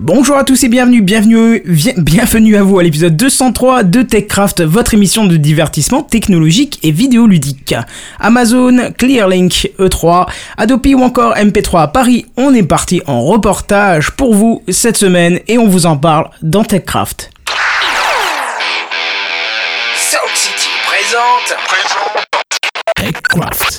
Bonjour à tous et bienvenue, bienvenue, bienvenue à vous à l'épisode 203 de TechCraft, votre émission de divertissement technologique et vidéoludique. Amazon, Clearlink, E3, Adobe ou encore MP3 à Paris, on est parti en reportage pour vous cette semaine et on vous en parle dans TechCraft. Sound City présente, TechCraft.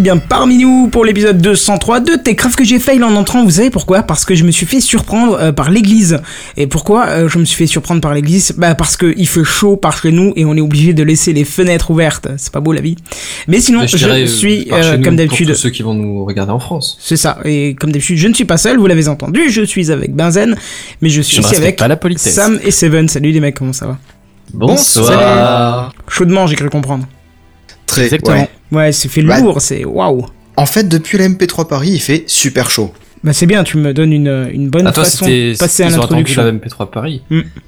Êtes bien parmi nous pour l'épisode 203 de Techcraft que j'ai fail en entrant. Vous savez pourquoi? Parce que je me suis fait surprendre euh, par l'église. Et pourquoi euh, je me suis fait surprendre par l'église? Bah parce que il fait chaud par chez nous et on est obligé de laisser les fenêtres ouvertes. C'est pas beau la vie. Mais sinon, Mais je, euh, suis par chez euh, nous, comme d'habitude. ceux qui vont nous regarder en France. C'est ça. Et comme d'habitude, je ne suis pas seul. Vous l'avez entendu. Je suis avec Benzen, mais je suis Je aussi avec pas la politesse. Sam et Seven. Salut les mecs, comment ça va? Bonsoir. Chaudement, j'ai cru comprendre. Très, Exactement. ouais. Ouais, c'est fait lourd. C'est waouh. En fait, depuis la MP3 Paris, il fait super chaud. Bah c'est bien. Tu me donnes une une bonne toi, façon de passer à l'introduction. la MP3 Paris.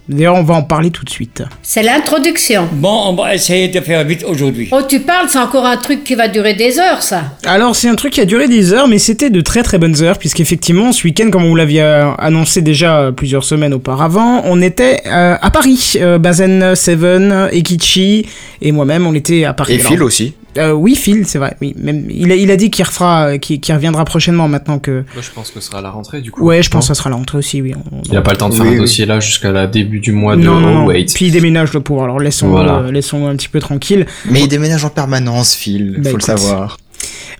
D'ailleurs, on va en parler tout de suite. C'est l'introduction. Bon, on va essayer de faire vite aujourd'hui. Oh, tu parles, c'est encore un truc qui va durer des heures, ça. Alors c'est un truc qui a duré des heures, mais c'était de très très bonnes heures, puisqu'effectivement ce week-end, comme vous l'aviez euh, annoncé déjà plusieurs semaines auparavant, on était euh, à Paris. Euh, Bazen, Seven, Ekichi et moi-même, on était à Paris. Et Alors, Phil aussi. euh, Oui, Phil, c'est vrai. Oui, même il a, il a dit qu'il refera, qu'il qu'il reviendra prochainement maintenant que. Moi, je pense que ce sera à la rentrée, du coup. Ouais, je pense que ça sera la rentrée aussi. Oui. on- Il a pas le temps de faire Oui, un oui. dossier là jusqu'à la début du mois de non, non, non. Wait. Puis il déménage le pauvre. Alors laissons, Voilà. laissons un petit peu tranquille. Mais il déménage en permanence, Phil. Bah, faut écoute. le savoir.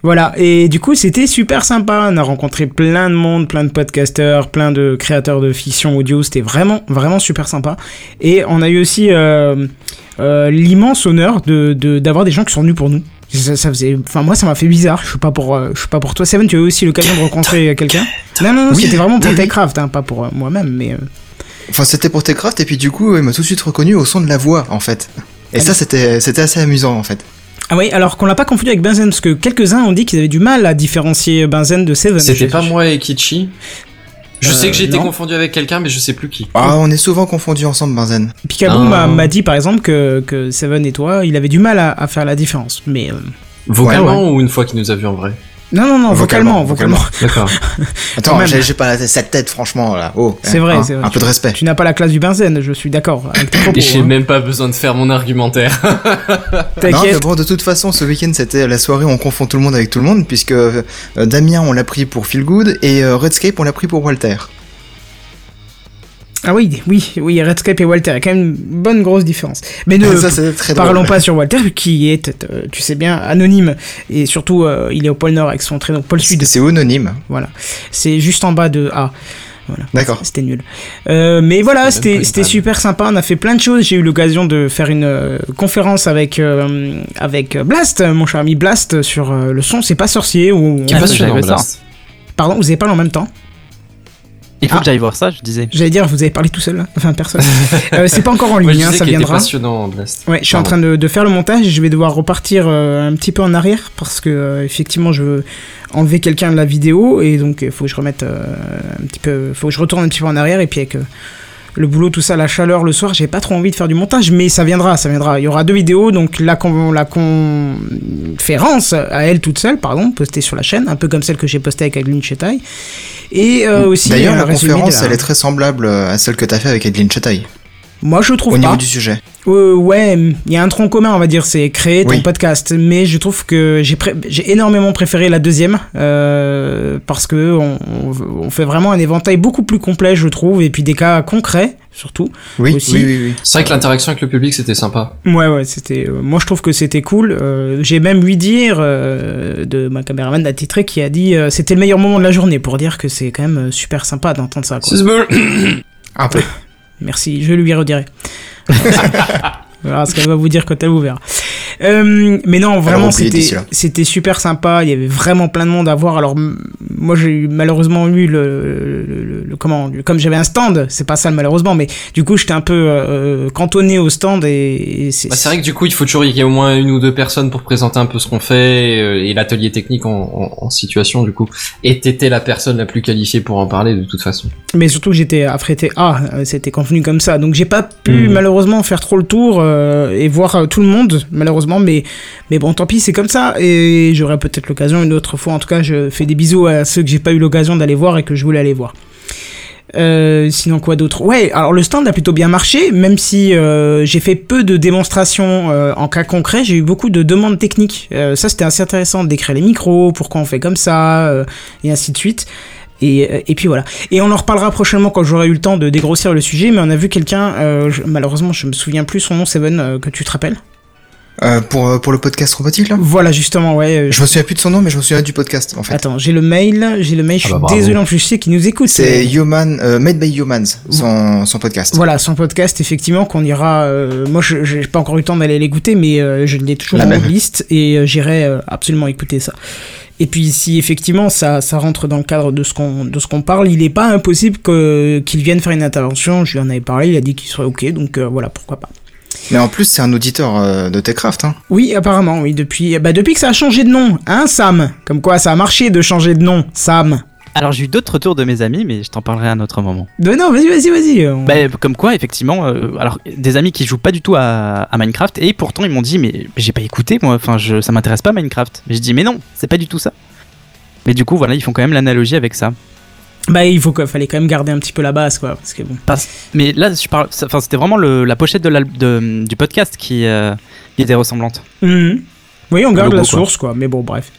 Voilà, et du coup c'était super sympa, on a rencontré plein de monde, plein de podcasteurs, plein de créateurs de fiction audio, c'était vraiment, vraiment super sympa. Et on a eu aussi euh, euh, l'immense honneur de de- d'avoir des gens qui sont venus pour nous. Ça, ça faisait, enfin moi ça m'a fait bizarre. Je suis pas pour, euh, je suis pas pour toi. Seven, tu as eu aussi l'occasion de rencontrer quelqu'un Non, non, non, Oui. c'était vraiment pour Techcraft, hein, pas pour euh, moi-même, mais. euh, Enfin, c'était pour Techcraft, et puis du coup, il m'a tout de suite reconnu au son de la voix, en fait. Et Ah ça, c'était, c'était assez amusant, en fait. Ah oui, alors qu'on l'a pas confondu avec Benzen, parce que quelques-uns ont dit qu'ils avaient du mal à différencier Benzen de Seven. C'était pas moi et Kichi. Je Euh, sais que j'ai été non. confondu avec quelqu'un, mais je sais plus qui. Ah, on est souvent confondus ensemble, Benzen. Picaboo Ah. m'a dit par exemple que, que Seven et toi, il avait du mal à, à faire la différence. Mais euh, Vocalement ou une fois qu'il nous a vu en vrai? Non, non, non, vocalement, Vocalement, vocalement. D'accord. Attends, même. j'ai, pas la- cette tête, franchement, là. Oh. C'est hein, vrai, hein, c'est vrai. Un peu de respect. Tu n'as pas la classe du benzène, je suis d'accord avec tes propos. Et j'ai hein. même pas besoin de faire mon argumentaire. T'inquiète. bon, de toute façon, ce week-end, c'était la soirée où on confond tout le monde avec tout le monde, puisque euh, Damien, on l'a pris pour Feel Good, et euh, Redscape, on l'a pris pour Walter. Ah oui, oui, oui, Redscape et Walter, il y a quand même une bonne grosse différence. Mais ne ça, c'est très drôle. parlons pas sur Walter, qui est, euh, tu sais bien, anonyme. Et surtout, euh, il est au pôle Nord avec son prénom pôle Sud. C'est anonyme. Voilà. C'est juste en bas de A. Voilà. D'accord. C'était nul. Euh, mais voilà, c'était super sympa. On a fait plein de choses. J'ai eu l'occasion de faire une euh, conférence avec euh, avec Blast, mon cher ami Blast, sur euh, le son. C'est pas sorcier ou Qui est Ah, passionnant. Blast. pardon, vous avez parlé en même temps. Il faut Ah. que j'aille voir ça, je disais. J'allais dire, vous avez parlé tout seul, là enfin personne. euh, c'est pas encore en ligne, hein, ça viendra. passionnant, Blast. Ouais, je suis en train de, de faire le montage et je vais devoir repartir euh, un petit peu en arrière parce que euh, effectivement je veux enlever quelqu'un de la vidéo et donc il faut que je remette euh, un petit peu, faut que je retourne un petit peu en arrière et puis avec euh, le boulot, tout ça, la chaleur le soir, j'ai pas trop envie de faire du montage, mais ça viendra, ça viendra. Il y aura deux vidéos, donc la, con- la conférence à elle toute seule, pardon, postée sur la chaîne, un peu comme celle que j'ai postée avec Adeline Chetaille. Et euh, aussi. D'ailleurs, un la conférence, la- elle est très semblable à celle que t'as fait avec Adeline Chataille, Moi, je trouve au niveau pas. du sujet. Euh, ouais, il y a un tronc commun, on va dire, c'est créer ton Oui. podcast. Mais je trouve que j'ai pré- j'ai énormément préféré la deuxième euh, parce que on, on- on fait vraiment un éventail beaucoup plus complet, je trouve, et puis des cas concrets surtout. Oui, Aussi. oui, oui, oui. C'est vrai que l'interaction avec le public c'était sympa. Ouais, ouais, c'était. euh, moi, je trouve que c'était cool. Euh, j'ai même lui dire euh, de ma caméraman attitré qui a dit euh, c'était le meilleur moment de la journée pour dire que c'est quand même euh, super sympa d'entendre ça. Quoi. C'est bon. Un peu. Merci, je lui redirai. Verra ce qu'elle va vous dire quand elle vous verra. Euh, mais non, vraiment, c'était super sympa. Il y avait vraiment plein de monde à voir. Alors, moi, j'ai eu malheureusement eu le, le- le- le- comment, le- comme j'avais un stand, c'est pas ça malheureusement, mais du coup, j'étais un peu euh, cantonné au stand et, et c'est. Bah, c'est vrai que du coup, il faut toujours qu'il y ait au moins une ou deux personnes pour présenter un peu ce qu'on fait euh, et l'atelier technique en, en- en situation du coup. Et t'étais la personne la plus qualifiée pour en parler de toute façon. Mais surtout que j'étais affrété A, euh, c'était convenu comme ça. Donc j'ai pas pu Mhm. malheureusement faire trop le tour euh, et voir euh, tout le monde, malheureusement. Mais, bon, tant pis, c'est comme ça. Et j'aurai peut-être l'occasion une autre fois. En tout cas, je fais des bisous à ceux que j'ai pas eu l'occasion d'aller voir et que je voulais aller voir. Euh, sinon quoi d'autre? Ouais, alors le stand a plutôt bien marché, même si euh, j'ai fait peu de démonstrations euh, en cas concret, j'ai eu beaucoup de demandes techniques. Ça c'était assez intéressant décrire les micros, pourquoi on fait comme ça, et ainsi de suite. Et, et puis voilà. Et on en reparlera prochainement quand j'aurai eu le temps de dégrossir le sujet, mais on a vu quelqu'un, malheureusement je me souviens plus son nom, Seven, que tu te rappelles? Euh, pour, euh, pour le podcast robotique, là Voilà, justement, ouais. euh, Je me souviens plus de son nom, mais je me souviens du podcast, en fait. Attends, j'ai le mail, j'ai le mail, je Ah suis bah, désolé en plus, je sais qu'il nous écoute. C'est Human, euh, Made by Humans, son, son podcast. Voilà, son podcast, effectivement, qu'on ira. euh, moi, je j'ai pas encore eu le temps d'aller l'écouter, mais euh, je l'ai toujours La en même. liste et euh, j'irai euh, absolument écouter ça. Et puis, si effectivement ça, ça rentre dans le cadre de ce qu'on de ce qu'on parle, il est pas impossible que qu'il vienne faire une intervention. Je lui en avais parlé, il a dit qu'il serait ok, donc euh, voilà, pourquoi pas. Mais en plus, c'est un auditeur euh, de Techcraft, hein. Oui, apparemment, oui, depuis, bah, depuis que ça a changé de nom, hein, Sam? Comme quoi, ça a marché de changer de nom, Sam. Alors j'ai eu d'autres retours de mes amis, mais je t'en parlerai à un autre moment. Mais non, vas-y, vas-y, vas-y. on- Bah, comme quoi, effectivement, euh, alors des amis qui jouent pas du tout à, à Minecraft et pourtant ils m'ont dit mais j'ai pas écouté moi, enfin je, ça m'intéresse pas Minecraft. Mais je dis mais non, c'est pas du tout ça. Mais du coup voilà, ils font quand même l'analogie avec ça. Bah, il faut que, fallait quand même garder un petit peu la base, quoi, parce que bon. Mais là, je parle, enfin c'était vraiment le- la pochette de du podcast qui, euh, qui était ressemblante. Mhm. Oui, on garde logo, la quoi. source, quoi. Mais bon, bref.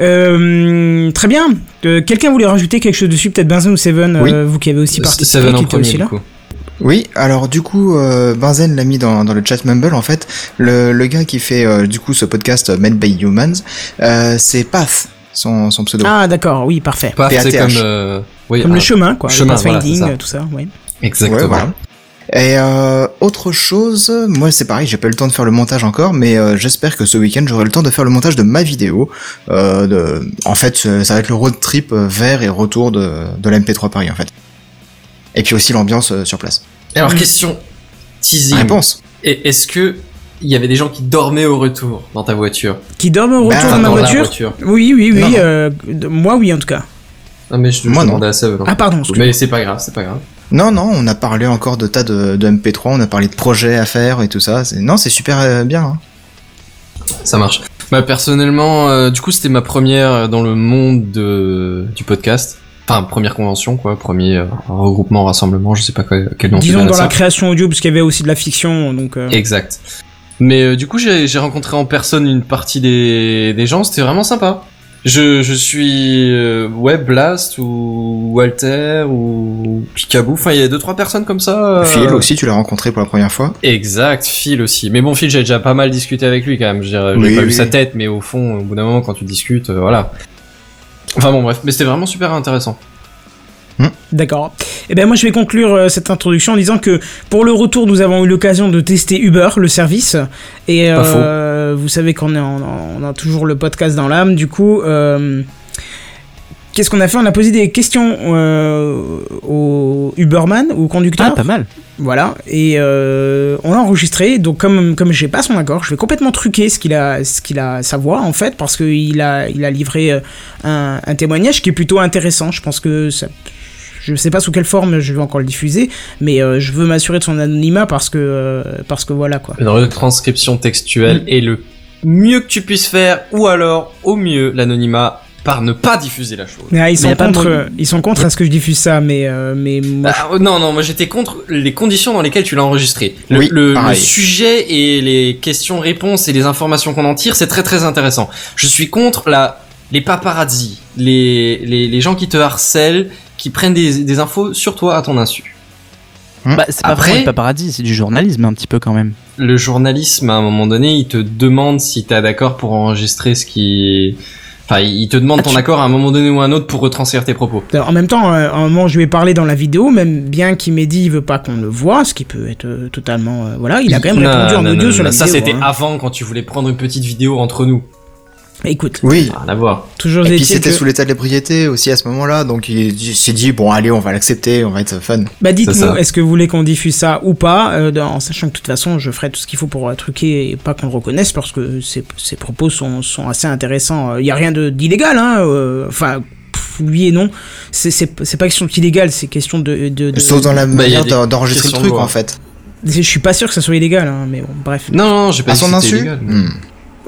Euh, très bien. Euh, Quelqu'un voulait rajouter quelque chose dessus, peut-être Benzen ou Seven, Oui. euh, vous qui avez aussi participé, Seven qui en était premier aussi là. coup. Oui, alors du coup, euh, Benzen l'a mis dans, dans le chat Mumble, en fait. Le, le gars qui fait, euh, du coup, ce podcast Made by Humans, euh, c'est Path, son, son pseudo. Ah, d'accord, oui, parfait. C'est comme. euh, oui, Comme le chemin, quoi. chemin, le pathfinding, voilà, euh, tout ça, oui. Exactement. Ouais, voilà. Et euh, autre chose, moi c'est pareil, j'ai pas eu le temps de faire le montage encore, mais euh, j'espère que ce week-end j'aurai le temps de faire le montage de ma vidéo. Euh, de... En fait, ça ça va être le road trip euh, vers et retour de, de la MP3 Paris en fait. Et puis aussi l'ambiance euh, sur place. Alors question teasing. Réponse. Et est-ce que il y avait des gens qui dormaient au retour dans ta voiture Qui dorment au retour Bah, ma dans la voiture voiture. Oui, oui, oui. Non, non. euh, moi, oui, en tout cas. Non mais je Moi, non. demandais à hein. Ah, pardon. Mais c'est pas grave, c'est pas grave. Non, non, on a parlé encore de tas de, de MP3, on a parlé de projets à faire et tout ça. C'est- Non, c'est super euh, bien. hein. Ça marche. Bah personnellement, euh, du coup c'était ma première dans le monde de, du podcast. Enfin première convention quoi, premier euh, regroupement, rassemblement, je sais pas quoi, quel nom Disons dans ça. la création audio, parce qu'il y avait aussi de la fiction, donc. euh, Exact. Mais euh, du coup, j'ai rencontré en personne une partie des, des gens, c'était vraiment sympa. Je, je suis euh, ouais Blast ou Walter ou Picaboo, enfin il y a deux trois personnes comme ça. euh, Phil aussi, tu l'as rencontré pour la première fois. Exact, Phil aussi. Mais bon, Phil, j'ai déjà pas mal discuté avec lui quand même. J'ai Oui, pas oui. vu sa tête, mais au fond, au bout d'un moment, quand tu discutes, euh, voilà. Enfin bon, bref, mais c'était vraiment super intéressant. D'accord. Et ben moi je vais conclure euh, cette introduction en disant que pour le retour nous avons eu l'occasion de tester Uber le service. Et euh, vous savez qu'on on a toujours le podcast dans l'âme. Du coup euh, qu'est-ce qu'on a fait? On a posé des questions au Uberman ou au conducteur. Ah pas mal. voilà. Et on l'a enregistré. Donc comme comme j'ai pas son accord je vais complètement truquer ce qu'il a ce qu'il a sa voix en fait parce qu'il a il a livré un, un témoignage qui est plutôt intéressant. Je pense que ça je sais pas sous quelle forme je vais encore le diffuser, mais euh, je veux m'assurer de son anonymat parce que euh, parce que voilà quoi. Une retranscription textuelle Mm. est le mieux que tu puisses faire, ou alors, au mieux, l'anonymat par ne pas diffuser la chose. Ah, ils sont de contre, ils sont contre à ce que je diffuse ça, mais euh, mais moi, Ah, euh, non, non, moi j'étais contre les conditions dans lesquelles tu l'as enregistré. Le, Oui, le- le pareil. sujet et les questions-réponses et les informations qu'on en tire, c'est très très intéressant. Je suis contre la, les paparazzi, les, les, les gens qui te harcèlent, qui prennent des, des infos sur toi à ton insu. Bah, c'est pas Après- du paparazzi, c'est du journalisme un petit peu quand même. Le journalisme, à un moment donné, il te demande si t'es d'accord pour enregistrer ce qui... Enfin, il te demande Ah, ton tu- accord à un moment donné ou à un autre pour retranscrire tes propos. Alors, en même temps, euh, à un moment, je lui ai parlé dans la vidéo, même bien qu'il m'ait dit il veut pas qu'on le voit, ce qui peut être euh, totalement. euh, voilà, il a quand même Non, répondu en non, audio non, sur la Ça, vidéo. c'était hein. avant quand tu voulais prendre une petite vidéo entre nous. Écoute, Oui. Rien à voir. toujours Et puis c'était que- sous l'état d'ébriété aussi à ce moment-là, donc il s'est dit bon allez on va l'accepter, on va être fun. Bah dites-nous, est-ce que vous voulez qu'on diffuse ça ou pas, euh, en sachant que de toute façon je ferai tout ce qu'il faut pour euh, truquer et pas qu'on le reconnaisse parce que ses, ses propos sont, sont assez intéressants. Il y a rien de- d'illégal, hein. euh, Enfin, pff, oui et non. C'est pas question d'illégal, c'est question de. de, de- Sauf dans la Bah, manière d'en- d'enregistrer le de truc en fait. Je suis pas sûr que ça soit illégal, hein, mais bon, bref. Non, non, j'ai pas À dit son insu illégal. Hmm.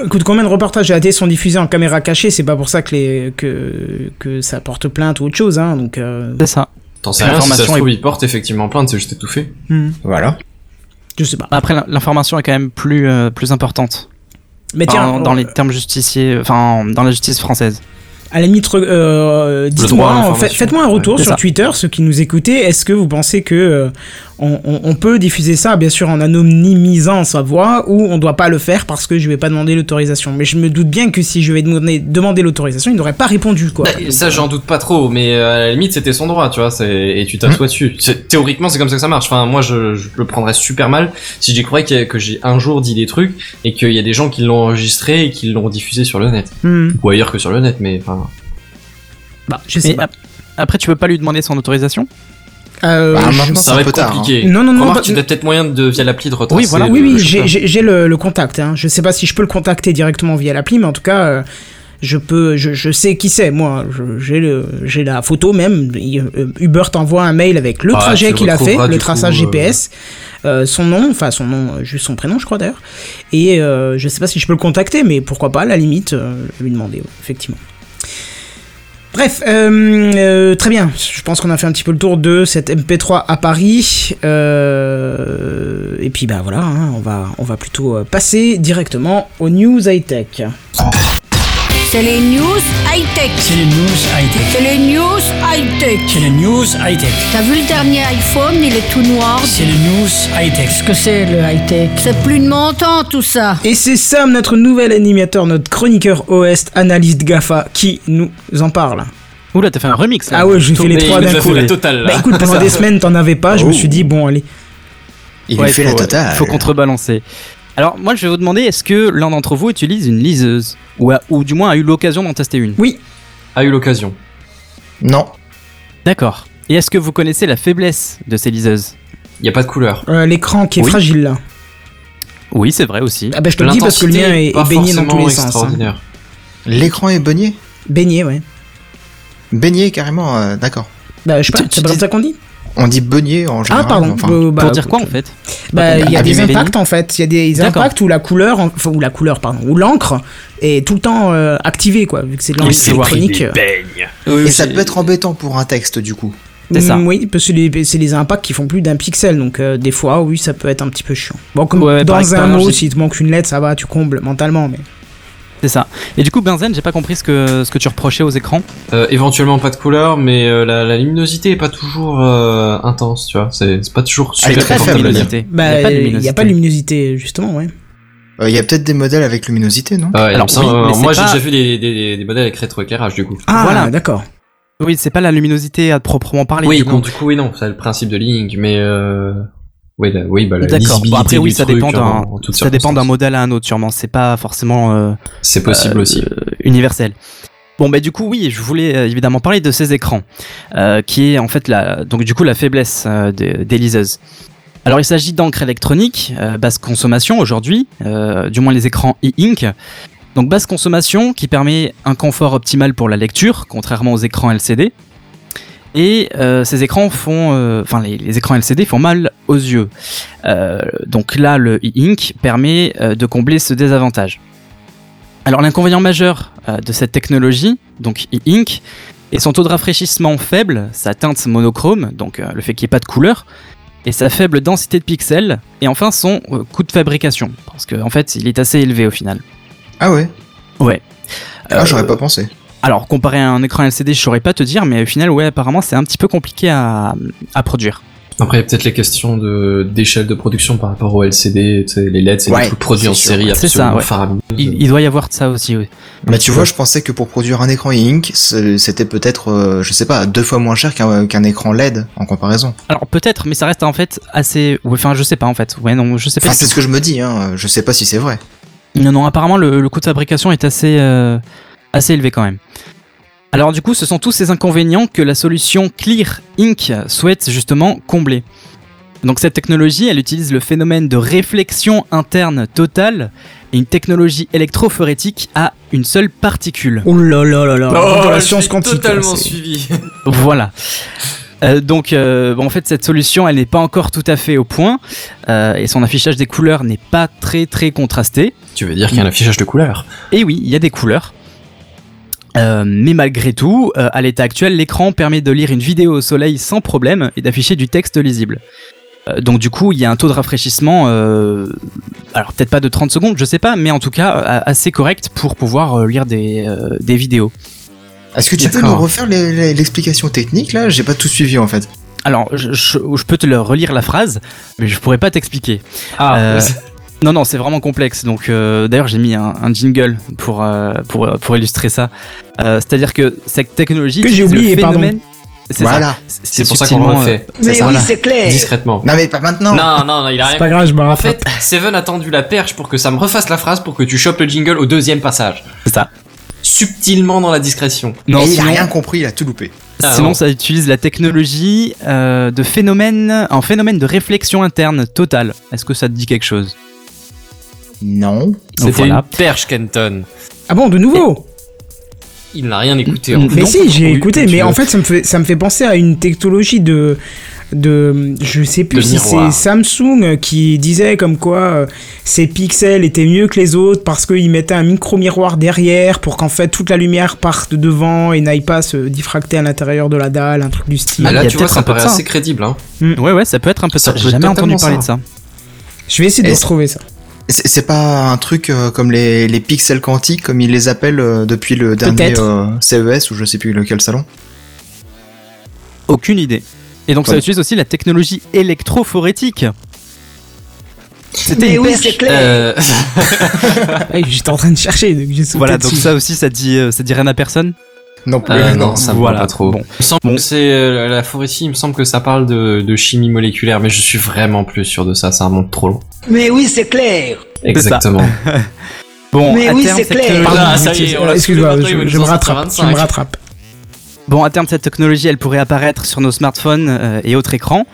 Écoute, combien de reportages télé sont diffusés en caméra cachée? C'est pas pour ça que, les, que, que ça porte plainte ou autre chose, hein. Donc, euh, C'est ça. T'en sais rien, si ça se L'information trouve, est- il porte effectivement plainte, c'est juste étouffé. hmm, Voilà. je sais pas. Après, l'information est quand même plus, euh, plus importante. Mais Enfin, tiens, dans euh, les termes justiciers, enfin, dans la justice française. À la limite, euh, dites-moi, faites-moi un retour Ouais, sur ça. Twitter, ceux qui nous écoutez. Est-ce que vous pensez que euh, on, on- on peut diffuser ça, bien sûr, en anonymisant sa voix, ou on doit pas le faire parce que je vais pas demander l'autorisation Mais je me doute bien que si je vais demander, demander l'autorisation, il n'aurait pas répondu, quoi. Bah, ça, j'en doute pas trop, mais euh, à la limite, c'était son droit, tu vois, et tu t'assois dessus. C'est- Théoriquement, c'est comme ça que ça marche. Enfin, moi, je, je le prendrais super mal si j'y croyais que, que j'ai un jour dit des trucs et qu'il y a des gens qui l'ont enregistré et qui l'ont diffusé sur le net. Hmm, Ou ailleurs que sur le net, mais enfin. bah, je sais Mais pas. ap- après, tu peux pas lui demander son autorisation? Euh, Bah, je- Ça va être tard. hein. compliqué. Non, non, non, Remarque, bah, tu as peut-être moyen de, via l'appli de retracer. Oui, voilà. oui, oui, le j'ai- le, le contact. Hein. Je sais pas si je peux le contacter directement via l'appli, mais en tout cas, euh, je peux, je, je sais qui c'est. Moi, j'ai le, j'ai la photo même. Euh, Uber t'envoie un mail avec le Ah, trajet qu'il a fait, le traçage coup, euh, GPS, euh, son nom, enfin son nom, euh, juste son prénom, je crois d'ailleurs. Et euh, je sais pas si je peux le contacter, mais pourquoi pas, à la limite, euh, lui demander, ouais, effectivement. Bref, euh, euh, très bien. Je pense qu'on a fait un petit peu le tour de cette MP3 à Paris. Euh, et puis bah voilà, hein, on va on va plutôt passer directement aux news high tech. C'est les news high-tech. C'est les news high-tech. C'est les news high-tech. C'est les news high-tech. T'as vu le dernier iPhone, il est tout noir. C'est les news high-tech. Qu'est-ce que c'est le high-tech? C'est plus de mon temps tout ça. Et c'est Sam, notre nouvel animateur, notre chroniqueur OS, analyste GAFA, qui nous en parle. Oula, t'as fait un remix là. Ah ouais, j'ai fait les trois il d'un coup. fait la totale, là. Bah écoute, pendant des semaines t'en avais pas, je me Oh. suis dit bon allez. Il Ouais, lui fait faut, la totale. faut contrebalancer. Alors, moi, je vais vous demander est-ce que l'un d'entre vous utilise une liseuse ou, a- ou du moins a eu l'occasion d'en tester une? Oui, A eu l'occasion. Non. D'accord. Et est-ce que vous connaissez la faiblesse de ces liseuses? Il y a pas de couleur. euh, l'écran qui est Oui. fragile là. Oui, c'est vrai aussi. Ah bah je te le dis parce que le mien est, baigné dans tous les sens. hein. L'écran est baigné? Baigné, ouais. Baigné carrément, euh, d'accord. Bah je sais pas, Tu- c'est pas comme ça qu'on dit On dit beignet en Ah général. pardon. enfin. euh, bah, Pour dire quoi en fait Bah, il y a des impacts en fait. Il y a des impacts où la couleur, enfin, où la couleur, pardon, où l'encre est tout le temps euh, activée quoi, vu que c'est de l'encre c'est électronique. Et ça peut être embêtant pour un texte du coup. C'est ça. Mm, Oui, parce que les- c'est les impacts qui font plus d'un pixel, donc euh, des fois, oui, ça peut être un petit peu chiant. Bon, comme Ouais, dans un mot, s'il te manque une lettre, ça va, tu combles mentalement, mais. C'est ça. Et du coup, Benzen, j'ai pas compris ce que, ce que tu reprochais aux écrans. Euh, éventuellement pas de couleur, mais euh, la, la luminosité est pas toujours euh, intense, tu vois. C'est pas toujours Elle est super très faible. Bah, il y a pas de il luminosité. y a pas de luminosité, justement, ouais. Euh, Il y a peut-être des modèles avec luminosité, non? Ah Alors, oui, moi j'ai pas- déjà vu des, des, des modèles avec rétroéclairage du coup. Ah, Voilà. d'accord. Oui, c'est pas la luminosité à proprement parler. oui, du coup. du coup oui non, c'est le principe de Link, mais euh... oui, la, oui, bah, D'accord. Bon, après, oui, ça dépend d'un, ça dépend d'un modèle à un autre, sûrement. C'est pas forcément euh, C'est possible euh, aussi. universel. Bon, bah du coup, oui, je voulais euh, évidemment parler de ces écrans, euh, qui est en fait la, donc du coup la faiblesse des, des liseuses. Alors, il s'agit d'encre électronique, basse consommation aujourd'hui, du moins les écrans e-ink. Donc, basse consommation qui permet un confort optimal pour la lecture, contrairement aux écrans LCD. Et euh, ces écrans font, euh, enfin les, les écrans LCD font mal aux yeux. Euh, donc là, le e-ink permet de combler ce désavantage. Alors l'inconvénient majeur de cette technologie, donc e-ink, est son taux de rafraîchissement faible, sa teinte monochrome, donc le fait qu'il n'y ait pas de couleur, et sa faible densité de pixels, et enfin son coût de fabrication, parce qu'en fait il est assez élevé au final. Ah ouais? Ouais. Ah, Euh, j'aurais pas pensé. Alors, comparé à un écran LCD, je saurais pas te dire, mais au final, ouais, apparemment, c'est un petit peu compliqué à, à produire. Après, il y a peut-être les questions de d'échelle de production par rapport au LCD, les LED, c'est Ouais, des trucs produits en sûr. série ça, absolument ouais. faramineux. Il, il doit y avoir de ça aussi, oui. Mais tu vois, je pensais que pour produire un écran e-ink, c'est- c'était peut-être, euh, je sais pas, deux fois moins cher qu'un qu'un écran LED en comparaison. Alors, peut-être, mais ça reste en fait assez. ouais, Enfin, je sais pas en fait. Ouais, non, je sais pas. Enfin, c'est tout. ce que je me dis, hein. Je sais pas si c'est vrai. Non, non, apparemment, le, le coût de fabrication est assez, euh, assez élevé quand même. Alors, du coup, ce sont tous ces inconvénients que la solution Clear Ink souhaite justement combler. Donc, cette technologie, elle utilise le phénomène de réflexion interne totale et une technologie électrophorétique à une seule particule. Oh là là là là. Oh, Dans la science quantique. totalement suivi. Voilà. Euh, donc, euh, bon, en fait, cette solution, elle n'est pas encore tout à fait au point, euh, et son affichage des couleurs n'est pas très très contrasté. tu veux dire qu'il y a un affichage de couleurs? Et oui, il y a des couleurs. Euh, mais malgré tout, euh, à l'état actuel, l'écran permet de lire une vidéo au soleil sans problème et d'afficher du texte lisible. Euh, donc du coup, il y a un taux de rafraîchissement, euh, alors peut-être pas de 30 secondes, je sais pas, mais en tout cas euh, assez correct pour pouvoir euh, lire des, euh, des vidéos. Est-ce que tu peux nous refaire l'explication technique là? J'ai pas tout suivi en fait. Alors, je, je- je peux te le relire la phrase, mais je pourrais pas t'expliquer. Ah, Euh, Non, non, c'est vraiment complexe. Donc, euh, d'ailleurs, j'ai mis un, un jingle pour, euh, pour, pour illustrer ça. Euh, C'est-à-dire que cette technologie. Que j'ai le oublié, pardon. phénomène- C'est ça. Voilà. c'est pour ça qu'on le. C'est ça. oui, c'est clair. Discrètement. Non mais pas maintenant. Non, non, non, il a C'est rien. pas grave, je me En fait, Seven a tendu la perche pour que ça me refasse la phrase pour que tu chopes le jingle au deuxième passage. C'est ça. Subtilement dans la discrétion. Non, Et il a sinon, rien compris, il a tout loupé. Ah, sinon non. ça utilise la technologie euh, de phénomène, un phénomène de réflexion interne totale. Est-ce que ça te dit quelque chose? Non. C'était Voilà. une perche, Kenton. Ah bon, de nouveau Il n'a rien écouté. En fait. Mais Non, si, j'ai écouté, mais en fait, ça me fait, ça me fait penser à une technologie de. de je sais plus si c'est miroir. Samsung qui disait comme quoi euh, ces pixels étaient mieux que les autres parce qu'ils mettaient un micro-miroir derrière pour qu'en fait toute la lumière parte devant et n'aille pas se diffracter à l'intérieur de la dalle, un truc du style. Ah, là, tu vois, peut-être ça un peu de paraît assez hein. crédible. Hein. Ouais, ouais, ça peut être un peu Ça ça. J'ai jamais entendu parler ça. de ça. Je vais essayer de retrouver ça. C'est pas un truc euh, comme les, les pixels quantiques, comme ils les appellent euh, depuis le dernier euh, CES ou je sais plus lequel salon. Aucune idée. Et donc ça utilise aussi la technologie électrophorétique. C'était oui, c'est clair. Euh, J'étais en train de chercher, donc j'ai sauté Voilà, donc dessus. ça aussi, ça dit, euh, ça dit rien à personne. Non plus. euh, non, ça me Voilà, va pas trop. bon. Il me semble Bon. que c'est euh, la forêtie, il me semble que ça parle de, de chimie moléculaire, mais je suis vraiment plus sûr de ça, ça remonte trop loin. Mais oui, c'est clair. Exactement. Bon, Mais à oui, terme, c'est cette clair. Pardon, Ah, excuse-moi, je, me rattrape, je 25. me rattrape. Bon, à terme, cette technologie, elle pourrait apparaître sur nos smartphones euh, et autres écrans.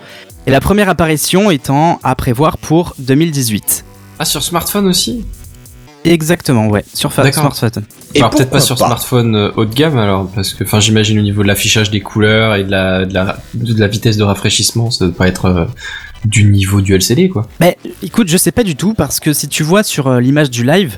Et la première apparition étant à prévoir pour 2018. Ah, sur smartphone aussi? Exactement, ouais, sur smartphone. Et Alors peut-être pas sur pas smartphone euh, haut de gamme alors, parce que enfin j'imagine au niveau de l'affichage des couleurs et de la, de la, de la vitesse de rafraîchissement, ça doit pas être euh, du niveau du LCD quoi. Mais écoute, je sais pas du tout parce que si tu vois sur euh, l'image du live,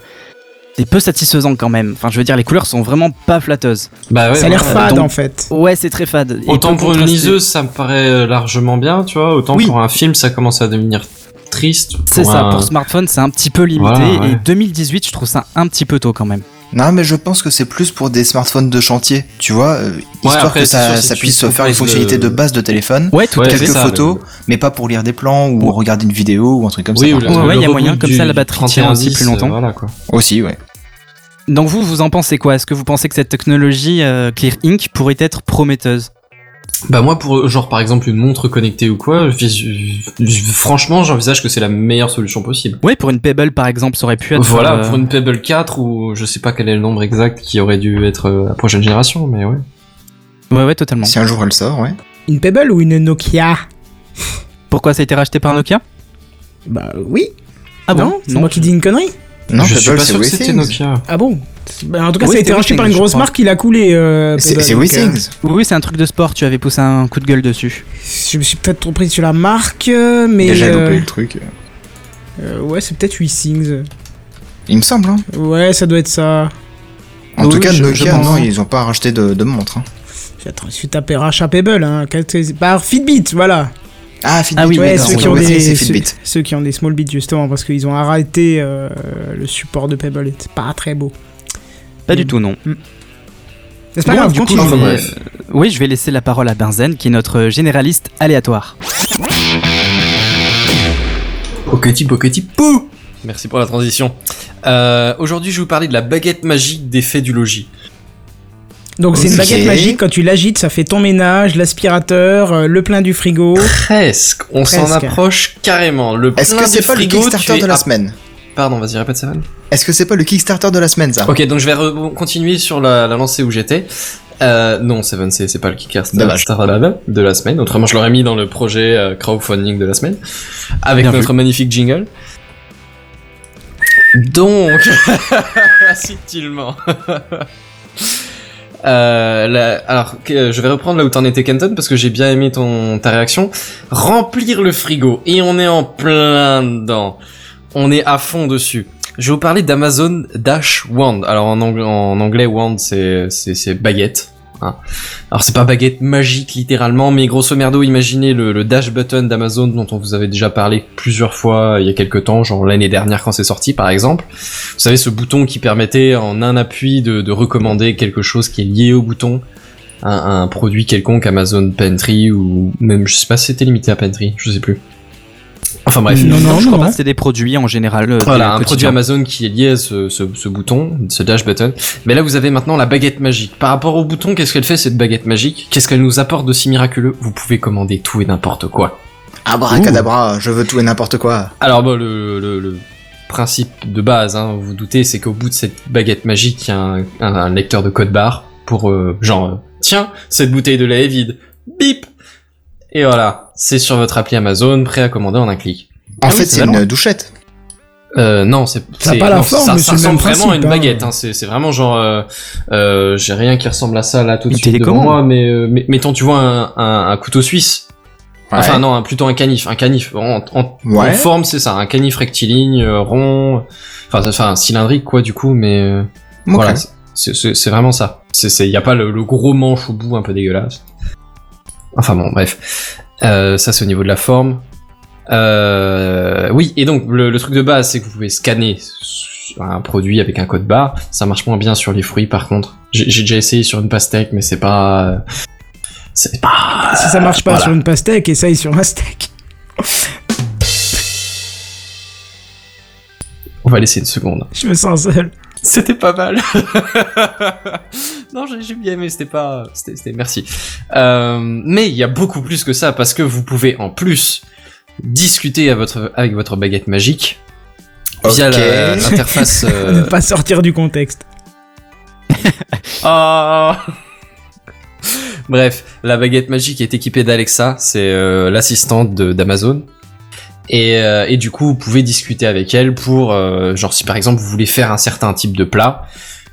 c'est peu satisfaisant quand même. Enfin, je veux dire, les couleurs sont vraiment pas flatteuses. Bah ouais. ça a l'air fade donc- en fait. Ouais, c'est très fade. Autant pour une liseuse ça me paraît euh, largement bien, tu vois, autant Oui. pour un film ça commence à devenir triste. C'est ça, un- pour smartphone, c'est un petit peu limité. Voilà, ouais. Et 2018, je trouve ça un petit peu tôt quand même. Non, mais je pense que c'est plus pour des smartphones de chantier, tu vois, euh, histoire après, que ça, sûr, si ça tu puisse faire les fonctionnalités le- de base de téléphone, Ouais, tout quelques ça, photos, mais pas pour lire des plans ou Ouais. regarder une vidéo ou un truc comme Oui, ça. Ouais, il y a moyen, comme ça, la batterie tient 3110, aussi plus longtemps. euh, voilà quoi. Aussi, ouais. Donc vous, vous en pensez quoi? Est-ce que vous pensez que cette technologie euh, Clear Ink pourrait être prometteuse? Bah moi pour genre par exemple une montre connectée ou quoi, franchement j'envisage que c'est la meilleure solution possible. Ouais, pour une Pebble par exemple, ça aurait pu être. Voilà, euh, pour une Pebble 4 ou je sais pas quel est le nombre exact qui aurait dû être euh, la prochaine génération, mais ouais. Ouais, ouais, totalement. Si un jour elle sort, ouais. Une Pebble ou une Nokia? Pourquoi ça a été racheté par Nokia? Bah oui. Ah non bon C'est moi qui dis une connerie Non, je suis pas c'est sûr que c'était WeThings. Nokia. Ah bon Ben, En tout cas, Oui, ça a été racheté par une grosse marque, il a coulé. euh, C'est donc, WeThings. Oui, oui, c'est un truc de sport, tu avais poussé un coup de gueule dessus. euh, Je me suis peut-être trompé sur la marque, euh, mais. Déjà euh, loupé le truc. euh, ouais, c'est peut-être WeSings. Il me semble, hein. Ouais, ça doit être ça. En Oui, tout cas, je- Nokia, je non, ils ont pas racheté de, de montre. Hein. Attends, je vais taper rachat Pebble. Hein. Par Fitbit, voilà. Ah, Fitbit, Ah oui, ouais, ceux, qui ont des, ceux, qui ont des small bits, justement, parce qu'ils ont arrêté euh, le support de Pebble. C'est pas très beau. Pas Mm. du tout, non. C'est pas Bon, grave, du coup, continue. vais- bref. Oui, je vais laisser la parole à Benzen, qui est notre généraliste aléatoire. Poketi, poketi, pou Merci pour la transition. Euh, Aujourd'hui, je vais vous parler de la baguette magique des faits du logis. Donc c'est une baguette magique, quand tu l'agites, ça fait ton ménage, l'aspirateur, euh, le plein du frigo. Presque. On s'en approche carrément. Le Est-ce que c'est pas le frigo, Kickstarter de la à- semaine Pardon, vas-y, répète ça. Est-ce que c'est pas le Kickstarter de la semaine, ça Ok, donc je vais continuer sur la, la lancée où j'étais. Euh, non, Seven, c'est c'est pas le Kickstarter Dommage. de la semaine. Autrement, je l'aurais mis dans le projet euh, crowdfunding de la semaine. Avec Bien notre magnifique jingle. Donc, subtilement. Euh, alors, que- je vais reprendre là où t'en étais, Kenton, parce que j'ai bien aimé ton ta réaction. Remplir le frigo et on est en plein dedans. On est à fond dessus. Je vais vous parler d'Amazon Dash Wand. Alors en anglais, Wand c'est baguette. Alors c'est pas baguette magique littéralement, mais grosso merdo, imaginez le, Dash Button d'Amazon dont on vous avait déjà parlé plusieurs fois il y a quelques temps, genre l'année dernière quand c'est sorti par exemple. Vous savez ce bouton qui permettait en un appui de, de recommander quelque chose qui est lié au bouton. Un, un produit quelconque Amazon Pantry ou même je sais pas si c'était limité à Pantry, je sais plus. Enfin bref. Non, non, je non, crois pas non. que c'est des produits en général. euh, Voilà, un produit. Amazon qui est lié à ce, ce, ce bouton, ce dash button. Mais là, vous avez maintenant la baguette magique. Par rapport au bouton, qu'est-ce qu'elle fait cette baguette magique? Qu'est-ce qu'elle nous apporte de si miraculeux? Vous pouvez commander tout et n'importe quoi. Abracadabra, je veux tout et n'importe quoi. Alors bon, le, le, le principe de base, hein, vous vous doutez, c'est qu'au bout de cette baguette magique, il y a un, un- un lecteur de code barre pour euh, genre, euh, tiens, cette bouteille de lait est vide. Bip Et voilà, c'est sur votre appli Amazon, prêt à commander en un clic. En Ah fait, c'est c'est une douchette. Euh, non, c'est pas la non, forme, ça, mais ça c'est le même ressemble vraiment à une hein. baguette. Hein. C'est vraiment genre, euh, euh, j'ai rien qui ressemble à ça là tout de suite devant moi, mais, euh, mais mettons, tu vois un, un, un couteau suisse. Enfin non, un- plutôt un canif, un canif. En, en, Ouais. en forme, c'est ça, un canif rectiligne, euh, rond, enfin, enfin cylindrique quoi du coup, mais euh, voilà, c'est- vraiment ça. C'est c'est, y a pas le, le gros manche au bout un peu dégueulasse. Enfin bon, bref, euh, ça c'est au niveau de la forme. Euh, oui, et donc le, le truc de base, c'est que vous pouvez scanner un produit avec un code barre. Ça marche moins bien sur les fruits, par contre. J'ai déjà essayé sur une pastèque, mais c'est pas, c'est pas. Si ça marche pas Voilà. sur une pastèque, essaye sur un steak. On va laisser une seconde. Je me sens seul. C'était pas mal. non, j'ai bien aimé. C'était pas, c'était, merci. Euh, mais il y a beaucoup plus que ça parce que vous pouvez en plus discuter à votre, avec votre baguette magique via l'interface. Ne euh, pas sortir du contexte. Ah Bref, la baguette magique est équipée d'Alexa, c'est euh, l'assistante de- d'Amazon. Et, euh, et du coup, vous pouvez discuter avec elle pour, euh, genre si par exemple vous voulez faire un certain type de plat,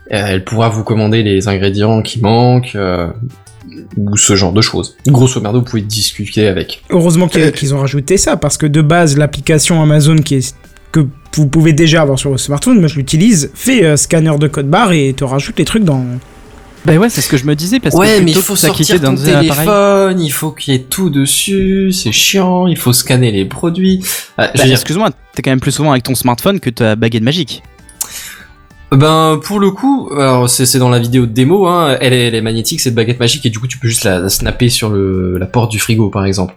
elle pourra vous commander les ingrédients qui manquent, euh, ou ce genre de choses. Grosso merdo, vous pouvez discuter avec. Heureusement qu'ils Euh, ont rajouté ça, parce que de base, l'application Amazon qui est que vous pouvez déjà avoir sur votre smartphone, moi je l'utilise, fait euh, scanner de code barre et te rajoute les trucs dans. Bah ouais, c'est ce que je me disais parce ouais, que mais il plutôt faut sortir ton appareil. téléphone, il faut qu'il y ait tout dessus, c'est chiant, il faut scanner les produits. Je Bah, veux dire, Excuse-moi, t'es quand même plus souvent avec ton smartphone que ta baguette magique. Ben pour le coup, alors c'est dans la vidéo de démo, hein, elle, est, elle est magnétique cette baguette magique et du coup tu peux juste la, la snapper sur le, la porte du frigo par exemple,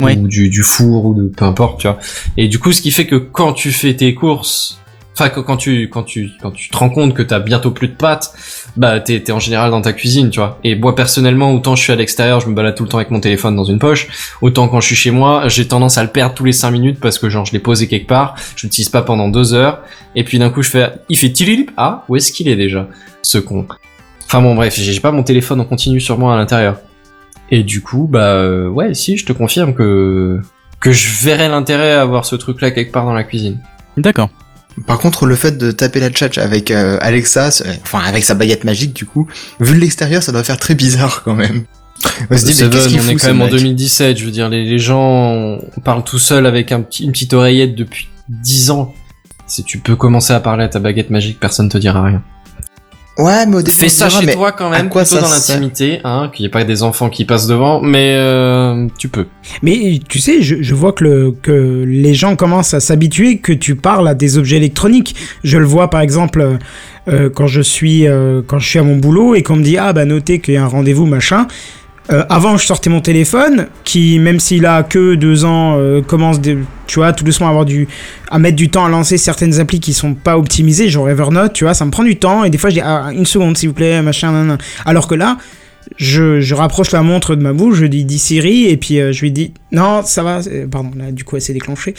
ou du, du four ou de peu importe, tu vois. Et du coup ce qui fait que quand tu fais tes courses, enfin quand tu quand tu quand tu te rends compte que t'as bientôt plus de pâtes, bah t'es t'es en général dans ta cuisine, tu vois. Et moi personnellement, autant je suis à l'extérieur, je me balade tout le temps avec mon téléphone dans une poche, autant quand je suis chez moi, j'ai tendance à le perdre tous les 5 minutes parce que genre je l'ai posé quelque part, je l'utilise pas pendant deux heures. Et puis d'un coup, je fais, il fait tililip. Ah, où est-ce qu'il est déjà, ce con? Enfin bon, bref, j'ai j'ai pas mon téléphone en continu sur moi à l'intérieur. Et du coup, bah euh, ouais, si, je te confirme que que je verrais l'intérêt à avoir ce truc-là quelque part dans la cuisine. D'accord. Par contre, le fait de taper la tchatch avec euh, Alexa, enfin avec sa baguette magique du coup, vu de l'extérieur, ça doit faire très bizarre quand même. On se dit, mais Seven, qu'est-ce qu'il on est quand même en mec 2017, je veux dire, les, les gens parlent tout seuls avec un une petite oreillette depuis 10 ans. Si tu peux commencer à parler à ta baguette magique, personne te dira rien. Ouais, mais au début, Fais ça dira, chez mais toi quand même, quoi plutôt ça dans l'intimité, hein, qu'il n'y ait pas des enfants qui passent devant, mais euh, tu peux. Mais tu sais, je, je vois que, le, que les gens commencent à s'habituer que tu parles à des objets électroniques. Je le vois par exemple euh, quand je suis euh, quand je suis à mon boulot et qu'on me dit ah bah notez qu'il y a un rendez-vous machin. Euh, avant, je sortais mon téléphone, qui, même s'il a que deux ans, euh, commence, tu vois, tout doucement à avoir du, à mettre du temps à lancer certaines applis qui sont pas optimisées, genre Evernote, tu vois, ça me prend du temps, et des fois, je dis, ah, une seconde, s'il vous plaît, machin, nan. Alors que là, je, je rapproche la montre de ma bouche, je dis, dis Siri, et puis euh, je lui dis, non, ça va, pardon, là, du coup, elle s'est déclenchée.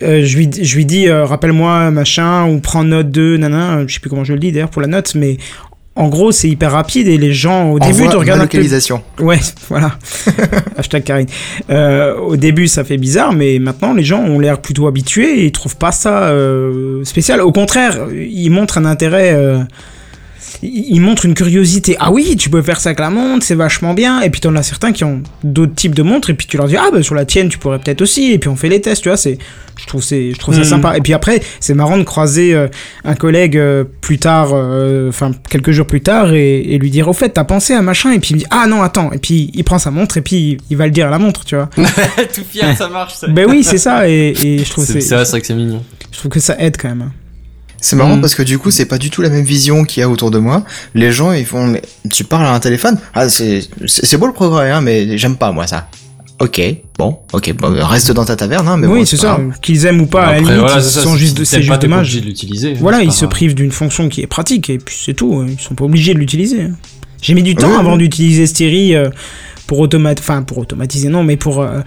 Je lui, je lui dis, rappelle-moi, machin, ou prends note de, nanan, je sais plus comment je le dis d'ailleurs pour la note, mais en gros, c'est hyper rapide, et les gens, au début, ma regardent un peu localisation. Ouais, voilà. Hashtag Karine. Euh, au début, ça fait bizarre, mais maintenant, les gens ont l'air plutôt habitués et ils trouvent pas ça euh, spécial. Au contraire, ils montrent un intérêt. euh, ils ils montrent une curiosité. Ah oui, tu peux faire ça avec la montre, c'est vachement bien. Et puis t'en as certains qui ont d'autres types de montres, et puis tu leur dis ah bah sur la tienne tu pourrais peut-être aussi. Et puis on fait les tests, tu vois. C'est, je trouve c'est, je trouve ça Mhm. sympa. Et puis après, c'est marrant de croiser euh, un collègue euh, plus tard, euh, enfin quelques jours plus tard, et, et lui dire au fait t'as pensé à machin, et puis il me dit ah non attends, et puis il prend sa montre et puis il, il va le dire à la montre, tu vois. Tout fier, ça marche. ça. ben oui c'est ça, et, et je trouve C'est c'est, c'est vrai, c'est vrai que c'est mignon. je trouve que ça aide quand même. C'est marrant Mm. parce que du coup, c'est pas du tout la même vision qu'il y a autour de moi. Les gens, ils font, mais tu parles à un téléphone? Ah, c'est, beau le progrès, hein, mais j'aime pas, moi, ça. Ok, bon, ok, bon, reste dans ta taverne, hein, mais oui bon, c'est ça, qu'ils aiment ou pas, à la Après, limite, voilà, ils ça, sont juste, c'est pas, juste dommage. l'utiliser. Voilà, c'est ils pas se privent d'une fonction qui est pratique et puis c'est tout. Ils sont pas obligés de l'utiliser. J'ai mis du temps Oui, avant oui. d'utiliser Sterry euh, pour automatiser, enfin pour automatiser non, mais pour euh,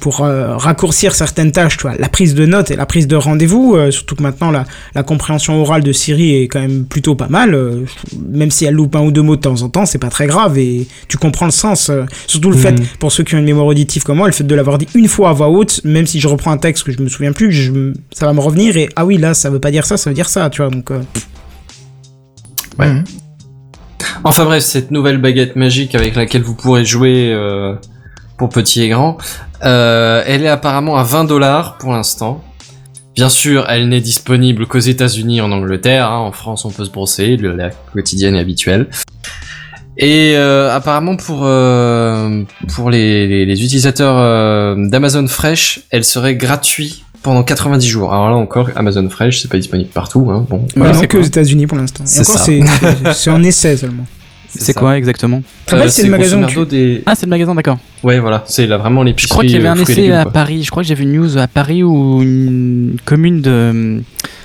pour euh, raccourcir certaines tâches. Tu vois, la prise de notes et la prise de rendez-vous. euh, surtout que maintenant la, la compréhension orale de Siri est quand même plutôt pas mal. euh, même si elle loupe un ou deux mots de temps en temps, c'est pas très grave et tu comprends le sens. euh, surtout le Mhm. fait pour ceux qui ont une mémoire auditive comme moi, le fait de l'avoir dit une fois à voix haute, même si je reprends un texte que je me souviens plus, je, ça va me revenir et ah oui là ça veut pas dire ça, ça veut dire ça. Tu vois donc. euh, Ouais. Enfin bref, cette nouvelle baguette magique avec laquelle vous pourrez jouer euh, pour petit et grand, euh, elle est apparemment à 20 dollars pour l'instant. Bien sûr, elle n'est disponible qu'aux États-Unis, en Angleterre. hein. En France, on peut se brosser, la quotidienne est habituelle. Et euh, apparemment pour euh, pour les, les, les utilisateurs euh, d'Amazon Fresh, elle serait gratuite pendant 90 jours. Alors là encore, Amazon Fresh, c'est pas disponible partout. Hein. Bon, voilà. non, que aux États-Unis pour l'instant. Et C'est encore, ça. c'est c'est en essai seulement. C'est quoi exactement rappelles, c'est le magasin des... Ah, c'est le magasin, d'accord. Ouais, voilà, c'est là vraiment Je l'épicerie. crois qu'il y avait euh, un essai légumes, à quoi. Paris. Je crois que j'ai vu une news à Paris ou une commune de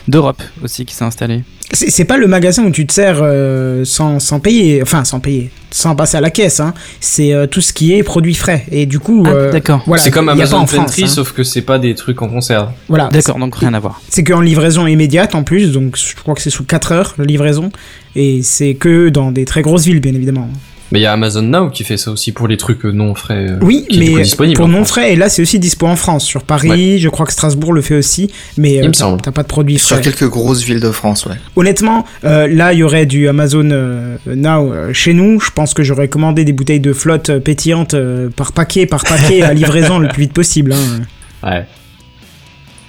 d'Europe aussi qui s'est installée. C'est pas le magasin où tu te sers euh, sans, sans payer, enfin sans payer, sans passer à la caisse. Hein. C'est euh, tout ce qui est produits frais. Et du coup, Ah, euh, d'accord. voilà, c'est comme Amazon Pantry, hein. sauf que c'est pas des trucs en conserve. Voilà, D'accord, donc rien à voir. C'est qu'en livraison immédiate en plus, donc je crois que c'est sous 4 heures la livraison. Et c'est que dans des très grosses villes, bien évidemment. Mais il y a Amazon Now qui fait ça aussi pour les trucs non frais. euh, Oui, qui mais disponible pour non France. frais, et là c'est aussi dispo en France. Sur Paris, je crois que Strasbourg le fait aussi. Mais Il euh, me t'as- semble. t'as pas de produits Sur frais. quelques grosses villes de France, ouais. Honnêtement, euh, là, il y aurait du Amazon euh, Now euh, chez nous. Je pense que j'aurais commandé des bouteilles de flotte euh, pétillantes euh, par paquet, par paquet, à livraison le plus vite possible. hein. Ouais.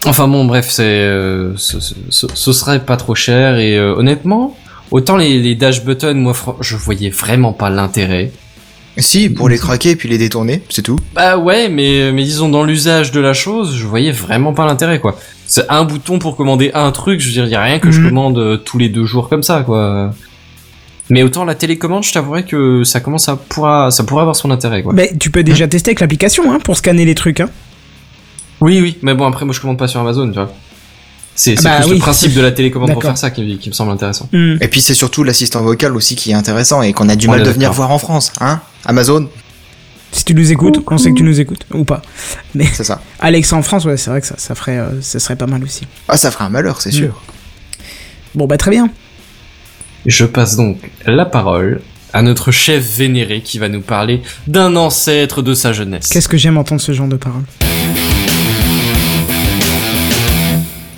Enfin bon, bref, c'est euh, ce, ce- ce- ce serait pas trop cher et euh, honnêtement, autant les, les dash buttons, moi, je voyais vraiment pas l'intérêt. Si, pour les craquer et puis les détourner, c'est tout. Bah ouais, mais mais disons dans l'usage de la chose, je voyais vraiment pas l'intérêt quoi. C'est un bouton pour commander un truc, je veux dire, y a rien que je Mhm. commande euh, tous les deux jours comme ça quoi. Mais autant la télécommande, je t'avouerais que ça commence à pourra, ça pourrait avoir son intérêt quoi. Mais tu peux déjà tester avec l'application hein, pour scanner les trucs. Hein. Oui, oui, mais bon après moi je commande pas sur Amazon, tu vois. C'est Bah oui. le principe de la télécommande pour faire ça qui, qui me semble intéressant. Hmm. Et puis c'est surtout l'assistant vocal aussi qui est intéressant et qu'on a du On mal de venir voir en France, hein Amazon, Si tu nous écoutes, on sait que tu nous écoutes ou pas. c'est ça. Alexa en France, ouais, c'est vrai que ça, ça ferait, euh, ça serait pas mal aussi. Ah, ça ferait un malheur, c'est Mm. sûr. Bon bah très bien. Je passe donc la parole à notre chef vénéré qui va nous parler d'un ancêtre de sa jeunesse. Qu'est-ce que j'aime entendre ce genre de paroles.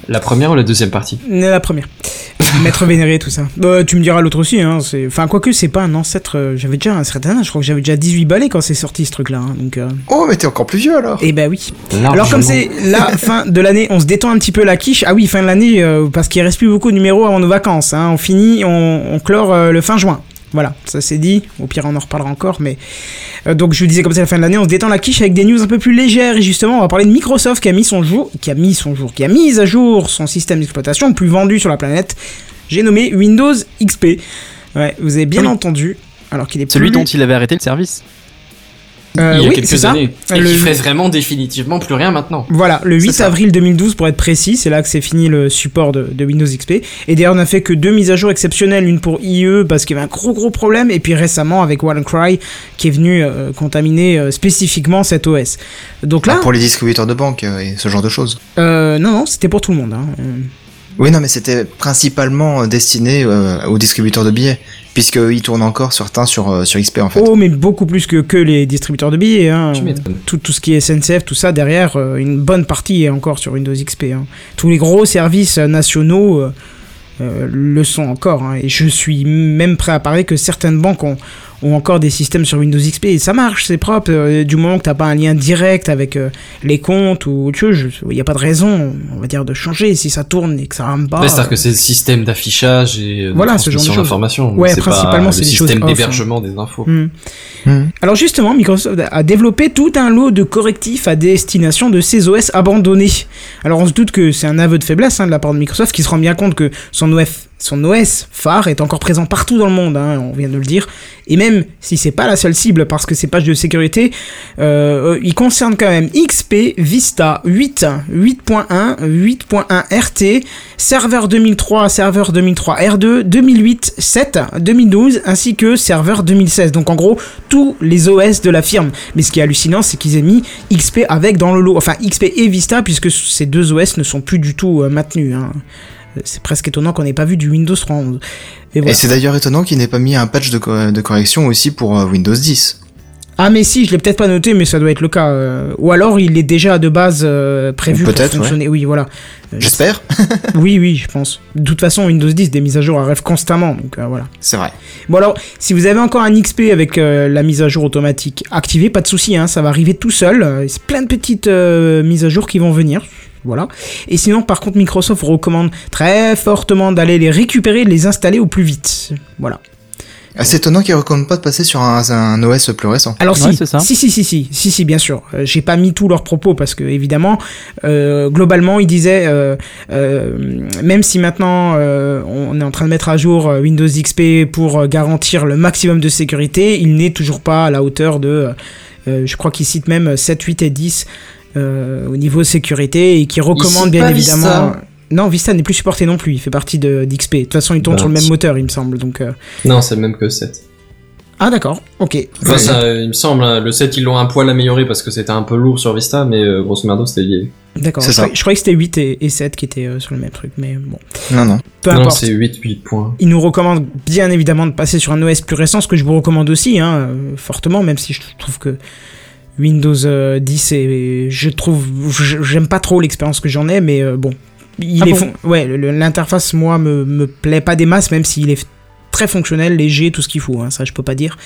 La première ou la deuxième partie La première. Maître vénéré, tout ça. Bah, tu me diras l'autre aussi, hein. c'est- Enfin, quoique, c'est pas un ancêtre. euh, J'avais déjà un certain âge, je crois que j'avais déjà 18 balais quand c'est sorti ce truc-là. hein, donc, euh, Oh, mais t'es encore plus vieux alors. Eh ben oui. Alors comme c'est la fin de l'année, on se détend un petit peu la quiche. Ah oui, fin de l'année, euh, parce qu'il reste plus beaucoup de numéros avant nos vacances. hein. On finit, on, on clore euh, le fin juin. Voilà, ça c'est dit. Au pire, on en reparlera encore. Mais euh, donc je disais comme c'est la fin de l'année, on se détend la quiche avec des news un peu plus légères. Et justement, on va parler de Microsoft qui a mis son jour, qui a mis son jour, qui a mis à jour son système d'exploitation le plus vendu sur la planète. J'ai nommé Windows XP. Ouais, vous avez bien Oui. entendu. Alors qu'il est Celui plus- dont il avait arrêté le service. Euh, Il y a oui, quelques ça. années. Et Le- qui ferait vraiment définitivement plus rien maintenant. Voilà, le 8 ça. avril 2012 pour être précis, c'est là que c'est fini le support de, de Windows XP. Et d'ailleurs, on n'a fait que deux mises à jour exceptionnelles, une pour IE parce qu'il y avait un gros gros problème, et puis récemment avec Cry qui est venu euh, contaminer euh, spécifiquement cet OS. Donc là, Ah, pour les distributeurs de banque euh, et ce genre de choses. euh, non non, c'était pour tout le monde. hein. Euh, Oui, non, mais c'était principalement euh, destiné euh, aux distributeurs de billets, puisqu'ils tournent encore certains sur, euh, sur XP en fait. Oh, mais beaucoup plus que, que les distributeurs de billets. Hein. Tu m'étonnes. Tout, tout ce qui est SNCF, tout ça, derrière, euh, une bonne partie est encore sur Windows XP. hein. Tous les gros services euh, nationaux euh, euh, le sont encore. hein. Et je suis même prêt à parier que certaines banques ont, ont encore des systèmes sur Windows XP. Et ça marche, c'est propre. euh, du moment que tu n'as pas un lien direct avec euh, les comptes ou autre chose, il n'y a pas de raison, on va dire, de changer. Si ça tourne et que ça rame pas. Ouais, c'est-à-dire que c'est le système d'affichage et de Voilà, ce genre de transmission d'informations. Ouais, c'est principalement, le c'est des choses système hein. d'hébergement des infos. Hmm. Hmm. Alors justement, Microsoft a développé tout un lot de correctifs à destination de ces OS abandonnés. Alors on se doute que c'est un aveu de faiblesse hein, de la part de Microsoft qui se rend bien compte que son OS, son OS phare est encore présent partout dans le monde, hein, on vient de le dire. Et même si c'est pas la seule cible parce que ces pages de sécurité, euh, il concerne quand même XP, Vista 8, 8.1, 8.1 RT, serveur 2003, serveur 2003 R2, 2008, 7, 2012 ainsi que serveur 2016. Donc en gros, tous les OS de la firme. Mais ce qui est hallucinant, c'est qu'ils aient mis XP avec dans le lot. Enfin, XP et Vista, puisque ces deux OS ne sont plus du tout euh, maintenus. hein. C'est presque étonnant qu'on n'ait pas vu du Windows 3.11. Et c'est d'ailleurs étonnant qu'il n'ait pas mis un patch de, co- de correction aussi pour euh, Windows 10. Ah mais si, je l'ai peut-être pas noté, mais ça doit être le cas. euh, Ou alors il est déjà de base euh, prévu pour Peut-être, fonctionner. Oui, voilà. Euh, J'espère. Oui, oui, je pense. De toute façon, Windows 10, des mises à jour arrivent constamment, donc voilà. C'est vrai. Bon alors, si vous avez encore un XP avec la mise à jour automatique activée, pas de souci, hein, ça va arriver tout seul. C'est plein de petites mises à jour qui vont venir. Voilà. Et sinon, par contre, Microsoft recommande très fortement d'aller les récupérer et de les installer au plus vite. Voilà. Ah, C'est étonnant qu'il ne recommande pas de passer sur un, un OS plus récent. Alors Ouais, si, c'est ça. si, si, si, si, si, si, bien sûr. Euh, J'ai pas mis tous leurs propos parce que évidemment, euh, globalement, ils disaient, euh, euh, même si maintenant euh, on est en train de mettre à jour Windows XP pour garantir le maximum de sécurité, il n'est toujours pas à la hauteur de, euh, je crois qu'ils citent même 7, 8 et 10 euh, au niveau sécurité et qui recommandent citent bien pas évidemment. Vista. Non, Vista n'est plus supporté non plus. Il fait partie de d'XP. De toute façon, il tourne Bah, sur le même moteur, il me semble. Donc, euh, Non, c'est le même que 7. ah d'accord, ok. Enfin, Ouais. ça, il me semble, hein, le 7 ils l'ont un poil amélioré parce que c'était un peu lourd sur Vista, mais euh, grosso merdo c'était lié. D'accord, C'est je, ça. croyais- je croyais que c'était 8 et, et 7 qui étaient euh, sur le même truc, mais bon. Non, non. Peu non, importe. c'est 8, 8 points. Il nous recommande bien évidemment de passer sur un OS plus récent, ce que je vous recommande aussi, hein, euh, fortement, même si je trouve que Windows euh, 10 et je trouve j'aime pas trop l'expérience que j'en ai, mais euh, bon, il Ah est bon ouais l'interface moi me, me plaît pas des masses, même s'il est très fonctionnel, léger, tout ce qu'il faut, hein, ça je peux pas dire.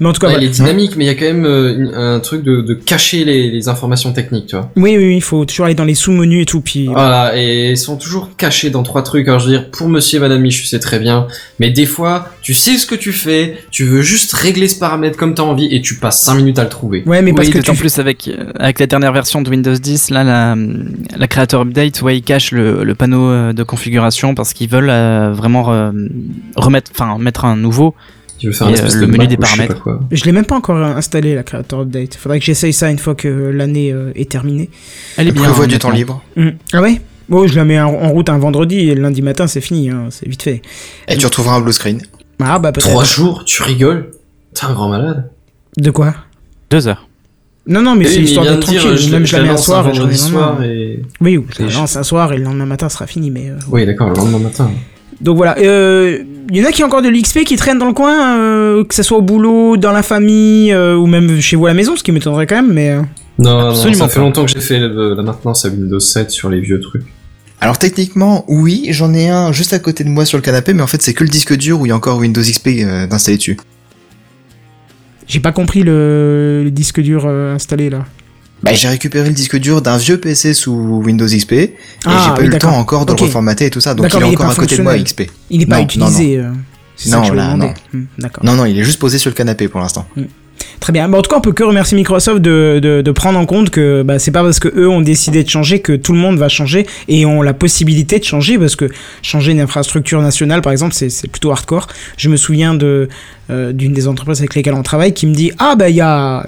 Mais en tout cas, Ouais, voilà. il est dynamique, mais il y a quand même euh, un truc de, de cacher les, les informations techniques, tu vois. oui, oui, oui, il faut toujours aller dans les sous-menus et tout, puis Voilà, et ils sont toujours cachés dans trois trucs. Alors je veux dire, pour monsieur et madame Michu, c'est très bien, mais des fois, tu sais ce que tu fais, tu veux juste régler ce paramètre comme t'as envie, et tu passes 5 minutes à le trouver. ouais, mais parce oui, que tu plus avec, avec la dernière version de Windows 10, là, la, la Creator Update, ouais, ils cachent le, le panneau euh, de configuration parce qu'ils veulent euh, vraiment remettre, enfin, mettre un nouveau. Tu veux faire un espèce euh, de le menu Mac des je paramètres. quoi. Je l'ai même pas encore installé la Creator Update. Faudrait que j'essaye ça une fois que l'année euh, est terminée. Elle est bien. Prévoit du temps libre. Mm. Ah ouais? Bon, je la mets en, route un vendredi et le lundi matin c'est fini, hein, c'est vite fait. Et tu retrouveras un blue screen. Ah bah peut-être. Trois jours, tu rigoles? T'es un grand malade. De quoi? Deux heures. Non, non, mais c'est mais histoire il vient d'être de tranquille. je, Même je je la mets un soir vendredi soir et... Oui, ou je la je- lance un soir et le lendemain matin sera fini, mais. euh, Oui, d'accord, le lendemain matin. Donc voilà. Euh, Il y en a qui ont encore de l'XP qui traînent dans le coin, euh, que ce soit au boulot, dans la famille euh, ou même chez vous à la maison, ce qui m'étonnerait quand même, mais. euh, Non, non, ça fait longtemps que j'ai fait le- la maintenance à Windows 7 sur les vieux trucs. Alors techniquement, oui, j'en ai un juste à côté de moi sur le canapé, mais en fait c'est que le disque dur où il y a encore Windows XP euh, d'installer dessus. J'ai pas compris le, le disque dur euh, installé là. Bah, j'ai récupéré le disque dur d'un vieux PC sous Windows XP et Ah, j'ai pas oui, eu le temps encore de le reformater et tout ça, donc il est mais il est encore à côté de moi. XP. Il est pas Non, utilisé. euh, ça Non, que je me là, demandais. non. Hmm. Non, non, il est juste posé sur le canapé pour l'instant. Très bien. Bah, en tout cas, on peut que remercier Microsoft de, de, de prendre en compte que bah, c'est pas parce que eux ont décidé de changer que tout le monde va changer et ont la possibilité de changer parce que changer une infrastructure nationale, par exemple, c'est c'est plutôt hardcore. Je me souviens de euh, d'une des entreprises avec lesquelles on travaille qui me dit ah bah il y a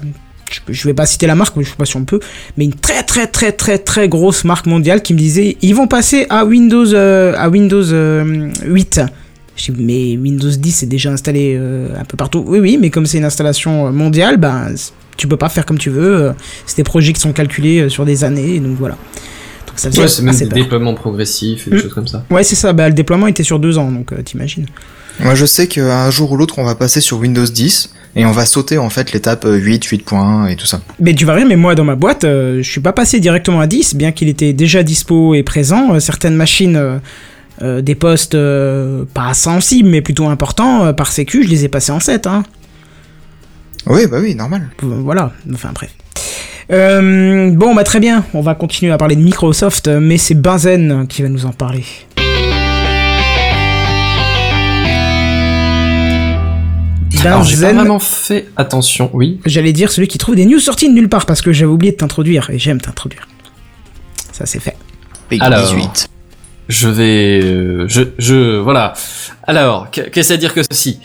je, vais pas citer la marque, mais je sais pas si on peut, mais une très très très très très grosse marque mondiale qui me disait ils vont passer à Windows euh, à Windows euh, 8. Je dis, mais Windows 10 est déjà installé euh, un peu partout. Oui, oui, mais comme c'est une installation euh, mondiale, ben, tu peux pas faire comme tu veux. euh, C'est des projets qui sont calculés euh, sur des années, donc voilà. Donc ça faisait Ouais, c'est même des peur. déploiements progressifs et des Mm. choses comme ça. Ouais, c'est ça. Bah, le déploiement était sur deux ans, donc euh, t'imagines. Moi je sais qu'un jour ou l'autre on va passer sur Windows 10 et on va sauter en fait l'étape euh, 8, 8.1 et tout ça. Mais tu vas rire, mais moi dans ma boîte, euh, je suis pas passé directement à 10, bien qu'il était déjà dispo et présent. Euh, certaines machines, euh, euh, des postes euh, pas sensibles, mais plutôt importants, euh, par sécu, je les ai passés en 7. Hein. Oui, bah oui, normal. Voilà, enfin bref. Euh, bon, bah très bien, on va continuer à parler de Microsoft, mais c'est Benzen qui va nous en parler. Alors j'ai pas vraiment fait attention, oui. j'allais dire celui qui trouve des news sorties de nulle part, parce que j'avais oublié de t'introduire, et j'aime t'introduire. Ça c'est fait. Big Alors. 18. Je vais, euh, je, je, voilà. Alors, qu- qu'est-ce à dire que ceci?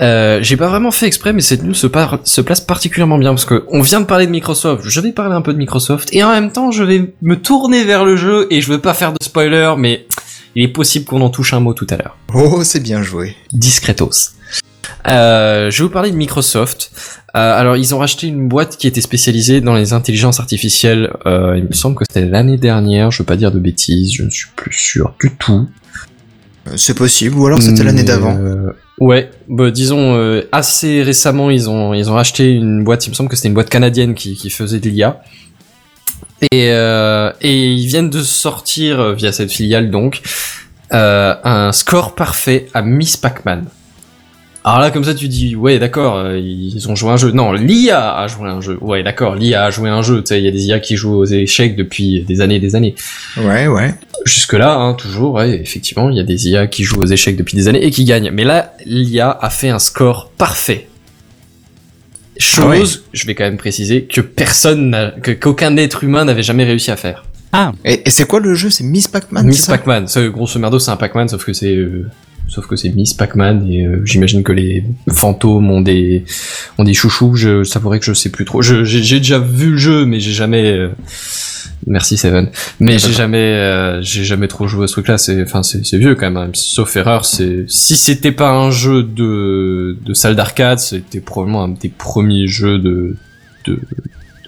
Euh, J'ai pas vraiment fait exprès, mais cette news se, par- se place particulièrement bien parce que on vient de parler de Microsoft. Je vais parler un peu de Microsoft et en même temps, je vais me tourner vers le jeu et je veux pas faire de spoiler, mais il est possible qu'on en touche un mot tout à l'heure. Oh, c'est bien joué. Discretos. Euh, je vais vous parler de Microsoft. Euh, alors, ils ont racheté une boîte qui était spécialisée dans les intelligences artificielles. Euh, il me semble que c'était l'année dernière. Je veux pas dire de bêtises. Je ne suis plus sûr du tout. C'est possible, ou alors c'était l'année d'avant. ouais, bah, disons assez récemment, ils ont ils ont racheté une boîte. Il me semble que c'était une boîte canadienne qui qui faisait de l'IA. Et et ils viennent de sortir via cette filiale donc un score parfait à Miss Pac-Man. Alors là, comme ça, tu dis, ouais, d'accord, euh, ils ont joué un jeu. Non, l'IA a joué un jeu. Ouais, d'accord, l'IA a joué un jeu. Tu sais, il y a des IA qui jouent aux échecs depuis des années et des années. Ouais, ouais. Jusque-là, hein, toujours, ouais, effectivement, il y a des IA qui jouent aux échecs depuis des années et qui gagnent. Mais là, l'IA a fait un score parfait. Chose, Ah ouais. je vais quand même préciser, que personne n'a, que, qu'aucun être humain n'avait jamais réussi à faire. Ah, Et, et c'est quoi le jeu? C'est Miss Pac-Man Miss c'est ça? Pac-Man, ça, grosso merdo, c'est un Pac-Man, sauf que c'est, euh, sauf que c'est Miss Pac-Man et euh, j'imagine que les fantômes ont des, ont des chouchous. Je savourais que je sais plus trop. J'ai, déjà vu le jeu, mais j'ai jamais. euh, Merci Seven. Mais j'ai jamais, euh, j'ai jamais trop joué à ce truc-là. C'est, enfin, c'est, c'est vieux quand même. Sauf erreur, c'est si c'était pas un jeu de, de salle d'arcade, c'était probablement un des premiers jeux de, de,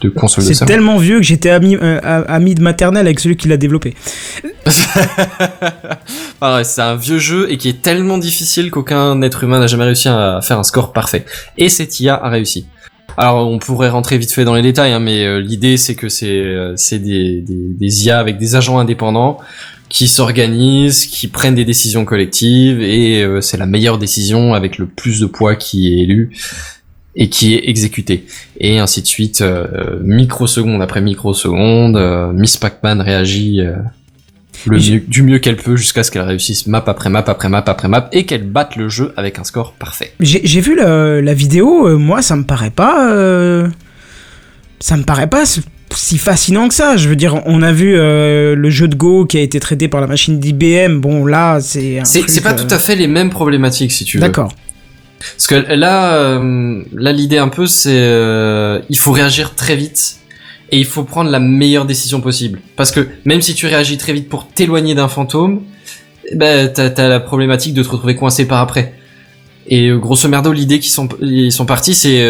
de console de C'est tellement vieux que j'étais ami, euh, ami de maternelle avec celui qui l'a développé. Ah ouais, c'est un vieux jeu et qui est tellement difficile qu'aucun être humain n'a jamais réussi à faire un score parfait. Et cette IA a réussi. Alors on pourrait rentrer vite fait dans les détails, hein, mais euh, l'idée c'est que c'est euh, c'est des, des, des IA avec des agents indépendants qui s'organisent, qui prennent des décisions collectives et euh, c'est la meilleure décision avec le plus de poids qui est élu et qui est exécuté. Et ainsi de suite, euh, microseconde après microseconde, euh, Miss Pac-Man réagit euh, le J'ai- mieux, du mieux qu'elle peut jusqu'à ce qu'elle réussisse map après map après map après map et qu'elle batte le jeu avec un score parfait. J'ai vu la, la vidéo, euh, moi ça me paraît pas. euh, ça me paraît pas si- fascinant que ça. Je veux dire, on a vu euh, le jeu de Go qui a été traité par la machine d'IBM. Bon, là, c'est. C'est pas tout à fait les mêmes problématiques si tu veux. D'accord. Parce que là, euh, là l'idée un peu c'est euh, il faut réagir très vite et il faut prendre la meilleure décision possible. Parce que même si tu réagis très vite pour t'éloigner d'un fantôme, ben t'as as la problématique de te retrouver coincé par après. Et euh, grosso merdo, l'idée qu'ils sont partis, c'est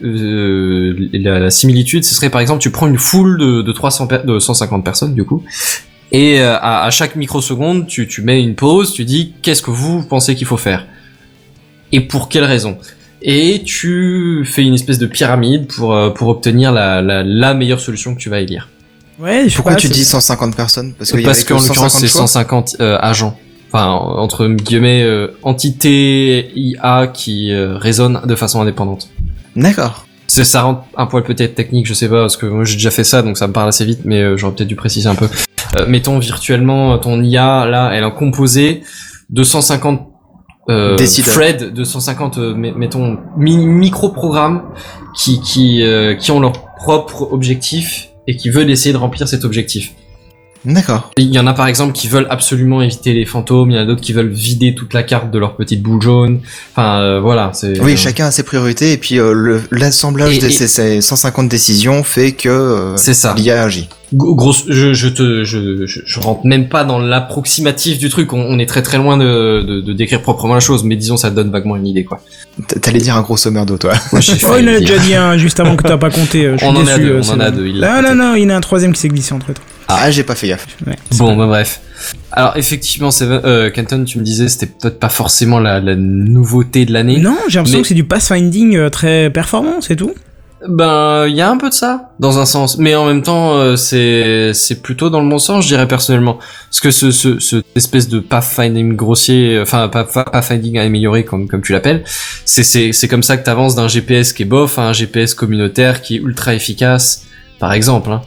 la, similitude, ce serait par exemple tu prends une foule de, de 300 per- de 150 personnes du coup. Et à, chaque microseconde, tu mets une pause, tu dis qu'est-ce que vous pensez qu'il faut faire? Et pour quelle raison? Et tu fais une espèce de pyramide pour, euh, pour obtenir la, la, la meilleure solution que tu vas élire. Ouais, je Pourquoi pas, tu dis 150 personnes? Parce y Parce que qu'en l'occurrence 150 c'est choix 150 euh, agents. Enfin, entre guillemets, euh, entités IA qui euh, résonnent de façon indépendante. D'accord. C'est- Ça rentre un poil peut-être technique, je sais pas, parce que moi j'ai déjà fait ça, donc ça me parle assez vite, mais euh, j'aurais peut-être dû préciser un peu. Euh, mettons virtuellement ton IA, là, elle est composée de 150 euh, threads, de 150, euh, met- mettons, mi- micro-programmes qui, qui, euh, qui ont leur propre objectif et qui veulent essayer de remplir cet objectif. D'accord. Il y en a par exemple qui veulent absolument éviter les fantômes, il y en a d'autres qui veulent vider toute la carte de leur petite boule jaune. Enfin euh, voilà, c'est Oui, chacun a ses priorités et puis euh, le- l'assemblage Et- de et- ces, ces 150 décisions fait que euh, c'est ça. l'IA agit. Gros, grosse- je, je te, je, je, je rentre même pas dans l'approximatif du truc. On, on est très très loin de, de, de décrire proprement la chose, mais disons ça donne vaguement une idée quoi. T'allais dire un gros sommaire d'eau, toi. Moi, Oh, il en a déjà dit un juste avant que t'as pas compté. euh, je suis On en a déçu, deux, euh, on en a deux, il l'a Non, non, non, il y en a un troisième qui s'est glissé entre temps. Ah, j'ai pas fait gaffe. Ouais. Bon, bah bref. Alors effectivement, c'est euh, Kenton, tu me disais c'était peut-être pas forcément la, la nouveauté de l'année. Non, j'ai l'impression Mais- que c'est du pathfinding euh, très performant, c'est tout. Ben, il y a un peu de ça, dans un sens, mais en même temps, euh, c'est c'est plutôt dans le bon sens, je dirais personnellement, parce que ce ce, ce espèce de pathfinding grossier, enfin pa- pa- pathfinding amélioré comme comme tu l'appelles, c'est c'est c'est comme ça que t'avances d'un GPS qui est bof à un GPS communautaire qui est ultra efficace, par exemple. Hein.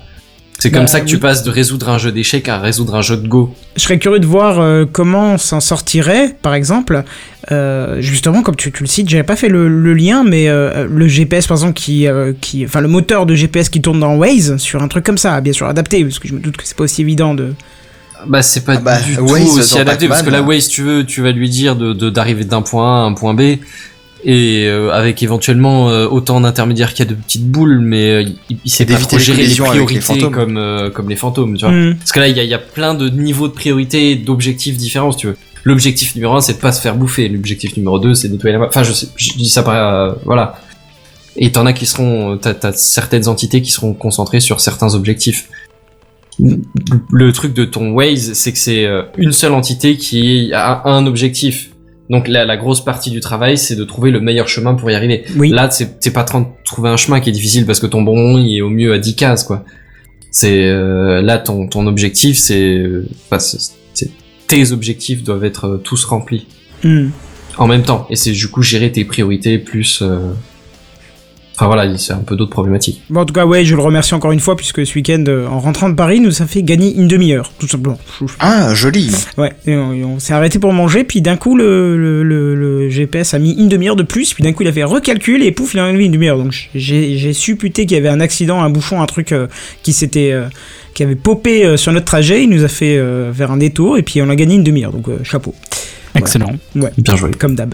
C'est comme Bah, ça que tu passes de résoudre un jeu d'échecs à résoudre un jeu de Go. Je serais curieux de voir euh, comment on s'en sortirait, par exemple. Euh, justement, comme tu, tu le cites, j'avais pas fait le, le lien, mais euh, le GPS, par exemple, qui, euh, qui, enfin, le moteur de GPS qui tourne dans Waze sur un truc comme ça, bien sûr adapté, parce que je me doute que c'est pas aussi évident de. Bah c'est pas Ah bah, du Waze tout aussi adapté parce que là Waze tu veux tu vas lui dire de de- d'arriver d'un point A à un point B et euh, avec éventuellement euh, autant d'intermédiaires qu'il y a de petites boules mais euh, il, il sait pas trop les gérer les les priorités fantômes. comme euh, comme les fantômes tu vois Hmm. parce que là il y a, il y a plein de niveaux de priorité et d'objectifs différents si tu veux l'objectif numéro un c'est de pas se faire bouffer l'objectif numéro deux c'est de nettoyer la map enfin je sais je dis ça par euh, voilà et t'en as qui seront t'as t'as certaines entités qui seront concentrées sur certains objectifs le truc de ton Waze, c'est que c'est euh, une seule entité qui a un objectif. Donc la, la grosse partie du travail, c'est de trouver le meilleur chemin pour y arriver. Oui. Là, c'est pas train de trouver un chemin qui est difficile parce que ton bon il est au mieux à 10 cases, quoi. C'est euh, là ton ton objectif, c'est euh, enfin, tes objectifs doivent être euh, tous remplis Hmm. en même temps. Et c'est du coup gérer tes priorités plus. euh, Enfin voilà, c'est un peu d'autres problématiques. Bon, en tout cas, ouais, je le remercie encore une fois, puisque ce week-end, euh, en rentrant de Paris, nous a fait gagner une demi-heure, tout simplement. Ah, joli. Ouais, et on, s'est arrêté pour manger, puis d'un coup, le, le, le, le GPS a mis une demi-heure de plus, puis d'un coup, il a fait recalcul, et pouf, il a enlevé une demi-heure. Donc, j'ai supputé qu'il y avait un accident, un bouchon, un truc euh, qui s'était. euh, qui avait popé euh, sur notre trajet, il nous a fait euh, faire un détour, et puis on a gagné une demi-heure, donc euh, chapeau, Excellent. Bien joué. comme d'hab.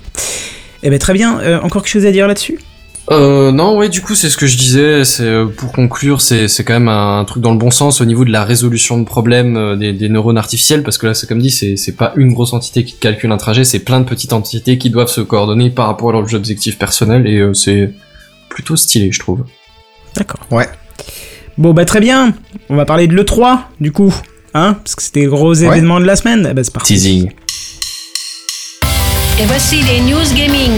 Eh ben très bien, Euh, encore quelque chose à dire là-dessus? Euh, non, ouais, du coup, c'est ce que je disais. C'est euh, pour conclure, c'est c'est quand même un, truc dans le bon sens au niveau de la résolution de problèmes euh, des, des neurones artificiels, parce que là, c'est comme dit, c'est c'est pas une grosse entité qui calcule un trajet, c'est plein de petites entités qui doivent se coordonner par rapport à leurs objectifs personnels, et euh, c'est plutôt stylé, je trouve. D'accord. Ouais. Bon, bah très bien, on va parler de l'E3, du coup, hein, parce que c'était gros événements de la semaine. Eh ben, c'est parti. Teasing. Et voici les news gaming.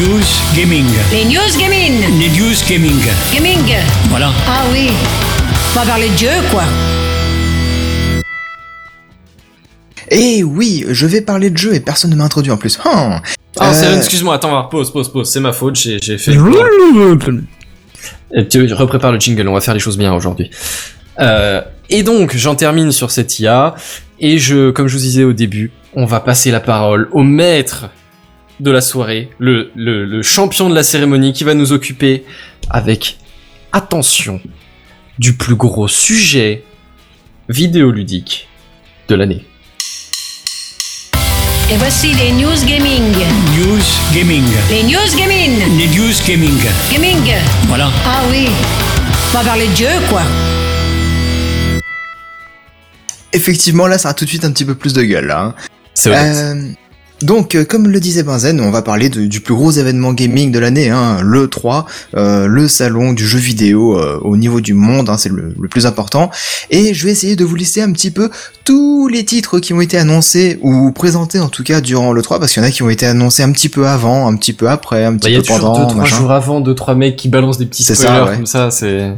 News Gaming. Les news gaming. Les news gaming. Gaming. Voilà. Ah oui. On va parler de Dieu, quoi. Et oui, je vais parler de jeu et personne ne m'a introduit en plus. Hum. Ah, Euh, Céline, excuse-moi, attends, va, pause, pause, pause, c'est ma faute, j'ai j'ai fait... Euh, Tu reprépare le jingle, on va faire les choses bien aujourd'hui. Euh, et donc, j'en termine sur cette IA, et je, comme je vous disais au début, on va passer la parole au maître de la soirée, le, le, le champion de la cérémonie qui va nous occuper avec attention du plus gros sujet vidéoludique de l'année. Et voici les news gaming. News Gaming. Les news gaming. Les news gaming. Gaming. Voilà. Ah oui. On va parler de Dieu, quoi. Effectivement, là, ça a tout de suite un petit peu plus de gueule, hein. C'est honnête. Euh, donc, euh, comme le disait Benzen, on va parler de- du plus gros événement gaming de l'année, hein, le 3, euh, le salon du jeu vidéo euh, au niveau du monde, hein, c'est le, le plus important. Et je vais essayer de vous lister un petit peu tous les titres qui ont été annoncés ou présentés en tout cas durant le 3, parce qu'il y en a qui ont été annoncés un petit peu avant, un petit peu après, un Bah, petit il y a peu toujours pendant, deux, trois machin. jours avant, deux, trois mecs qui balancent des petits spoilers ça, ouais. comme ça, c'est...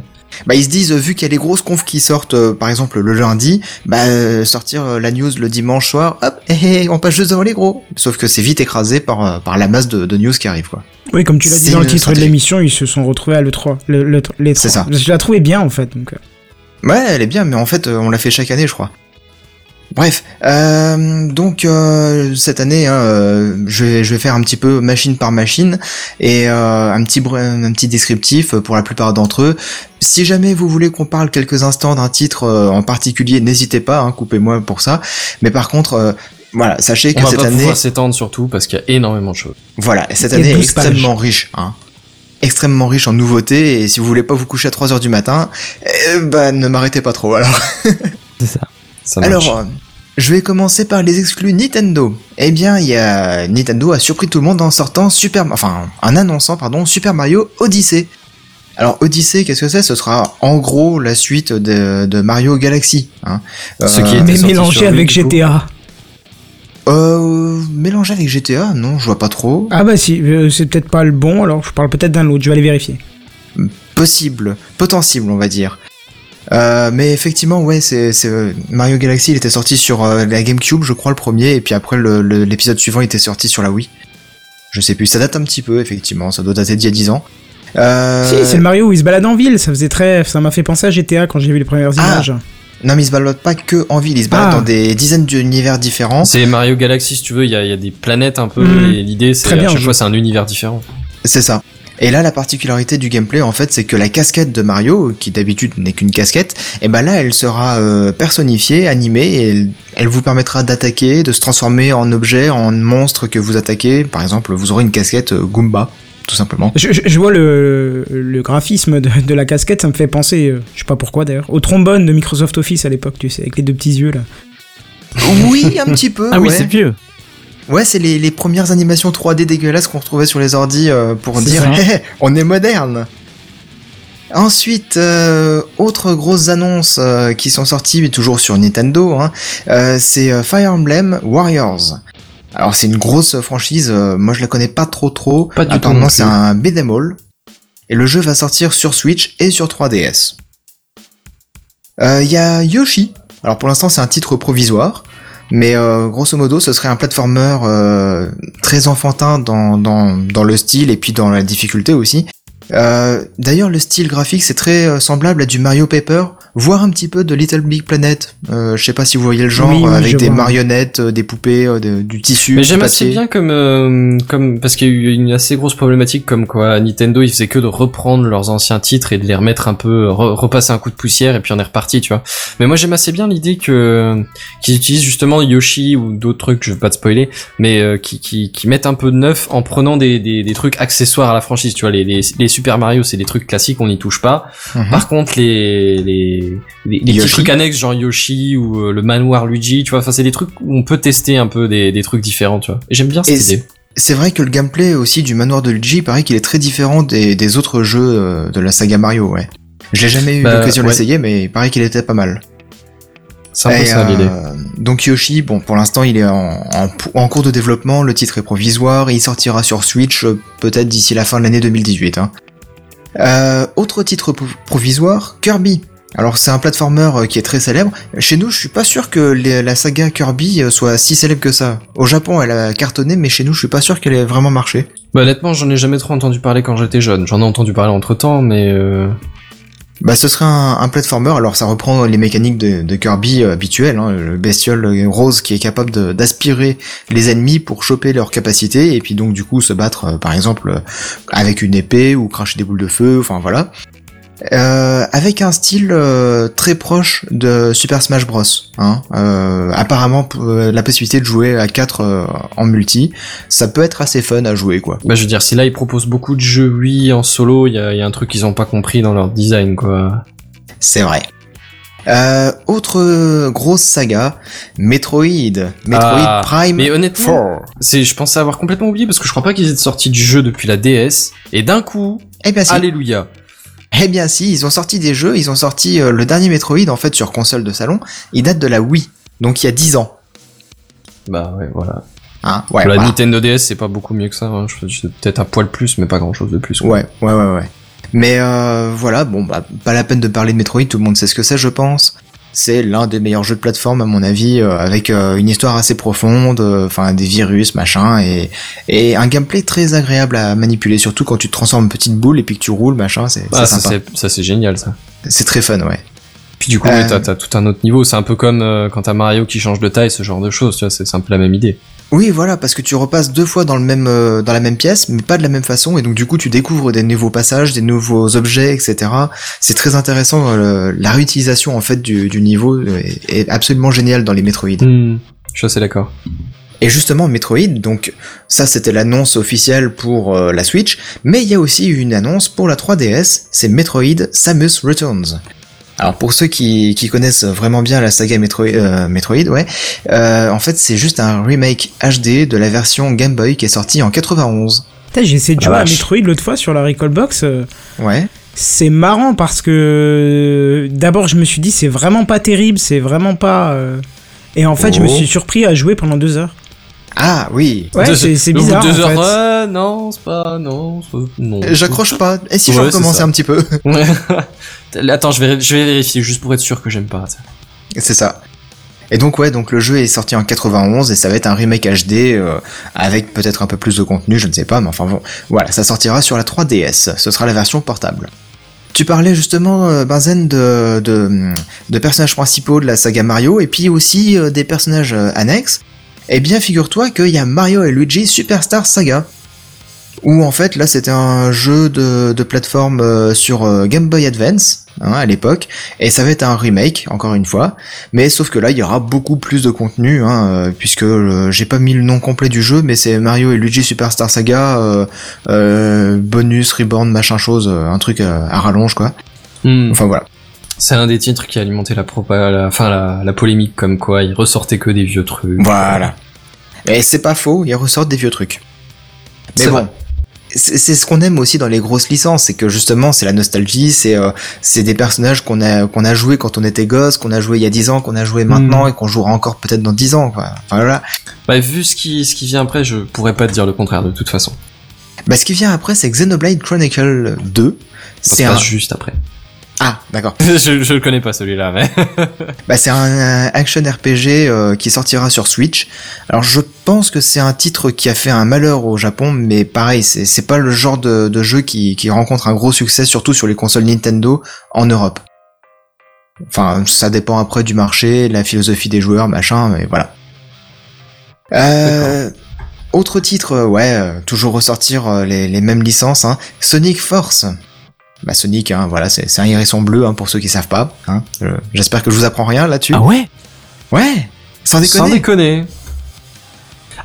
Bah ils se disent, vu qu'il y a les grosses confs qui sortent, euh, par exemple le lundi, bah euh, sortir euh, la news le dimanche soir, hop, hé, hé, on passe juste devant les gros. Sauf que c'est vite écrasé par, par la masse de, de news qui arrive, quoi. Oui, comme tu l'as dit dans le titre de l'émission, ils se sont retrouvés à l'E3. Le, le, les C'est ça. Je la trouvais bien en fait. Donc. Ouais, elle est bien, mais en fait, on l'a fait chaque année, je crois. Bref, euh, donc euh, cette année, hein, euh, je, vais, je vais faire un petit peu machine par machine et euh, un petit un petit descriptif pour la plupart d'entre eux. Si jamais vous voulez qu'on parle quelques instants d'un titre euh, en particulier, n'hésitez pas, hein, coupez-moi pour ça. Mais par contre, euh, voilà, sachez On que va cette pas année, pouvoir s'étendre surtout parce qu'il y a énormément de choses. voilà, cette année est 12 extrêmement riche, hein. Extrêmement riche en nouveautés, et si vous voulez pas vous coucher à 3 heures du matin, eh ben, ne m'arrêtez pas trop, alors. C'est ça. Ça. Alors, euh, je vais commencer par les exclus Nintendo. Eh bien, il y a Nintendo a surpris tout le monde en sortant Super, enfin, en annonçant pardon Super Mario Odyssey. Alors Odyssey, qu'est-ce que c'est? Ce sera en gros la suite de, de Mario Galaxy. Hein. Ce qui Mais sorti mélangé avec. GTA. Euh, mélangé avec GTA Non, je vois pas trop. Ah bah si, euh, c'est peut-être pas le bon, alors je parle peut-être d'un autre, je vais aller vérifier. Possible, potentiel, on va dire. Euh, mais effectivement, ouais, c'est euh, Mario Galaxy. Il était sorti sur euh, la GameCube, je crois, le premier, et puis après l'épisode suivant il était sorti sur la Wii. Je sais plus, ça date un petit peu, effectivement, ça doit dater d'il y a 10 ans. Euh, Si, c'est le Mario où il se balade en ville, ça faisait très... Ça m'a fait penser à GTA quand j'ai vu les premières Ah. images. Non, mais il se balade pas que en ville, il se balade Ah. dans des dizaines d'univers différents. C'est Mario Galaxy, si tu veux, il y a, il y a des planètes un peu, et l'idée c'est Très bien, à chaque fois c'est un univers différent. C'est ça. Et là, la particularité du gameplay, en fait, c'est que la casquette de Mario, qui d'habitude n'est qu'une casquette, et ben là, elle sera euh, personnifiée, animée, et elle, elle vous permettra d'attaquer, de se transformer en objet, en monstre que vous attaquez. Par exemple, vous aurez une casquette euh, Goomba, tout simplement. Je, je- je vois le, le graphisme de, de la casquette, ça me fait penser, euh, je sais pas pourquoi d'ailleurs, au trombone de Microsoft Office à l'époque, tu sais, avec les deux petits yeux là. Oui, un petit peu. Ah oui, c'est vieux. Ouais, c'est les, les premières animations 3D dégueulasses qu'on retrouvait sur les ordis euh, pour dire hé, on est moderne. Ensuite, euh, autres grosses annonces euh, qui sont sorties, mais toujours sur Nintendo, hein, euh, c'est Fire Emblem Warriors. Alors c'est une grosse franchise, euh, moi je la connais pas trop trop. Pas du tout Apparemment c'est un beat'em all. Et le jeu va sortir sur Switch et sur 3DS. Euh, Il y a Yoshi. Alors pour l'instant c'est un titre provisoire. Mais euh, grosso modo, ce serait un platformer euh, très enfantin dans, dans, dans le style et puis dans la difficulté aussi. Euh, D'ailleurs, le style graphique, c'est très semblable à du Mario Paper, voire un petit peu de Little Big Planet. Euh, je sais pas si vous voyez le genre, Oui, oui, avec des vois. marionnettes, euh, des poupées, euh, de- du tissu, Mais j'aime assez bien comme, euh, comme parce qu'il y a eu une assez grosse problématique comme quoi Nintendo ils faisaient que de reprendre leurs anciens titres et de les remettre un peu, re- repasser un coup de poussière et puis on est reparti, tu vois. Mais moi j'aime assez bien l'idée que qu'ils utilisent justement Yoshi ou d'autres trucs, je veux pas te spoiler, mais euh, qui, qui qui mettent un peu de neuf en prenant des, des, des trucs accessoires à la franchise, tu vois. Les, les, les Super Mario c'est des trucs classiques, on n'y touche pas. Mhm. Par contre les les les, les petits trucs annexes genre Yoshi ou euh, le manoir Luigi, tu vois, enfin c'est des trucs où on peut tester un peu des, des trucs différents, tu vois. Et j'aime bien cette Et idée. C'est vrai que le gameplay aussi du manoir de Luigi, il paraît qu'il est très différent des, des autres jeux euh, de la saga Mario, ouais. J'ai jamais eu Bah, l'occasion de ouais. l'essayer, mais il paraît qu'il était pas mal. C'est un peu ça l'idée. euh, donc Yoshi, bon, pour l'instant, il est en, en, en cours de développement. Le titre est provisoire. Il sortira sur Switch peut-être d'ici la fin de l'année 2018. Hein. Euh, autre titre pro- provisoire, Kirby. Alors c'est un platformer euh, qui est très célèbre. Chez nous, je suis pas sûr que les- la saga Kirby euh, soit si célèbre que ça. Au Japon, elle a cartonné, mais chez nous, je suis pas sûr qu'elle ait vraiment marché. Bah, honnêtement, j'en ai jamais trop entendu parler quand j'étais jeune. J'en ai entendu parler entre temps, mais euh... Bah, ce serait un, un platformer. Alors, ça reprend les mécaniques de, de Kirby euh, habituelles, hein, le bestiole rose qui est capable d'aspirer les ennemis pour choper leurs capacités et puis donc du coup se battre, par exemple, avec une épée ou cracher des boules de feu. Enfin voilà. Euh, avec un style euh, très proche de Super Smash Bros. Hein. Euh, apparemment, euh, la possibilité de jouer à 4 en multi, ça peut être assez fun à jouer, quoi. bah, je veux dire, si là ils proposent beaucoup de jeux oui en solo, il y a, y a un truc qu'ils ont pas compris dans leur design, quoi. C'est vrai. Euh, autre euh, grosse saga, Metroid. Metroid Ah, Prime Mais honnêtement, 4. c'est, je pensais avoir complètement oublié parce que je crois pas qu'ils aient sorti du jeu depuis la DS. Et d'un coup, Eh bien si. alléluia. Eh bien si, ils ont sorti des jeux, ils ont sorti euh, le dernier Metroid en fait sur console de salon, il date de la Wii. Donc il y a 10 ans. Bah ouais, voilà. Hein ouais, la voilà. Nintendo DS, c'est pas beaucoup mieux que ça. Hein. Peut-être un poil plus, mais pas grand chose de plus. quoi. ouais, ouais, ouais, ouais. Mais euh, voilà, bon, bah, pas la peine de parler de Metroid, tout le monde sait ce que c'est, je pense. C'est l'un des meilleurs jeux de plateforme à mon avis, euh, avec euh, une histoire assez profonde, euh, enfin des virus, machin, et, et un gameplay très agréable à manipuler, surtout quand tu te transformes en petite boule et puis que tu roules, machin, c'est Ah, c'est ça sympa. c'est ça c'est génial ça. C'est très fun, ouais. Puis du coup, t'as tout un autre niveau. C'est un peu comme quand t'as Mario qui change de taille, ce genre de choses. Tu vois, c'est c'est un peu la même idée. Oui, voilà, parce que tu repasses deux fois dans le même euh, dans la même pièce, mais pas de la même façon, et donc du coup tu découvres des nouveaux passages, des nouveaux objets, etc. C'est très intéressant. euh, la réutilisation en fait du, du niveau est, est absolument géniale dans les Metroid. Hmm, je suis assez d'accord. Et justement, Metroid, donc ça c'était l'annonce officielle pour euh, la Switch, mais il y a aussi une annonce pour la 3DS, c'est Metroid Samus Returns. Alors pour ceux qui, qui connaissent vraiment bien la saga Metroid, euh, Metroid ouais, euh, en fait c'est juste un remake HD de la version Game Boy qui est sortie en 91. Putain, J'ai essayé de Ah, jouer à. Metroid l'autre fois sur la Recall Box. euh, Ouais. C'est marrant parce que d'abord je me suis dit c'est vraiment pas terrible, c'est vraiment pas. euh, Et en fait je me Oh. suis surpris à jouer pendant deux heures. Ah oui. Ouais, Deux- c'est c'est bizarre. deux en heures, fait. non, c'est pas, non, c'est- non. J'accroche pas. Et si Ouais, je recommençais ça. un petit peu Ouais. Attends, je vais, vérifier juste pour être sûr que j'aime pas. C'est ça. Et donc ouais, donc le jeu est sorti en 91 et ça va être un remake HD euh, avec peut-être un peu plus de contenu, je ne sais pas, mais enfin bon, voilà, ça sortira sur la 3DS. Ce sera la version portable. Tu parlais justement, euh, Benzen, de, personnages principaux de la saga Mario et puis aussi euh, des personnages annexes. Eh bien, figure-toi qu'il y a Mario et Luigi Superstar Saga. Où en fait, là, c'était un jeu de, de plateforme euh, sur euh, Game Boy Advance hein, à l'époque, et ça va être un remake, encore une fois. Mais sauf que là, il y aura beaucoup plus de contenu, hein, euh, puisque euh, j'ai pas mis le nom complet du jeu, mais c'est Mario et Luigi Superstar Saga, euh, euh, bonus, reborn, machin chose, euh, un truc à rallonge quoi. Hmm. Enfin voilà. C'est un des titres qui a alimenté la, propa- la, enfin, la, la polémique comme quoi il ressortait que des vieux trucs. Voilà. Et c'est pas faux, ils ressortent des vieux trucs. Mais C'est bon. vrai. C'est ce qu'on aime aussi dans les grosses licences, c'est que justement c'est la nostalgie, c'est euh, c'est des personnages qu'on a qu'on a joué quand on était gosse, qu'on a joué il y a 10 ans, qu'on a joué maintenant et qu'on jouera encore peut-être dans 10 ans quoi. Enfin voilà. Bah, vu ce qui, ce qui vient après, je pourrais pas te dire le contraire de toute façon. Bah ce qui vient après c'est Xenoblade Chronicle 2. Ça C'est un passe juste après. Ah, d'accord. je, je le connais pas celui-là, mais. Bah, c'est un, action RPG euh, qui sortira sur Switch. Alors je pense que c'est un titre qui a fait un malheur au Japon, mais pareil, c'est pas le genre de, de jeu qui, qui rencontre un gros succès, surtout sur les consoles Nintendo en Europe. Enfin, ça dépend après du marché, la philosophie des joueurs, machin, mais voilà. Euh, autre titre, ouais, euh, toujours ressortir les, les mêmes licences, hein. Sonic Force. Bah Sonic, hein, voilà, c'est un hérisson bleu hein, pour ceux qui savent pas. Hein. J'espère que je vous apprends rien là-dessus. Ah ouais? Ouais, sans déconner. Sans déconner.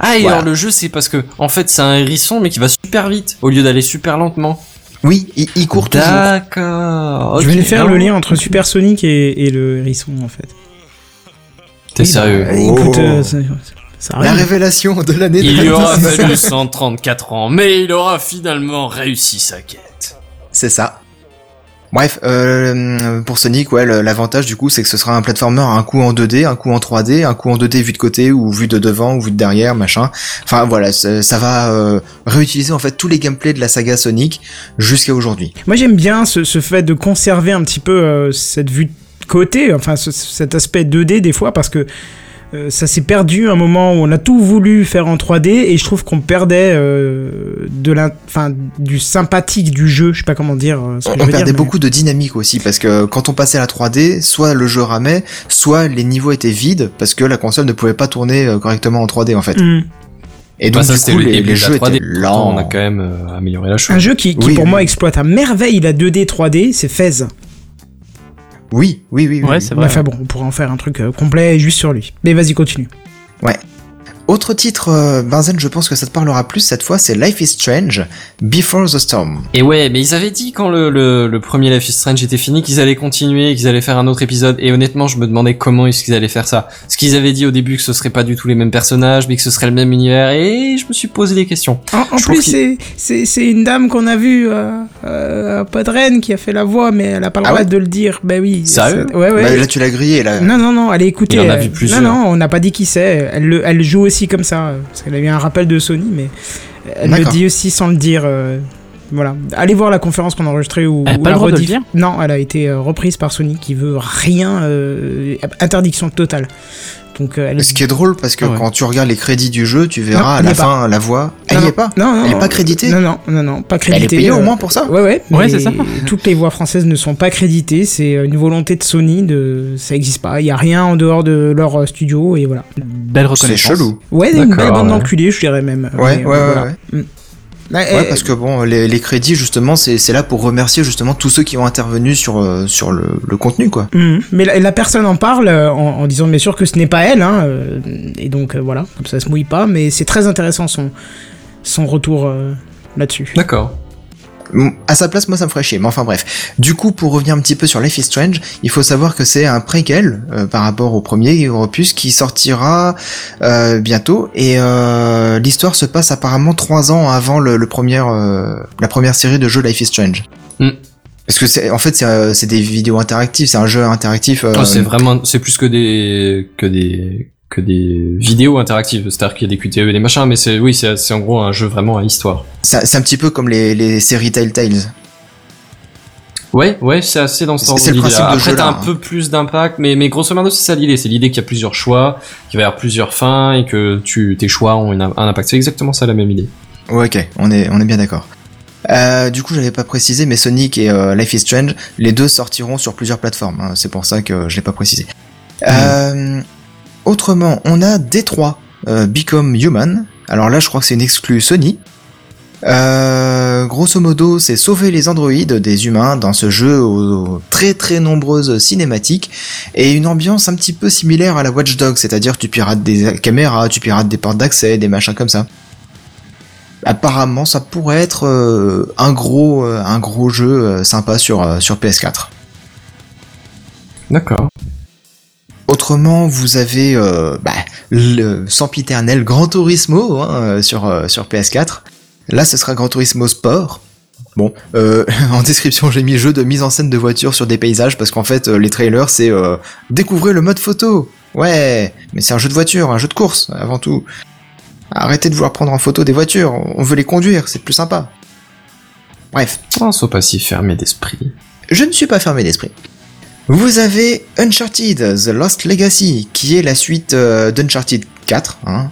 Ah, et Voilà. alors le jeu, c'est parce que, en fait, c'est un hérisson, mais qui va super vite, au lieu d'aller super lentement. Oui, il, il court toujours. D'accord. Je vais faire non. le lien entre Super Sonic et, et le hérisson en fait. T'es Oui, sérieux? bah, Euh, Écoute, Oh. euh, ça, ça La révélation de l'année Il lui aura 2010. fallu 134 ans, mais il aura finalement réussi sa quête. C'est ça. Bref, euh, pour Sonic, ouais, l'avantage du coup, c'est que ce sera un platformer un coup en 2D, un coup en 3D, un coup en 2D vu de côté ou vu de devant ou vu de derrière, machin. Enfin voilà, ça va euh, réutiliser en fait tous les gameplays de la saga Sonic jusqu'à aujourd'hui. Moi j'aime bien ce, ce fait de conserver un petit peu euh, cette vue de côté, enfin ce- cet aspect 2D des fois parce que euh, ça s'est perdu un moment où on a tout voulu faire en 3D et je trouve qu'on perdait euh, de du sympathique du jeu, je sais pas comment dire. euh, ce que On, je on veux perdait dire, mais- beaucoup de dynamique aussi parce que quand on passait à la 3D, soit le jeu ramait, soit les niveaux étaient vides parce que la console ne pouvait pas tourner correctement en 3D en fait. Hmm. Et Bah, donc ça, du coup le les, jeux 3D. étaient lents. on a quand même euh, amélioré la chose. Un jeu qui, qui Oui, pour oui, moi exploite à merveille la 2D 3D, c'est Fez. Oui, oui, oui. oui, Ouais, oui. c'est vrai. Enfin bon, on pourrait en faire un truc euh, complet juste sur lui. Mais vas-y, continue. Autre titre, euh, Benzen, je pense que ça te parlera plus cette fois, c'est Life is Strange, Before the Storm. Et ouais, mais ils avaient dit quand le, le, le premier Life is Strange était fini qu'ils allaient continuer, qu'ils allaient faire un autre épisode. Et honnêtement, je me demandais comment est-ce qu'ils allaient faire ça. Ce qu'ils avaient dit au début que ce serait pas du tout les mêmes personnages, mais que ce serait le même univers. Et je me suis posé des questions. En, plus, c'est- c'est c'est une dame qu'on a vue euh, euh, à Podren qui a fait la voix, mais elle a pas le Ah droit ouais de le dire. Ben oui. Sérieux c'est- Ouais, ouais. Bah, là, tu l'as grillé, là. Non, non, non, allez écouter. Il en a vu plusieurs. Non, non, on n'a pas dit qui c'est. Elle, le- elle joue aussi comme ça. euh, Parce qu'elle a eu un rappel de Sony, mais elle le dit aussi sans le dire. euh, Voilà. Allez voir la conférence qu'on a enregistrée ou, Elle a ou pas la rediff. Non, elle a été euh, reprise par Sony qui veut rien, euh, interdiction totale. Donc euh, elle Ce qui est drôle parce que Ah ouais. quand tu regardes les crédits du jeu, tu verras Non, à elle la pas. fin la voix. Elle Non, est pas. Non, non, Elle est non. pas créditée. Non, non, non, non, pas Elle créditée. est payée au euh, moins pour ça. Ouais, ouais. Ouais, mais c'est ça. Toutes les voix françaises ne sont pas créditées. C'est une volonté de Sony. De... Ça existe pas. Il y a rien en dehors de leur euh, studio et voilà. Belle C'est reconnaissance. chelou. Ouais, une belle D'accord, bande ouais. d'enculés, je dirais même. Ouais, Mais, ouais, euh, ouais, voilà. ouais. Mm. Ouais, parce que bon, les, les crédits justement, c'est c'est là pour remercier justement tous ceux qui ont intervenu sur euh, sur le, le contenu quoi. Mhm. Mais la, la personne en parle euh, en, en disant bien sûr que ce n'est pas elle, hein, euh, et donc euh, voilà, comme ça se mouille pas, mais c'est très intéressant son, son retour euh, là-dessus. D'accord. À sa place, moi, ça me ferait chier. Mais enfin, bref. Du coup, pour revenir un petit peu sur Life is Strange, il faut savoir que c'est un préquel euh, par rapport au premier opus qui sortira euh, bientôt. Et euh, l'histoire se passe apparemment trois ans avant le, le premier, euh, la première série de jeux Life is Strange. Mm. Parce que c'est, en fait, c'est, euh, c'est des vidéos interactives, c'est un jeu interactif. euh, Oh, c'est vraiment, c'est plus que des, que des, que des vidéos interactives. C'est-à-dire qu'il y a des QTE et des machins, mais c'est, oui, c'est, en gros un jeu vraiment à histoire. c'est, un petit peu comme les, les séries Telltale. Ouais, ouais, c'est assez dans ce principe de Après, t'as un hein. peu plus d'impact, mais, mais grosso modo, c'est ça l'idée. C'est l'idée qu'il y a plusieurs choix, qu'il va y avoir plusieurs fins et que tu, tes choix ont une- un impact. C'est exactement ça la même idée. Ouais, ok, on est, on est bien d'accord. Euh, du coup, j'avais pas précisé, mais Sonic et euh, Life is Strange, les deux sortiront sur plusieurs plateformes. hein, c'est pour ça que je l'ai pas précisé. Euh, autrement, on a D3, euh, Become Human. Alors là, je crois que c'est une exclue Sony. Euh, grosso modo, c'est sauver les androïdes des humains dans ce jeu aux, très très nombreuses cinématiques et une ambiance un petit peu similaire à la Watch Dogs, c'est-à-dire tu pirates des caméras, tu pirates des portes d'accès, des machins comme ça. Apparemment, ça pourrait être euh, un gros euh, un gros jeu sympa sur sur PS4. D'accord. Autrement, vous avez euh, bah, le sempiternel Gran Turismo hein, euh, sur euh, sur PS4. Là, ce sera Gran Turismo Sport. Bon, euh, en description, j'ai mis jeu de mise en scène de voitures sur des paysages parce qu'en fait, les trailers, c'est euh, découvrez le mode photo. Ouais, mais c'est un jeu de voiture, un jeu de course avant tout. Arrêtez de vouloir prendre en photo des voitures, on veut les conduire, c'est plus sympa. Bref, Oh, sois pas si fermé d'esprit. je ne suis pas fermé d'esprit. Vous avez Uncharted The Lost Legacy, qui est la suite euh, d'Uncharted 4. Hein.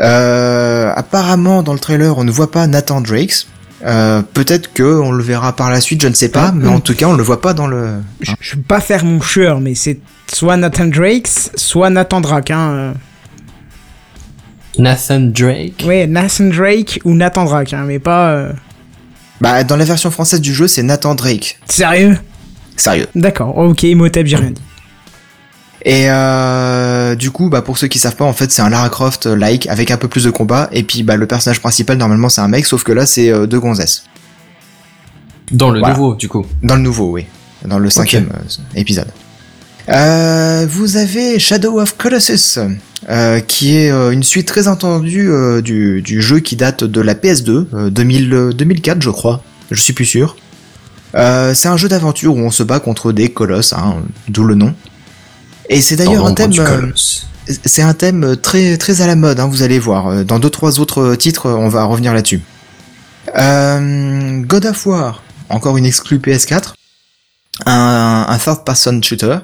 Euh, apparemment, dans le trailer, on ne voit pas Nathan Drakes. Euh, Peut-être que on le verra par la suite, je ne sais pas, mais en tout cas, on le voit pas dans le. Je, je vais pas faire mon cheur, mais c'est soit Nathan Drake, soit Nathan Drake. Hein. euh. Nathan Drake? Ouais, Nathan Drake ou Nathan Drake, hein, mais pas. euh, Bah, dans la version française du jeu, c'est Nathan Drake. Sérieux? Sérieux. D'accord, ok, Imhotep, j'ai rien dit. Et euh, du coup, bah pour ceux qui savent pas, en fait, c'est un Lara Croft like avec un peu plus de combat. Et puis, bah le personnage principal normalement c'est un mec, sauf que là c'est euh, deux gonzesses. Dans le Voilà. nouveau, du coup. Dans le nouveau, oui. Dans le cinquième euh, épisode. Euh, vous avez Shadow of Colossus, euh, qui est euh, une suite très attendue euh, du, du jeu qui date de la PS2, euh, 2000, euh, 2004 je crois, je suis plus sûr. Euh, c'est un jeu d'aventure où on se bat contre des colosses, hein, d'où le nom. Et c'est d'ailleurs un thème, euh, c'est un thème très très à la mode, hein, vous allez voir. Euh, Dans deux trois autres titres, on va revenir là-dessus. Euh, God of War, encore une exclue PS4. Un, un third person shooter,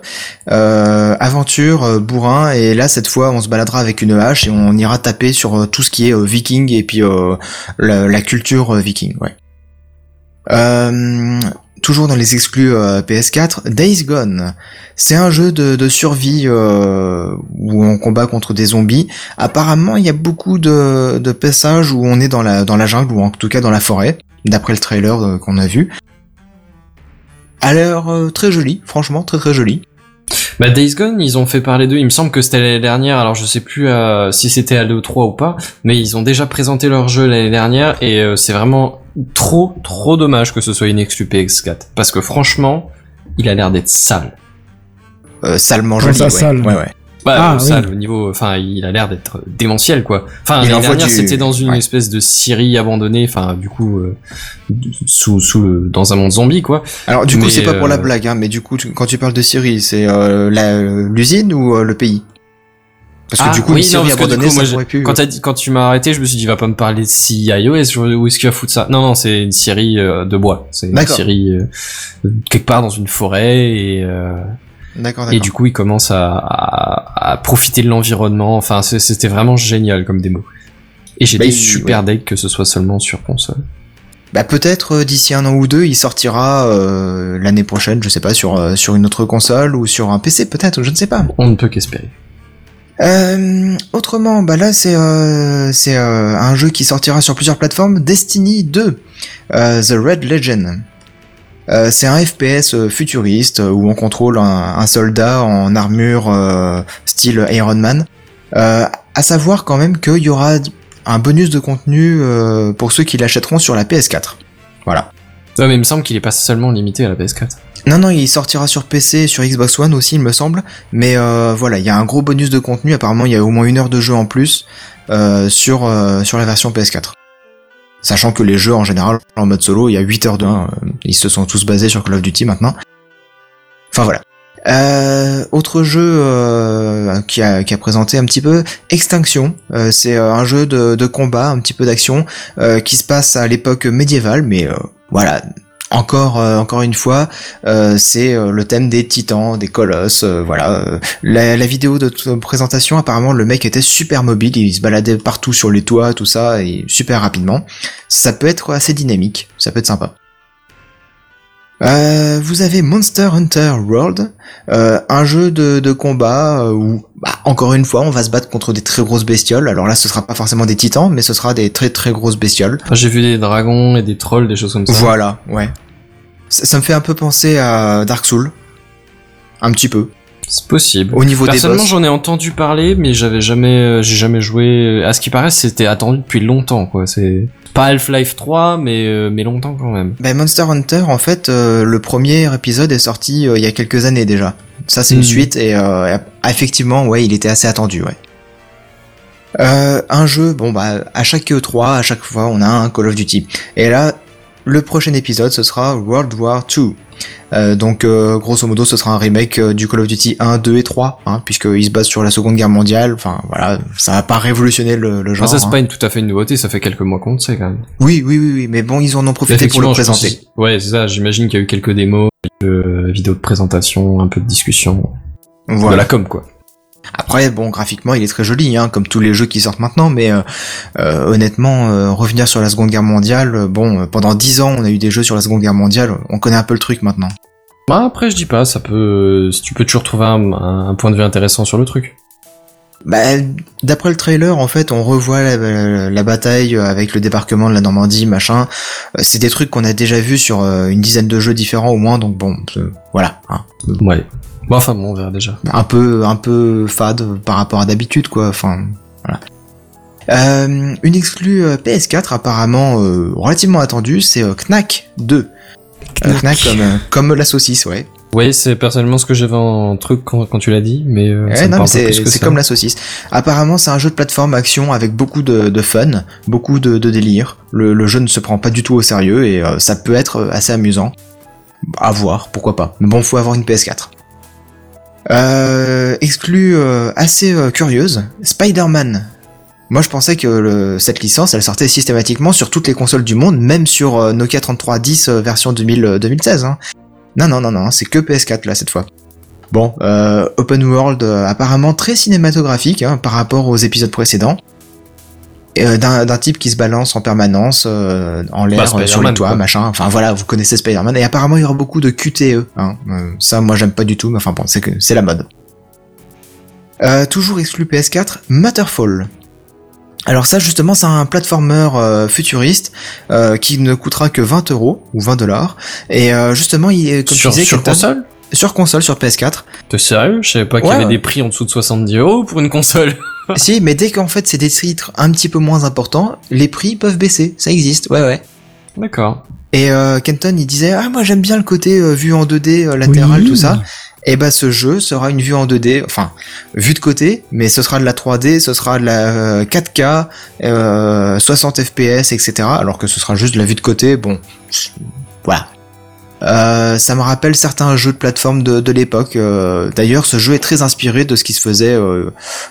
euh, aventure, bourrin, et là cette fois on se baladera avec une hache et on ira taper sur tout ce qui est euh, viking et puis euh, la, la culture viking, ouais. Euh, toujours dans les exclus euh, PS4, Days Gone. C'est un jeu de, survie euh, où on combat contre des zombies. Apparemment, il y a beaucoup de, passages où on est dans la, jungle ou en tout cas dans la forêt, d'après le trailer euh, qu'on a vu. Alors très joli, franchement très très joli. Bah Days Gone, ils ont fait parler d'eux. Il me semble que c'était l'année dernière. Alors je sais plus si c'était à l'E3 ou pas, mais ils ont déjà présenté leur jeu l'année dernière et c'est vraiment trop trop dommage que ce soit une exclu PS4 parce que franchement, il a l'air d'être sale. Euh, salement joli. ça, ouais. sale ouais, ouais. Bah Ah, oui. sale au niveau, enfin il a l'air d'être démentiel quoi. Enfin Il l'année dernière du- c'était dans une ouais. espèce de Syrie abandonnée, enfin du coup euh, sous sous le, dans un monde zombie quoi. Alors du coup c'est pas pour la euh, blague, hein, mais du coup tu- quand tu parles de Syrie, c'est euh, l'usine ou euh, le pays? Parce que Ah, du coup, oui, non, parce que du coup, moi, ça quand, t'as dit- quand tu m'as arrêté, je me suis dit, il va pas me parler de si iOS, je- où est-ce qu'il va foutre ça? Non, non, c'est une série euh, de bois. C'est une série euh, quelque part dans une forêt et euh, D'accord, et du coup, il commence à, à, à profiter de l'environnement. Enfin, c'était vraiment génial comme démo. Et j'étais Bah, super deg que ce soit seulement sur console. Bah peut-être euh, d'ici un an ou deux, il sortira euh, l'année prochaine, je sais pas, sur euh, sur une autre console ou sur un PC peut-être, je ne sais pas. On ne peut qu'espérer. Euh, autrement, bah là c'est euh, euh, un jeu qui sortira sur plusieurs plateformes, Destiny 2, euh, The Red Legend. C'est un FPS futuriste où on contrôle un, soldat en armure style Iron Man. À savoir quand même qu'il y aura un bonus de contenu pour ceux qui l'achèteront sur la PS4. Voilà. Ouais, mais il me semble qu'il est pas seulement limité à la PS4. Non, non, il sortira sur PC et sur Xbox One aussi, il me semble. Mais euh, voilà, il y a un gros bonus de contenu. Apparemment, il y a au moins une heure de jeu en plus euh, sur, euh, sur la version PS4. Sachant que les jeux en général, en mode solo, il y a 8 heures de 1. Ils se sont tous basés sur Call of Duty maintenant. Enfin voilà. Euh, autre jeu qui, a, qui a présenté un petit peu Extinction. C'est un jeu de, de combat, un petit peu d'action, qui se passe à l'époque médiévale, mais voilà. Encore, euh, encore une fois, euh, c'est euh, le thème des titans, des colosses, voilà. La, vidéo de présentation, apparemment, le mec était super mobile, il se baladait partout sur les toits, tout ça, et super rapidement. Ça peut être assez dynamique, ça peut être sympa. Vous avez Monster Hunter World, un jeu de, combat où, bah, encore une fois, on va se battre contre des très grosses bestioles. Alors là, ce sera pas forcément des titans, mais ce sera des très très grosses bestioles. Enfin, J'ai vu des dragons et des trolls, des choses comme ça. Voilà, ouais. Ça, ça me fait un peu penser à Dark Souls. Un petit peu. C'est possible. Au niveau des Personnellement, j'en ai entendu parler, mais j'avais jamais, euh, j'ai jamais joué. À ce qui paraît, c'était attendu depuis longtemps, quoi. C'est pas Half-Life 3, mais euh, mais longtemps quand même. Ben, Monster Hunter, en fait, euh, le premier épisode est sorti il y a quelques années déjà. Ça, c'est une Mhm. suite et euh, effectivement, ouais, il était assez attendu, ouais. Euh, un jeu, bon bah à chaque E3, à chaque fois, on a un Call of Duty. Et là, le prochain épisode, ce sera World War 2. Euh, donc euh, grosso modo, ce sera un remake euh, du Call of Duty 1, 2 et 3, hein, puisqu'il se base sur la Seconde Guerre mondiale. Enfin voilà, ça va pas révolutionner le, genre. ça, c'est hein. pas une, tout à fait une nouveauté, ça fait quelques mois qu'on le sait quand même. Oui, oui, oui, oui, mais bon, ils en ont profité pour le pense présenter. que- Ouais, c'est ça, j'imagine qu'il y a eu quelques démos, quelques vidéos de présentation, un peu de discussion. De Voilà. la com, quoi. Après, bon, graphiquement, il est très joli, hein, comme tous les jeux qui sortent maintenant, mais euh, euh, honnêtement, euh, revenir sur la Seconde Guerre mondiale, bon, pendant dix ans, on a eu des jeux sur la Seconde Guerre mondiale, on connaît un peu le truc maintenant. Bah, après, je dis pas, ça peut, tu peux toujours trouver un, un point de vue intéressant sur le truc. Bah, d'après le trailer, en fait, on revoit la, la- la bataille avec le débarquement de la Normandie, machin. C'est des trucs qu'on a déjà vus sur une dizaine de jeux différents au moins, donc bon, voilà. hein. Ouais. Bon, enfin, bon, on verra déjà. un peu un peu fade par rapport à d'habitude quoi enfin voilà. Euh, une exclue euh, PS4 apparemment euh, relativement attendue c'est euh, Knack 2 Euh, Knack. Comme, comme la saucisse ouais, Oui, c'est personnellement ce que j'avais en truc quand, quand tu l'as dit, mais euh, Ouais, ça me non, mais parle pas c'est comme la saucisse. Apparemment c'est un jeu de plateforme action avec beaucoup de, de fun beaucoup de, de délire. Le, le jeu ne se prend pas du tout au sérieux et euh, ça peut être assez amusant. À voir pourquoi pas. Mais bon faut avoir une PS4 Euh, exclue euh, assez euh, curieuse, Spider-Man. Moi je pensais que le- cette licence elle sortait systématiquement sur toutes les consoles du monde, même sur euh, Nokia 3310 euh, version 2000, euh, 2016. Hein. Non, non, non, non, c'est que PS4 là cette fois. Bon, open world apparemment très cinématographique hein, par rapport aux épisodes précédents. Euh, D'un d'un type qui se balance en permanence euh, en l'air Bah, euh, sur les toits, quoi. machin. Enfin voilà, vous connaissez Spider-Man. Et apparemment il y aura beaucoup de QTE. Hein. Euh, ça moi j'aime pas du tout, mais enfin bon, c'est que c'est la mode. Euh, toujours exclu PS4, Matterfall. Alors ça justement c'est un platformer euh, futuriste euh, qui ne coûtera que 20 euros ou 20 dollars et euh, justement il est comme Sur, tu disais sur console? Sur console sur PS4 T'es sérieux? Je savais pas qu'il y avait ouais. des prix en dessous de 70 euros pour une console. si mais dès qu'en fait c'est des titres un petit peu moins importants les prix peuvent baisser ça existe ouais ouais D'accord. et euh, Kenton il disait ah moi j'aime bien le côté euh, vue en 2D euh, latéral Oui. tout ça et bah ce jeu sera une vue en 2D, enfin vue de côté, mais ce sera de la 3D, ce sera de la euh, 4K, euh, 60 FPS, etc. Alors que ce sera juste de la vue de côté, bon, voilà. Euh, ça me rappelle certains jeux de plateforme de, de l'époque. Euh, D'ailleurs, ce jeu est très inspiré de ce qui se faisait euh,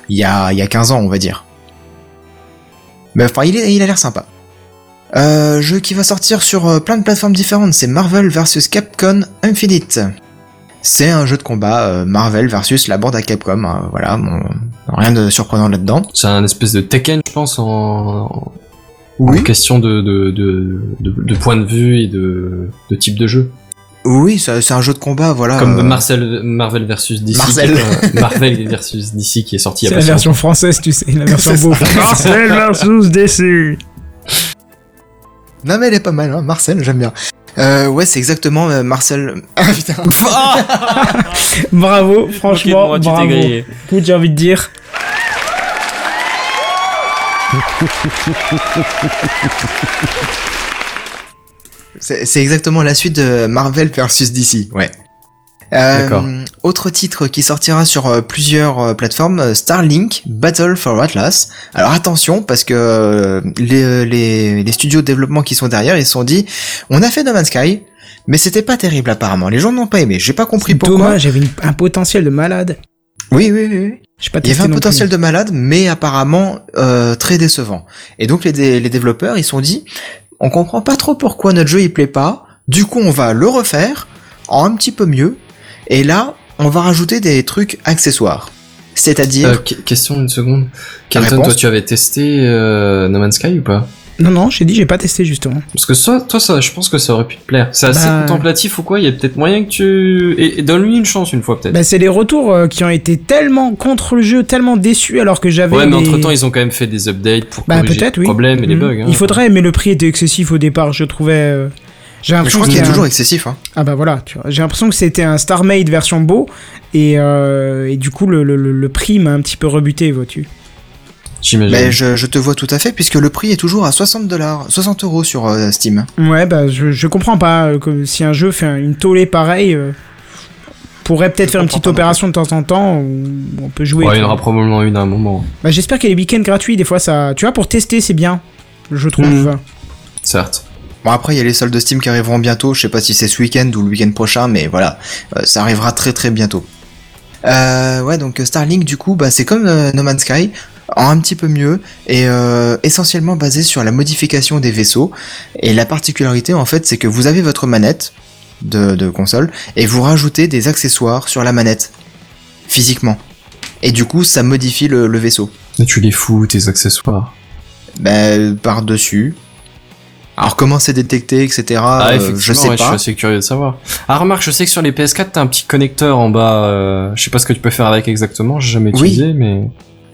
il y a y a 15 ans, on va dire. Mais enfin, il, est, il a l'air sympa. Jeu qui va sortir sur plein de plateformes différentes, c'est Marvel vs Capcom Infinite. C'est un jeu de combat Marvel versus la bande à Capcom. hein, voilà, bon, rien de surprenant là-dedans. C'est un espèce de Tekken, je pense, en, en Oui, question de, de, de, de, de point de vue et de, de type de jeu. Oui, c'est un jeu de combat, voilà. Comme euh, Marcel, Marvel versus DC. Marcel. est Marvel versus DC qui est sorti il y C'est la version française, tu sais, la version beau. Marcel versus DC. Non mais elle est pas mal, hein, Marcel, j'aime bien. Euh, ouais, c'est exactement euh, Marcel. Ah putain. Bravo, franchement, bravo. Écoute, j'ai envie de dire. C'est c'est exactement la suite de Marvel versus DC, ouais. Euh, D'accord. Autre titre qui sortira sur euh, plusieurs euh, plateformes, euh, Starlink Battle for Atlas. Alors attention parce que euh, les, les, les studios de développement qui sont derrière, ils se sont dit, on a fait No Man's Sky, mais c'était pas terrible apparemment. Les gens n'ont pas aimé. J'ai pas compris pourquoi. Dommage, j'avais un potentiel de malade. Oui, oui, oui. oui. J'ai pas Il y avait un potentiel plus. de malade, mais apparemment euh, très décevant. Et donc les, dé- les développeurs, ils se sont dit, on comprend pas trop pourquoi notre jeu il plaît pas. Du coup, on va le refaire en un petit peu mieux. Et là, on va rajouter des trucs accessoires. C'est-à-dire, Euh, que- question une seconde. Réponse toi tu avais testé euh, No Man's Sky ou pas? Non, non, j'ai dit, j'ai pas testé justement. Parce que ça, toi, ça, je pense que ça aurait pu te plaire. C'est assez Bah- contemplatif ou quoi? Il y a peut-être moyen que tu et, et donne-lui une chance une fois peut-être. Bah, c'est les retours euh, qui ont été tellement contre le jeu, tellement déçus alors que j'avais. ouais, mais les- entre temps, ils ont quand même fait des updates pour Bah, corriger peut-être, les oui. problèmes et les Mhm. bugs. hein. Il faudrait, mais le prix était excessif au départ, je trouvais. euh, J'ai je l'impression crois que qu'il est un- toujours excessif. Hein. Ah bah voilà, tu vois. j'ai l'impression que c'était un Star Made version beau et, euh, et du coup le, le, le- le prix m'a un petit peu rebuté, vois-tu. J'imagine. Mais je, je te vois tout à fait, puisque le prix est toujours à 60 dollars, 60 euros sur euh, Steam. Ouais, bah je, je comprends pas euh, que si un jeu fait un- une tollée pareille, euh, pourrait peut-être faire une petite opération de temps en temps où on peut jouer. Ouais, il y en aura probablement une à un moment. Bah j'espère qu'il y a les week-ends gratuits, des fois ça, tu vois, pour tester c'est bien, je trouve. Mhm. Certes. Bon après il y a les soldes de Steam qui arriveront bientôt, je sais pas si c'est ce week-end ou le week-end prochain, mais voilà, euh, ça arrivera très très bientôt. Euh, ouais donc Starlink du coup bah c'est comme euh, No Man's Sky, un petit peu mieux et euh, essentiellement basé sur la modification des vaisseaux. Et la particularité en fait c'est que vous avez votre manette de, de console et vous rajoutez des accessoires sur la manette physiquement. Et du coup ça modifie le, le vaisseau. Et tu les fous, tes accessoires. Ben par dessus. Alors comment c'est détecté etc. Ah, euh, je sais ouais, je suis pas. assez curieux de savoir. Ah, remarque, je sais que sur les PS4, t'as un petit connecteur en bas. euh, je sais pas ce que tu peux faire avec exactement, j'ai jamais Oui. utilisé, mais.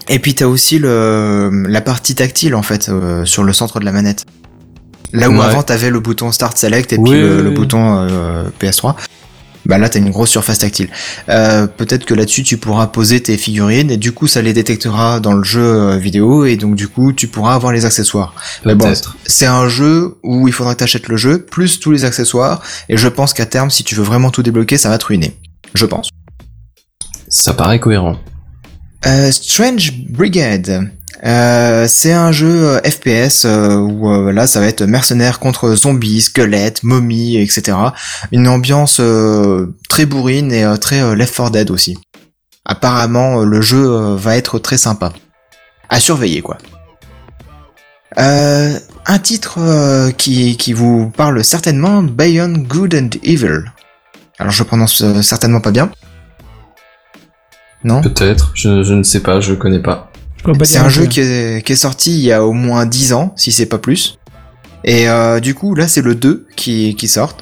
Et puis t'as aussi le la partie tactile en fait euh, sur le centre de la manette. Là où Ouais. avant t'avais le bouton Start Select et Oui, puis le, oui, le oui. bouton euh, PS3. Bah là t'as une grosse surface tactile. Euh, Peut-être que là-dessus tu pourras poser tes figurines et du coup ça les détectera dans le jeu vidéo et donc du coup tu pourras avoir les accessoires. Mais bon, c'est un jeu où il faudra que t'achètes le jeu plus tous les accessoires et je pense qu'à terme si tu veux vraiment tout débloquer ça va te ruiner. Je pense. Ça paraît cohérent. Euh, Strange Brigade. Euh, c'est un jeu euh, FPS où là ça va être mercenaires contre zombies, squelettes, momies, etc. Une ambiance très bourrine et très Left 4 Dead aussi. Apparemment le jeu va être très sympa. À surveiller quoi. Un titre qui, qui vous parle certainement, Beyond Good and Evil. Alors je prononce certainement pas bien. Non Peut-être. Je, je ne sais pas, je connais pas. C'est un jeu qui est, qui est sorti il y a au moins 10 ans, si c'est pas plus. Et euh, du coup, là, c'est le 2 qui, qui sort.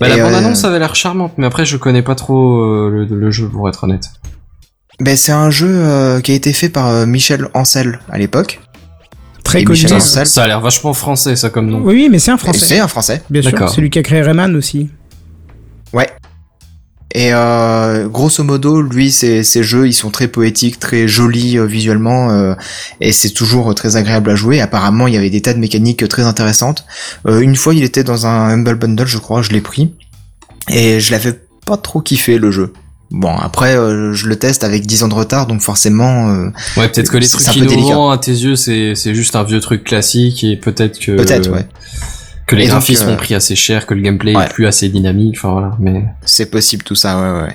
Bah, la euh, bande-annonce avait l'air charmante, mais après, je connais pas trop euh, le, le jeu, pour être honnête. Ben, c'est un jeu euh, qui a été fait par euh, Michel Ancel à l'époque. Très connu. Michel Ancel. Ça a l'air vachement français, ça, comme nom. Oui, oui, mais c'est un français. C'est un français. Bien sûr, D'accord. c'est lui qui a créé Rayman aussi. Et euh, grosso modo, lui, ses, ses jeux, ils sont très poétiques, très jolis euh, visuellement, euh, et c'est toujours euh, très agréable à jouer. Apparemment, il y avait des tas de mécaniques euh, très intéressantes. Euh, une fois, il était dans un Humble Bundle, je crois, je l'ai pris, et je l'avais pas trop kiffé le jeu. Bon, après, euh, je le teste avec 10 ans de retard, donc forcément, euh, Ouais, peut-être que les trucs un peu innovants à tes yeux, c'est c'est juste un vieux truc classique et peut-être que peut-être, ouais. Que les graphismes euh, ont pris assez cher, que le gameplay ouais. est plus assez dynamique, enfin voilà, mais... C'est possible tout ça, ouais, ouais.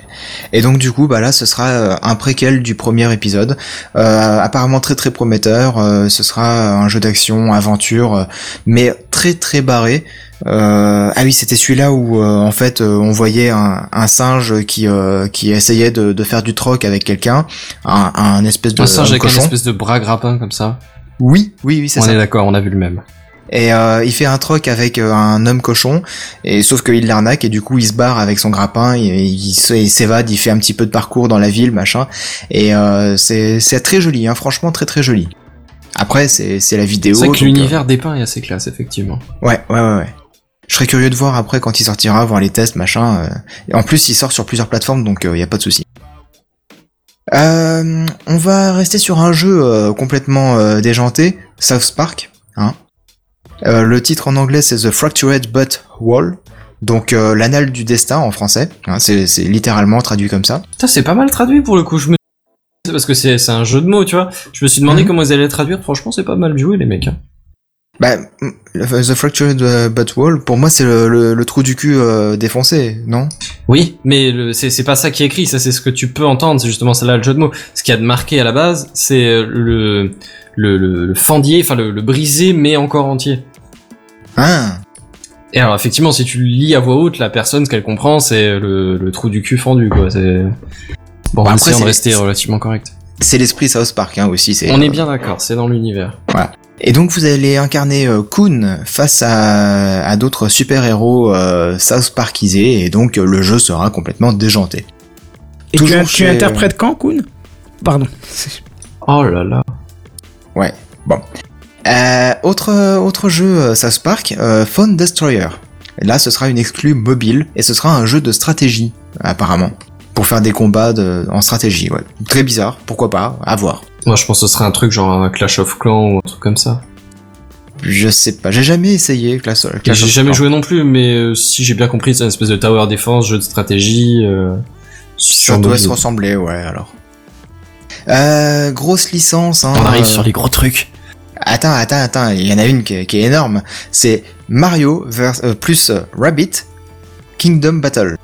Et donc du coup, bah là, ce sera euh, un préquel du premier épisode, euh, apparemment très très prometteur. euh, ce sera un jeu d'action, aventure, euh, mais très très barré. Euh, ah oui, c'était celui-là où euh, en fait euh, on voyait un, un singe qui euh, qui essayait de, de faire du troc avec quelqu'un, un, un espèce de Un singe un avec un cochon. espèce de bras grappin comme ça. Oui, oui, oui, c'est On ça. est d'accord, on a vu le même. Et euh, il fait un troc avec euh, un homme cochon, et sauf qu'il l'arnaque et du coup il se barre avec son grappin, il s'évade, il fait un petit peu de parcours dans la ville, machin. Et euh, c'est très joli, hein, franchement très très joli. Après c'est c'est la vidéo. C'est que l'univers dépeint est assez classe, effectivement. euh, ouais ouais ouais ouais. Je serais curieux de voir après quand il sortira, voir les tests, machin. euh. Et en plus il sort sur plusieurs plateformes, donc il y a pas de souci. Euh, on va rester sur un jeu euh, complètement euh, déjanté, South Park. Hein. Euh, le titre en anglais c'est The Fractured But Wall, donc euh, l'anal du destin en français. Hein, c'est littéralement traduit comme ça. Putain, c'est pas mal traduit pour le coup. Je me... Parce que c'est c'est un jeu de mots, tu vois. Je me suis demandé Mhm. comment ils allaient le traduire. Franchement, c'est pas mal joué, les mecs. hein. Bah, le- The Fractured euh, But Wall, pour moi c'est le, le- le trou du cul euh, défoncé, non? Oui, mais c'est c'est pas ça qui est écrit. Ça, c'est ce que tu peux entendre. C'est justement ça là le jeu de mots. Ce qu'il y a de marqué à la base, c'est euh, le le, le, enfin le, le brisé, mais encore entier. Ah, Et alors effectivement, si tu le lis à voix haute, la personne ce qu'elle comprend, c'est le, le trou du cul fendu, quoi. C'est bon, Bah, après, de rester relativement correct. c'est l'esprit South Park hein, aussi. c'est On est euh, bien d'accord. C'est dans l'univers. Et donc vous allez incarner euh, Kun face à, à d'autres super-héros euh, South Parkisés, et donc euh, le jeu sera complètement déjanté. Et tu, Toujours tu chez- interprètes quand, Kun Pardon. Oh là là. Euh, autre, autre jeu euh, South Park, euh, Phone Destroyer. Et là, ce sera une exclue mobile, et ce sera un jeu de stratégie, apparemment. Pour faire des combats de, en stratégie, ouais. Très bizarre, pourquoi pas, à voir. Moi, je pense que ce serait un truc genre un Clash of Clans ou un truc comme ça. Je sais pas, j'ai jamais essayé Clash, Clash J'ai of jamais Clans. joué non plus, mais euh, si j'ai bien compris, c'est une espèce de tower defense, jeu de stratégie. Euh, sur Ça doit se ressembler, ouais, alors. Euh, grosse licence, hein. On arrive euh, sur les gros trucs. Attends, attends, attends, il y en a une qui est, qui est énorme. C'est Mario vers, euh, plus euh, Rabbit Kingdom Battle.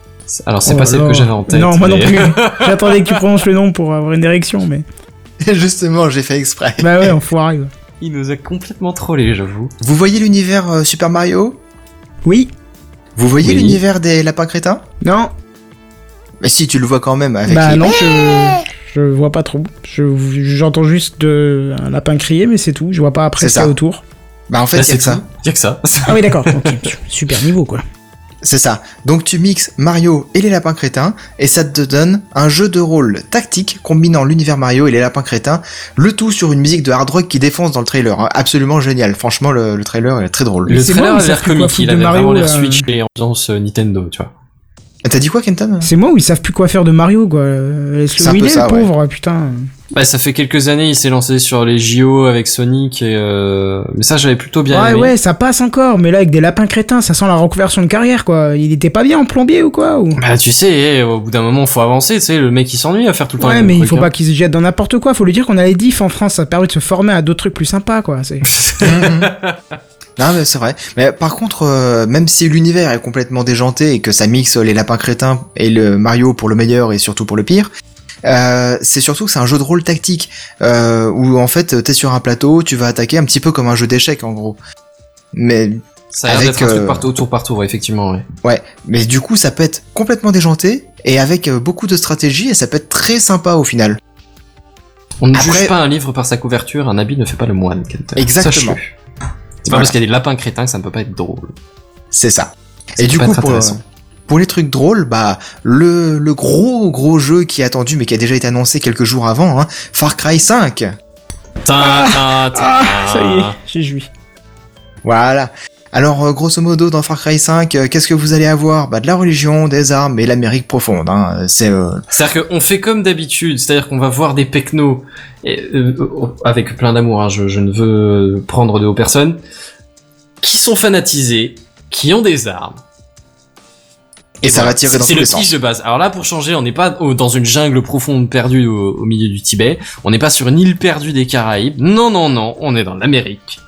Alors, c'est Oh pas celle là. que j'avais en tête. Non, moi non plus. J'attendais que tu prononces le nom pour avoir une direction, mais. Justement, j'ai fait exprès. Bah ouais, enfoiré. ouais. Il nous a complètement trollé, j'avoue. Vous voyez l'univers euh, Super Mario? Oui Vous voyez Oui. l'univers des lapins crétins? Non Mais si, tu le vois quand même avec Bah les- non, je. Je vois pas trop. Je- J'entends juste de... un lapin crier, mais c'est tout. Je vois pas après C'est ce qu'il y a ça. autour. Bah en fait, Là, c'est c'est ça. tout. Y a que ça. Ah oui, d'accord. Super niveau, quoi. C'est ça. Donc tu mixes Mario et les lapins crétins et ça te donne un jeu de rôle tactique combinant l'univers Mario et les lapins crétins, le tout sur une musique de hard rock qui défonce dans le trailer. hein. Absolument génial. Franchement, le, le trailer est très drôle. Le trailer a l'air comique, il avait Mario, vraiment l'air euh. Switch et ambiance euh, Nintendo, tu vois. T'as dit quoi, Kenton? C'est moi où ils savent plus quoi faire de Mario, quoi. Euh, C'est Laisse-le un où peu il est, ça, le ouais. pauvre, putain. Bah, ça fait quelques années, il s'est lancé sur les JO avec Sonic et euh... mais ça j'avais plutôt bien Ouais, aimé. ouais, ça passe encore, mais là, avec des lapins crétins, ça sent la reconversion de carrière, quoi. Il était pas bien en plombier ou quoi ou... Bah tu sais, eh, au bout d'un moment faut avancer, tu sais, le mec il s'ennuie à faire tout le temps Ouais, les mêmes mais il faut hein. pas qu'ils se jettent dans n'importe quoi. Faut lui dire qu'on a les diffs en France, ça permet de se former à d'autres trucs plus sympas, quoi. C'est... Non, mais c'est vrai. Mais par contre, euh, même si l'univers est complètement déjanté et que ça mixe les lapins crétins et le Mario pour le meilleur et surtout pour le pire, euh, c'est surtout que c'est un jeu de rôle tactique euh, où en fait t'es sur un plateau, tu vas attaquer un petit peu comme un jeu d'échecs en gros. Mais Ça a avec, un truc euh, par tour par tour, ouais, effectivement, ouais. ouais, mais du coup ça peut être complètement déjanté et avec euh, beaucoup de stratégie et ça peut être très sympa au final. On ne Après- juge pas un livre par sa couverture, un habit ne fait pas le moine. Exactement. Sache-le. C'est pas Voilà. parce qu'il y a des lapins crétins que ça ne peut pas être drôle. C'est ça. Ça Et du pas coup être pour, les trucs drôles, bah le, le gros gros jeu qui est attendu mais qui a déjà été annoncé quelques jours avant, hein, Far Cry 5. Ta, ta, ta. Ah, ça y est, j'ai joui. Voilà. Alors, euh, grosso modo, dans Far Cry 5, euh, qu'est-ce que vous allez avoir? Bah, de la religion, des armes et l'Amérique profonde. Hein. C'est euh, C'est-à-dire qu'on fait comme d'habitude, c'est-à-dire qu'on va voir des pecnos, et, euh, euh, avec plein d'amour, hein, je, je ne veux prendre de haut personnes, qui sont fanatisés, qui ont des armes. et, ça voilà, va tirer c'est- dans C'est tous le les pitch sens. de base. Alors là, pour changer, on n'est pas dans une jungle profonde perdue au, au milieu du Tibet, on n'est pas sur une île perdue des Caraïbes. Non, non, non, on est dans l'Amérique.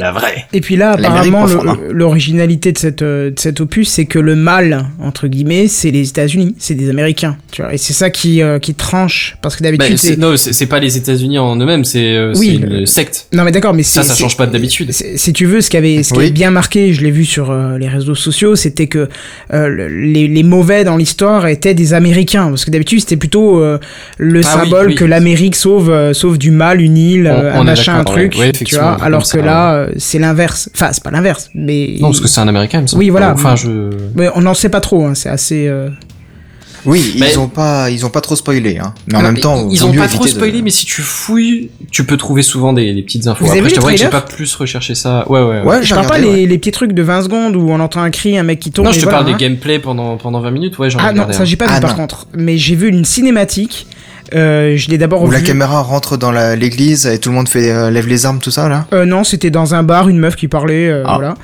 La vraie. Et puis là, apparemment, le- l'originalité de cette euh, de cet opus, c'est que le mal entre guillemets, c'est les États-Unis, c'est des Américains, tu vois. Et c'est ça qui euh, qui tranche, parce que Bah, d'habitude, c'est- c'est non, c'est pas les États-Unis en eux-mêmes, c'est euh, Oui, c'est une le- secte. non mais d'accord, mais Ça, c'est- ça change pas d'habitude. Si tu veux, ce qui avait, ce qui Oui. avait bien marqué, je l'ai vu sur euh, les réseaux sociaux, c'était que euh, le- les, les mauvais dans l'histoire étaient des Américains, parce que d'habitude c'était plutôt euh, le Ah symbole oui. que l'Amérique sauve, euh, sauve du mal, une île, On- on un machin, un truc, Ouais, tu vois. Alors que là, euh, c'est l'inverse. Enfin, c'est pas l'inverse, mais Non, parce que c'est un Américain, il me semble. Oui, voilà. Enfin, je. mais on n'en sait pas trop. Hein, c'est assez. euh, Oui, Mais- ils ont pas, ils ont pas trop spoilé, hein. Mais en Non, même temps, ils ont pas trop de- spoilé, mais si tu fouilles, tu peux trouver souvent des, des petites infos. Vous Après, je t'avoue que j'ai pas plus recherché ça. Ouais, ouais. ouais. Ouais, Je parle pas regardé, ouais. les petits trucs de 20 secondes où on entend un cri, un mec qui tombe. non, je te voilà, parle hein. des gameplays pendant, pendant 20 minutes, ouais, j'en ai Ah non, ça j'ai pas vu Ah, par contre. Mais j'ai vu une cinématique. Euh, je l'ai d'abord Où vu. la caméra rentre dans la- l'église et tout le monde fait euh, lève les armes, tout ça là. Euh, non, c'était dans un bar, une meuf qui parlait. euh, Ah. Voilà.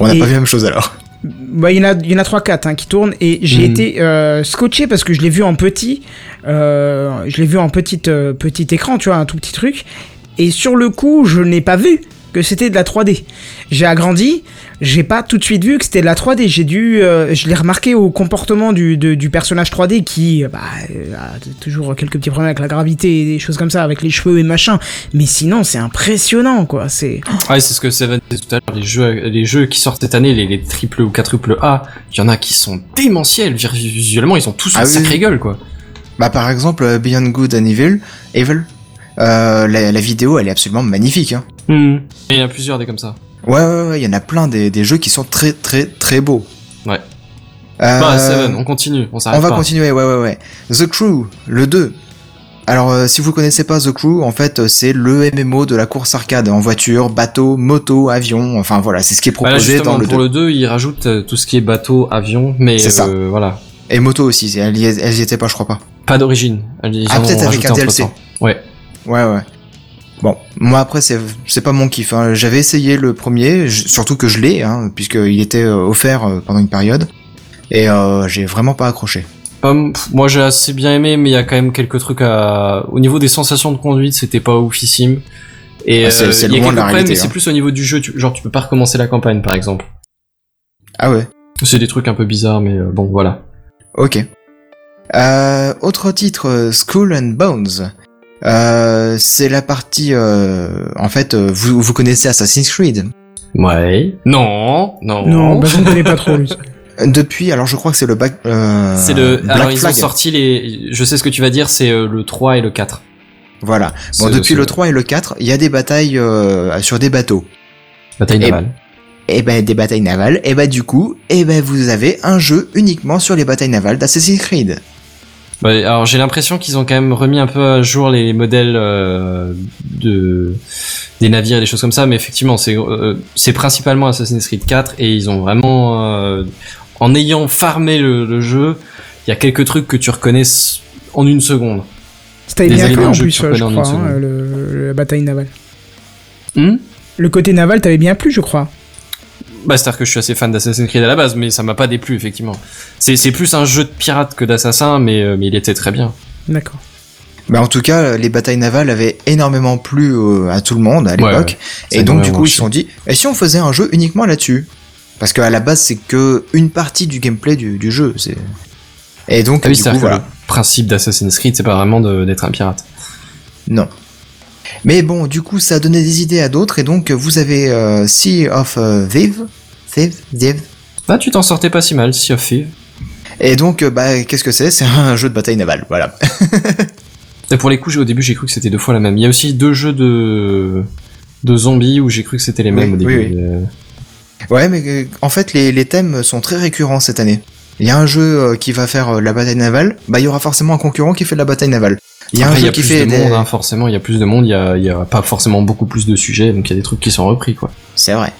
On n'a Et- pas vu la même chose alors. Bah, il y en a, il y en a 3-4 hein, qui tournent et j'ai Mhm. été euh, scotché parce que je l'ai vu en petit. euh, je l'ai vu en petite, euh, petit écran, tu vois, un tout petit truc. Et sur le coup, je n'ai pas vu que c'était de la 3D. J'ai agrandi, j'ai pas tout de suite vu que c'était de la 3D. J'ai dû, euh, je l'ai remarqué au comportement du, de- du personnage 3D qui euh, bah, euh, a toujours quelques petits problèmes avec la gravité et des choses comme ça, avec les cheveux et machin. Mais sinon, c'est impressionnant, quoi. C'est Ouais, c'est ce que Seven disait tout à l'heure. Les jeux, les jeux qui sortent cette année, les, les triple ou quadruple A, il y en a qui sont démentiels. Visuellement, ils ont tous Ah une oui, sacrée gueule, quoi. Bah par exemple Beyond Good and Evil, Evil, la, la vidéo elle est absolument magnifique. Hein. Et il y en a plusieurs des comme ça. Ouais ouais ouais, il y en a plein des, des jeux qui sont très très très beaux. Ouais. Euh, Bah, Seven, on continue, on s'arrête on va pas. continuer, ouais ouais ouais. The Crew, le 2. Alors euh, si vous connaissez pas The Crew, en fait euh, c'est le MMO de la course arcade en voiture, bateau, moto, avion, enfin voilà, c'est ce qui est Bah là, proposé dans le 2. pour le 2, ils rajoutent euh, tout ce qui est bateau, avion, mais ça. euh, voilà. Et moto aussi, elles y, elles y étaient pas je crois pas. Pas d'origine. Ah, peut-être avec un DLC. Ouais. Ouais, ouais. Bon, moi après c'est c'est pas mon kiff. Hein. J'avais essayé le premier, surtout que je l'ai, hein, puisqu'il était euh, offert euh, pendant une période, et euh, j'ai vraiment pas accroché. Hum, moi j'ai assez bien aimé, mais il y a quand même quelques trucs à. Au niveau des sensations de conduite, c'était pas oufissime. Et Ah, c'est- euh, y a loin de la réalité, mais c'est hein. plus au niveau du jeu. Tu- genre tu peux pas recommencer la campagne, par exemple. Ah ouais. C'est des trucs un peu bizarres, mais bon voilà. Ok. Euh, autre titre, Skull and Bones. Euh, c'est la partie, euh, en fait, euh, vous, vous connaissez Assassin's Creed? Ouais. Non, non. non, bah, je ne connais pas trop lui. Depuis, alors je crois que c'est le bac, euh, c'est le. Black Alors ils Flag. ont sorti les. Je sais ce que tu vas dire, c'est euh, le 3 et le 4. Voilà. Bon, depuis le 3 et le 4, il y a des batailles euh, sur des bateaux. Bataille Et- navale. Et ben des batailles navales, et ben du coup, et ben vous avez un jeu uniquement sur les batailles navales d'Assassin's Creed. Ouais, alors j'ai l'impression qu'ils ont quand même remis un peu à jour les modèles euh, de des navires et des choses comme ça, mais effectivement c'est euh, c'est principalement Assassin's Creed 4 et ils ont vraiment euh, en ayant farmé le, le jeu, il y a quelques trucs que tu reconnais en une seconde. C'était bien fait en plus, je en crois, hein, le, la bataille navale. Hmm? Le côté naval t'avait bien plu, je crois. Bah c'est-à-dire que je suis assez fan d'Assassin's Creed à la base, mais ça m'a pas déplu effectivement. C'est c'est plus un jeu de pirate que d'assassin, mais euh, mais il était très bien. D'accord. Mais en tout cas, les batailles navales avaient énormément plu euh, à tout le monde à l'époque. ouais. Et donc du coup, ils se sont dit, et si on faisait un jeu uniquement là-dessus? Parce qu'à la base, c'est que une partie du gameplay du, du jeu. C'est et donc Ah oui, du coup, voilà. le principe d'Assassin's Creed, c'est pas vraiment de- d'être un pirate. Non. Mais bon, du coup, ça a donné des idées à d'autres, et donc vous avez euh, Sea of euh, Thieves, Thieves, Thieves. Ah, tu t'en sortais pas si mal, Sea of Thieves. Et donc, euh, bah, qu'est-ce que c'est? C'est un jeu de bataille navale, voilà. Et pour les coups, au début, j'ai cru que c'était deux fois la même. Il y a aussi deux jeux de de zombies où j'ai cru que c'était les Oui, mêmes au début. oui, oui. Euh, Ouais, mais en fait, les, les thèmes sont très récurrents cette année. Il y a un jeu qui va faire la bataille navale, bah il y aura forcément un concurrent qui fait de la bataille navale. Il y a Après, un il y a qui plus fait de des... monde, hein, forcément. Il y a plus de monde. Il y a, il y a pas forcément beaucoup plus de sujets, donc il y a des trucs qui sont repris, quoi. C'est vrai.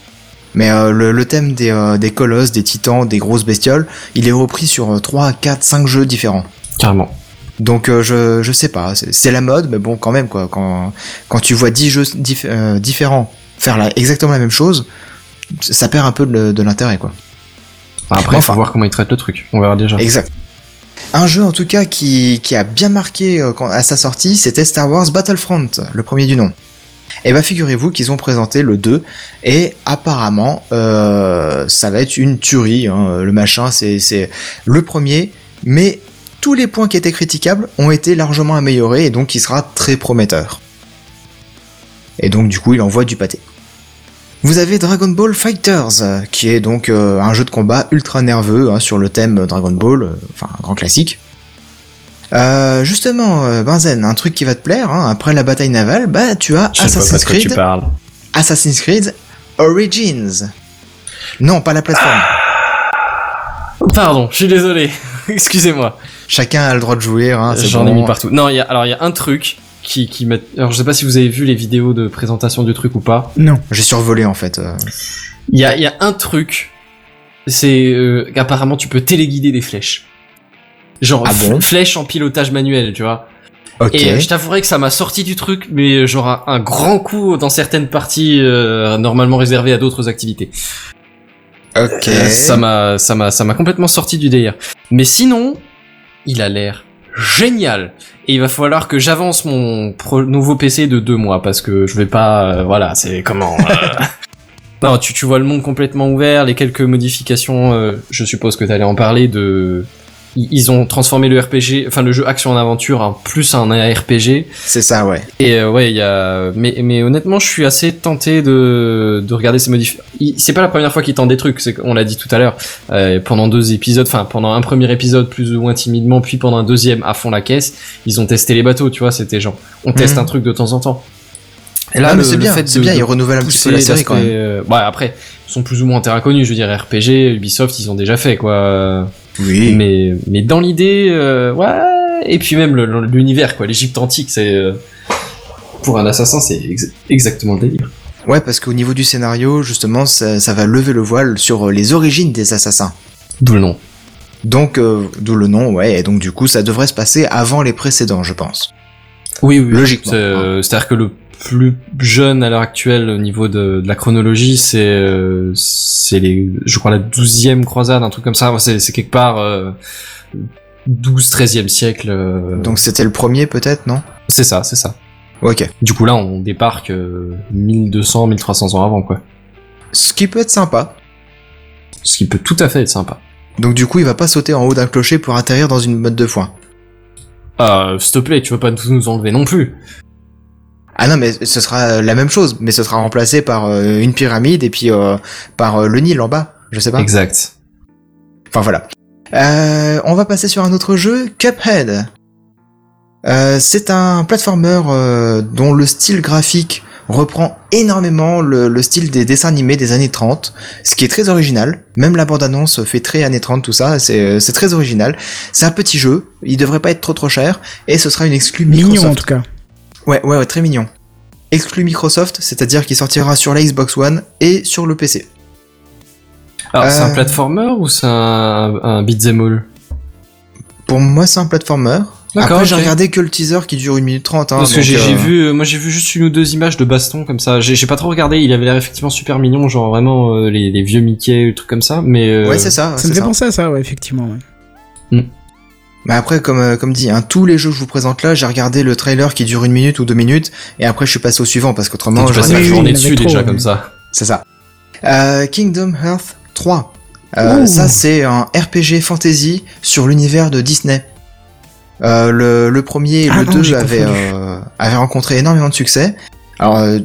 Mais euh, le, le thème des, euh, des colosses, des titans, des grosses bestioles, il est repris sur euh, 3, 4, 5 jeux différents. Carrément. Donc euh, je, je sais pas, c'est la mode, mais bon quand même quoi. Quand, quand tu vois 10 jeux dif- différents faire la, exactement la même chose, ça perd un peu de, de l'intérêt quoi. Après, il Enfin. faut voir comment ils traitent le truc. On verra déjà. Exact. Un jeu en tout cas qui, a bien marqué euh, à sa sortie, c'était Star Wars Battlefront, le premier du nom. Et bah figurez-vous qu'ils ont présenté le 2 et apparemment euh, ça va être une tuerie. hein. Le machin, c'est c'est le premier, mais tous les points qui étaient critiquables ont été largement améliorés et donc il sera très prometteur. Et donc du coup il envoie du pâté. Vous avez Dragon Ball Fighters, euh, qui est donc euh, un jeu de combat ultra nerveux hein, sur le thème Dragon Ball, euh, enfin un grand classique. Euh, justement, euh, Benzen, un truc qui va te plaire, hein, après la bataille navale, bah tu as Je Assassin's tu Creed, parles. Assassin's Creed Origins. Non, pas la plateforme. Pardon, je suis désolé. Excusez-moi. Chacun a le droit de jouer. Hein, c'est J'en ai bon. mis partout. Non, il y a, alors il y a un truc qui, qui m'a. Alors je sais pas si vous avez vu les vidéos de présentation du truc ou pas. Non. J'ai survolé en fait. euh. Il y a, il y a un truc. C'est euh, qu'apparemment tu peux téléguider des flèches. Genre Ah bon f- flèches en pilotage manuel, tu vois. Ok. Et euh, je t'avouerai que ça m'a sorti du truc, mais euh, genre un, un grand coup dans certaines parties euh, normalement réservées à d'autres activités. ok. Euh, Ça m'a, ça m'a, ça m'a complètement sorti du délire. Mais sinon, il a l'air génial. Et il va falloir que j'avance mon pro- nouveau PC de deux mois parce que je vais pas, euh, voilà, c'est comment. euh, non, tu, tu vois le monde complètement ouvert, les quelques modifications, euh, je suppose que t'allais en parler de. Ils ont transformé le RPG, enfin le jeu action en aventure en plus un RPG. C'est ça, ouais. Et euh, ouais, il y a. Mais, mais honnêtement, je suis assez tenté de, de regarder ces modifications. C'est pas la première fois qu'ils tentent des trucs. On l'a dit tout à l'heure. euh, pendant deux épisodes, enfin pendant un premier épisode plus ou moins timidement, puis pendant un deuxième à fond la caisse, ils ont testé les bateaux. Tu vois, c'était genre on teste Mhm. un truc de temps en temps. Et ah, mais c'est bien, fait c'est bien, ils renouvellent un petit peu la série quand même. euh, ouais, après, ils sont plus ou moins terrain connu. Je veux dire, RPG, Ubisoft, ils ont déjà fait quoi. Oui. Mais mais dans l'idée, euh, ouais. Et puis même l'univers quoi, l'Égypte antique, c'est euh, pour un assassin, c'est ex- exactement le délire. Ouais, parce qu'au niveau du scénario, justement, ça, ça va lever le voile sur euh, les origines des assassins. D'où le nom. Donc, euh, d'où le nom, ouais, et donc du coup, ça devrait se passer avant les précédents, je pense. Oui, oui. Logiquement, C'est, euh, C'est-à-dire que le plus jeune à l'heure actuelle au niveau de, de la chronologie, c'est euh, c'est les, je crois la douzième croisade, un truc comme ça. C'est c'est quelque part euh, 12 13e siècle. euh, Donc c'était le premier, peut-être, non? C'est ça, c'est ça. Ok. Du coup là, on débarque euh, 1200, 1300 ans avant quoi. Ce qui peut être sympa. Ce qui peut tout à fait être sympa. Donc du coup, il va pas sauter en haut d'un clocher pour atterrir dans une motte de foin. Euh, s'il te plaît, tu vas pas tout nous enlever non plus. Ah non, mais ce sera la même chose, mais ce sera remplacé par euh, une pyramide et puis euh, par euh, le Nil en bas. Je sais pas. Exact. Enfin voilà. Euh, on va passer sur un autre jeu, Cuphead. Euh, c'est un platformer euh, dont le style graphique reprend énormément le, le style des dessins animés des années 30, ce qui est très original. Même la bande-annonce fait très années 30, tout ça, c'est c'est très original. C'est un petit jeu, il devrait pas être trop trop cher, et ce sera une exclue Microsoft. Mignon en tout cas. Ouais, ouais, ouais, très mignon. Exclu Microsoft, c'est-à-dire qu'il sortira sur la Xbox One et sur le PC. Alors, c'est un Euh. platformer ou c'est un, un beat'em all? Pour moi, c'est un platformer. D'accord, Après, j'ai regardé que le teaser qui dure 1 minute 30. Hein, Parce que j'ai euh, vu, euh, moi j'ai vu juste une ou deux images de baston comme ça. J'ai pas trop regardé. Il avait l'air effectivement super mignon, genre vraiment euh, les, les vieux Mickey, le truc comme ça. Mais euh, Ouais, c'est ça. Ça c'est me fait penser à ça, ouais, effectivement. ouais. Mais après, comme, euh, comme dit, hein, tous les jeux que je vous présente là, j'ai regardé le trailer qui dure une minute ou deux minutes, et après je suis passé au suivant parce qu'autrement, tu j'aurais passes pas la journée dessus trop, déjà ouais. comme ça. C'est ça. Euh, Kingdom Hearts 3. Euh, ça, c'est un RPG fantasy sur l'univers de Disney. Euh, le, le premier et Ah le non, 2 j'ai avaient, euh, avaient rencontré énormément de succès. Alors, euh,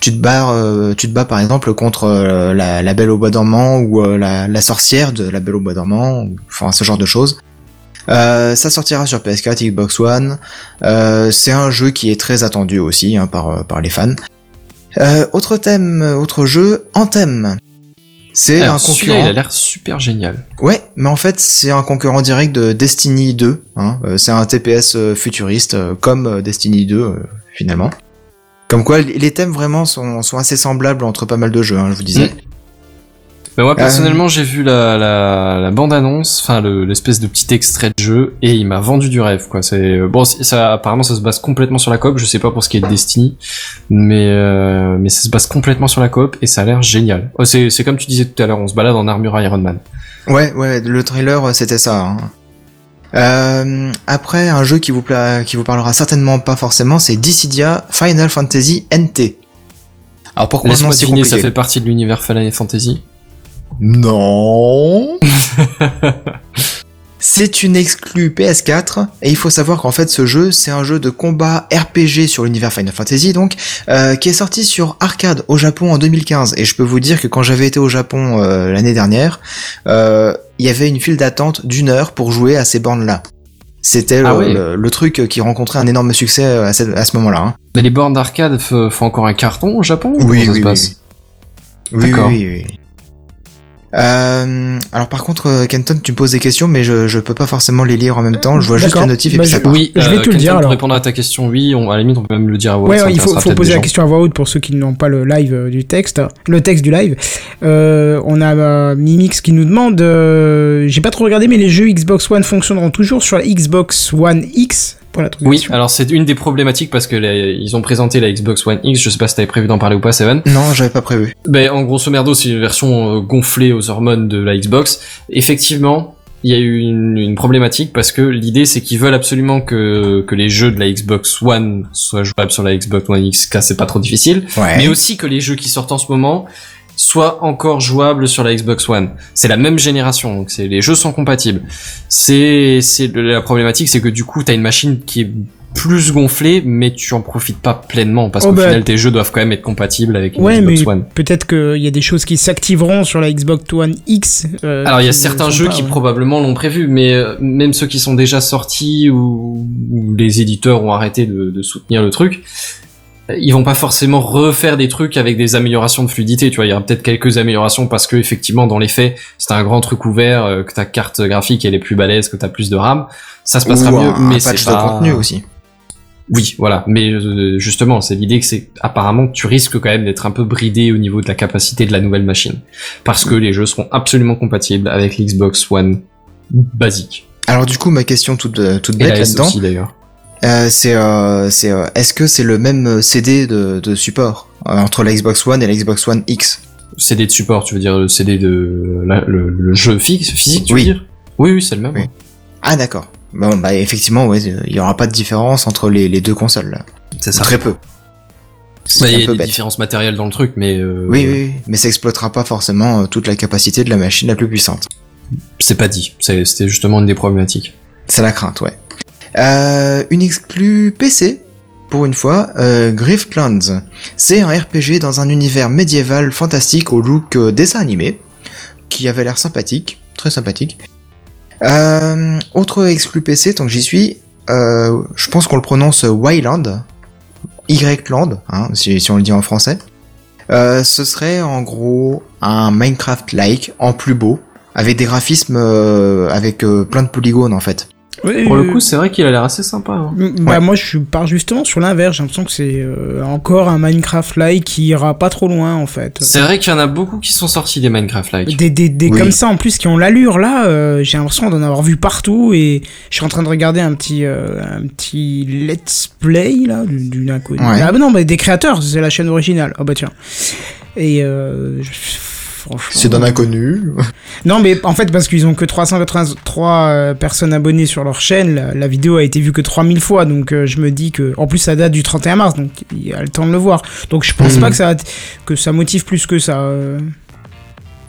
tu te bats, euh, tu te bats par exemple contre la, la Belle au bois dormant ou la, la sorcière de la Belle au bois dormant, ou- enfin ce genre de choses. Euh, ça sortira sur PS4, Xbox One. Euh, c'est un jeu qui est très attendu aussi hein, par, euh, par les fans. Euh, autre thème, autre jeu, Anthem. C'est un concurrent. il a l'air super génial. Ouais, mais en fait, c'est un concurrent direct de Destiny 2. Hein. C'est un TPS futuriste, comme Destiny 2, euh, finalement. Comme quoi, les les thèmes vraiment sont, sont assez semblables entre pas mal de jeux, hein, je vous disais. Mm. Moi personnellement, j'ai vu la, la, la bande annonce, enfin le- l'espèce de petit extrait de jeu, et il m'a vendu du rêve quoi. C'est bon, c'est- ça apparemment ça se base complètement sur la coop. Je sais pas pour ce qui est de Destiny, mais euh, mais ça se base complètement sur la coop et ça a l'air génial. Oh, c'est c'est comme tu disais tout à l'heure, on se balade en armure Iron Man. Ouais, ouais, le trailer, euh, c'était ça. hein. Euh, après, un jeu qui vous, pla- qui vous parlera certainement pas forcément, c'est Dissidia Final Fantasy NT. Alors pourquoi non, c'est deviner, ça fait partie de l'univers Final Fantasy. Non. C'est une exclue PS4 et il faut savoir qu'en fait ce jeu c'est un jeu de combat RPG sur l'univers Final Fantasy donc euh, qui est sorti sur arcade au Japon en 2015 et je peux vous dire que quand j'avais été au Japon euh, l'année dernière euh, il y avait une file d'attente d'une heure pour jouer à ces bornes là. C'était Ah le, ouais. le- le truc qui rencontrait un énorme succès à ce, à ce moment-là. hein. Mais les bornes d'arcade font encore un carton au Japon ou Oui, ça oui, se passe? Oui, oui, D'accord. oui, oui. Euh, alors par contre, euh, Kenton, tu me poses des questions, mais je, je peux pas forcément les lire en même temps. Je vois juste la notif et Bah, puis ça part. Oui, Je vais euh, te le dire, Pour alors. répondre à ta question, oui, on, à la limite, on peut même le dire à voix haute, ouais, il faut, faut poser la question à voix haute pour ceux qui n'ont pas le live euh, du texte, le texte du live. Euh, on a euh, Mimix qui nous demande, euh, j'ai pas trop regardé, mais les jeux Xbox One fonctionneront toujours sur la Xbox One X? Pour la Oui, alors c'est une des problématiques parce que les- ils ont présenté la Xbox One X, je sais pas si t'avais prévu d'en parler ou pas, Seven. Non, j'avais pas prévu. Ben, en grosso merdo, c'est une version euh, gonflée aux hormones de la Xbox. Effectivement, il y a eu une, une problématique parce que l'idée c'est qu'ils veulent absolument que, que les jeux de la Xbox One soient jouables sur la Xbox One X, car c'est pas trop difficile. Ouais. mais aussi que les jeux qui sortent en ce moment soient encore jouables sur la Xbox One. C'est la même génération, donc c'est les jeux sont compatibles. C'est c'est la problématique, c'est que du coup t'as une machine qui est plus gonflée, mais tu en profites pas pleinement parce Oh qu'au bah. final tes jeux doivent quand même être compatibles avec une Ouais, mais Xbox One. peut-être qu'il y a des choses qui s'activeront sur la Xbox One X. euh, Alors il y a certains jeux pas, qui ouais. probablement l'ont prévu, mais euh, même ceux qui sont déjà sortis ou, ou les éditeurs ont arrêté de, de soutenir le truc, ils vont pas forcément refaire des trucs avec des améliorations de fluidité. Tu vois, il y aura peut-être quelques améliorations parce que effectivement dans les faits, c'est un grand truc ouvert, euh, que ta carte graphique elle est plus balèze, que t'as plus de RAM, ça se passera Ou mieux. un, mais c'est pas... de contenu aussi. Oui, voilà. Mais euh, justement, c'est l'idée que c'est apparemment tu risques quand même d'être un peu bridé au niveau de la capacité de la nouvelle machine, parce que les jeux seront absolument compatibles avec l'Xbox One basique. Alors du coup, ma question toute, euh, toute bête là-dedans, aussi d'ailleurs. Euh, c'est, euh, c'est, euh, est-ce que c'est le même CD de, de support euh, entre la Xbox One et la Xbox One X? CD de support, tu veux dire le CD de la- le, le jeu fixe, physique, tu Oui. veux dire? Oui, oui, c'est le même. Oui. ouais. Ah d'accord. Bon, bah effectivement, ouais, il y aura pas de différence entre les, les deux consoles là. C'est ça. Très peu. C'est Bah, Il un y a peu des bête. différences matérielles dans le truc, mais euh, Oui, oui, oui, mais ça exploitera pas forcément euh, toute la capacité de la machine la plus puissante. c'est pas dit. C'est- C'était justement une des problématiques. C'est la crainte, ouais. Euh, une exclue PC, pour une fois, euh, Griftlands. C'est un RPG dans un univers médiéval fantastique au look euh, dessin animé, qui avait l'air sympathique, très sympathique. Euh, autre exclu PC, tant que j'y suis, euh, je pense qu'on le prononce Wyland, Y-Land, hein, si, si on le dit en français. Euh, ce serait en gros un Minecraft-like en plus beau, avec des graphismes avec plein de polygones en fait. Pour le coup, c'est vrai qu'il a l'air assez sympa. hein. Bah Ouais. moi je pars justement sur l'inverse, j'ai l'impression que c'est euh, encore un Minecraft-like qui ira pas trop loin en fait. C'est vrai qu'il y en a beaucoup qui sont sortis des Minecraft-like. Des, des, des Oui. comme ça en plus qui ont l'allure là, euh, j'ai l'impression d'en avoir vu partout et je suis en train de regarder un petit euh, un petit let's play là du- d'une inconnu. Ouais. Ah bah non, mais des créateurs, c'est la chaîne originale. Oh bah tiens. Et euh, je- franchement. C'est d'un inconnu. Non, mais en fait, parce qu'ils ont que 383 euh, personnes abonnées sur leur chaîne, la, la vidéo a été vue que 3000 fois, donc euh, je me dis que. En plus, ça date du 31 mars, donc il y a le temps de le voir. Donc je pense Mhm. pas que ça, que ça motive plus que ça. euh.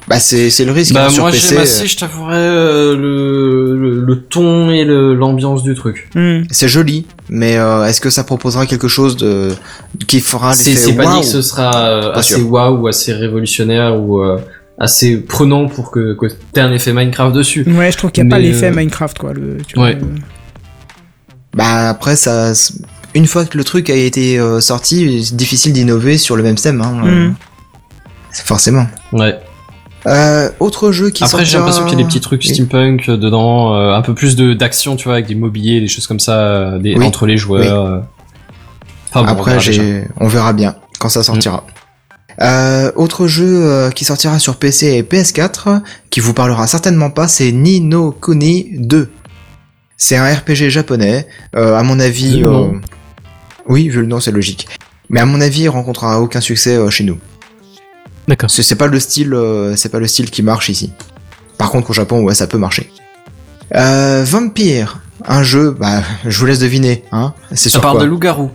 Bah c'est c'est le risque Bah hein, sur moi PC. j'aime assez, je t'avouerais, euh, le, le, le ton et le- l'ambiance du truc. Hmm. C'est joli, mais euh, est-ce que ça proposera quelque chose de qui fera l'effet c'est pas dit waouh? que ce sera euh, Pas assez waouh ou assez révolutionnaire ou euh, assez prenant pour que, que t'aies un effet Minecraft dessus. Ouais, je trouve qu'il n'y a pas Mais, l'effet euh, Minecraft, quoi. Le, tu ouais. vois, le- Bah après ça, une fois que le truc a été euh, sorti, c'est difficile d'innover sur le même thème. Hein, c'est forcément. Ouais. Euh, autre jeu qui Après j'ai sortira- l'impression qu'il y a des petits trucs Oui. steampunk euh, dedans, euh, un peu plus de d'action, tu vois, avec des mobiliers, des choses comme ça, euh, des, Oui. entre les joueurs. euh. Enfin, bon, on Après, j'ai, on verra bien quand ça sortira. Euh, autre jeu qui sortira sur PC et PS4, qui vous parlera certainement pas, c'est Ni no Kuni 2. C'est un RPG japonais. Euh, à mon avis, euh, oui, vu le nom, c'est logique. Mais à mon avis, il rencontrera aucun succès chez nous. D'accord. C'est c'est pas le style, euh, c'est pas le style qui marche ici. Par contre, au Japon, ouais, ça peut marcher. Euh, Vampire, un jeu, bah, je vous laisse deviner, hein. C'est Ça sur parle quoi de loup-garou.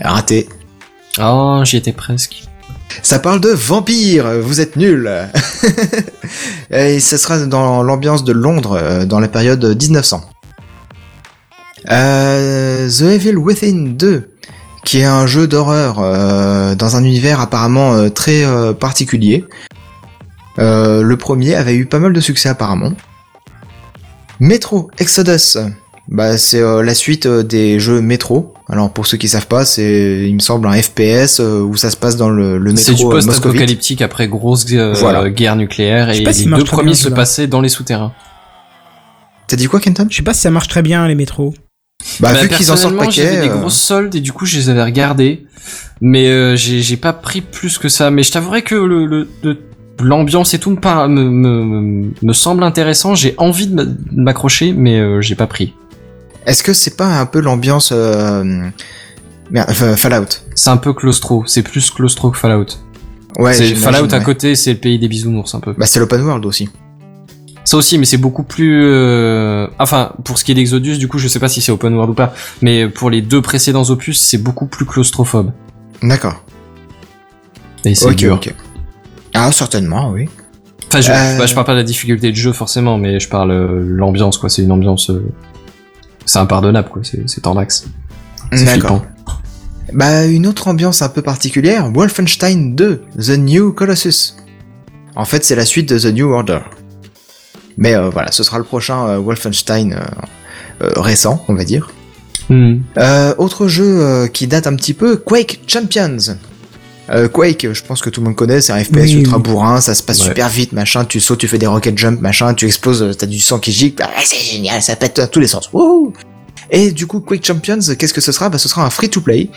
Raté. Oh, j'y étais presque. Ça parle de vampires, vous êtes nuls. Et ce sera dans l'ambiance de Londres, euh, dans la période 1900. Euh, The Evil Within 2, qui est un jeu d'horreur euh, dans un univers apparemment euh, très euh, particulier. Euh, le premier avait eu pas mal de succès apparemment. Metro Exodus, bah, c'est euh, la suite euh, des jeux Metro. Alors pour ceux qui savent pas, c'est il me semble un FPS euh, où ça se passe dans le, le métro C'est du post-apocalyptique après grosse euh, Voilà. guerre nucléaire et pas les deux premiers se passaient dans les souterrains. T'as dit quoi Kenton? Je sais pas si ça marche très bien les métros. Bah, Bah, vu qu'ils en sortent paquet. j'avais des euh, grosses soldes et du coup je les avais regardés, mais euh, j'ai pas pris plus que ça. Mais je t'avouerais que le, le- le- l'ambiance et tout me, me, me, me semble intéressant. J'ai envie de m'a- de m'accrocher, mais euh, j'ai pas pris. Est-ce que c'est pas un peu l'ambiance euh... Fallout? C'est un peu claustro. C'est plus claustro que Fallout. Ouais, Fallout à ouais. côté, c'est le pays des bisounours un peu. Bah c'est l'open world aussi. Ça aussi, mais c'est beaucoup plus. euh, Enfin, pour ce qui est d'Exodus, du coup, je sais pas si c'est open world ou pas, mais pour les deux précédents opus, c'est beaucoup plus claustrophobe. D'accord. Et c'est Ok, dur. ok. Ah certainement, oui. Enfin, je, Euh, bah, je parle pas de la difficulté de jeu forcément, mais je parle euh, l'ambiance, quoi. C'est une ambiance. euh, C'est impardonnable, quoi. C'est. C'est D'accord. Bah une autre ambiance un peu particulière, Wolfenstein 2, The New Colossus. En fait, c'est la suite de The New Order. Mais euh, voilà, ce sera le prochain euh, Wolfenstein euh, euh, récent, on va dire. Euh, autre jeu euh, qui date un petit peu, Quake Champions. Euh, Quake, je pense que tout le monde connaît, c'est un FPS Oui, ultra oui. bourrin, ça se passe Ouais. super vite, machin, tu sautes, tu fais des rocket jump, machin, tu exploses, t'as du sang qui gicle, bah, c'est génial, ça pète dans tous les sens. Wouhou et du coup, Quake Champions, qu'est-ce que ce sera? Bah, Ce sera un free-to-play,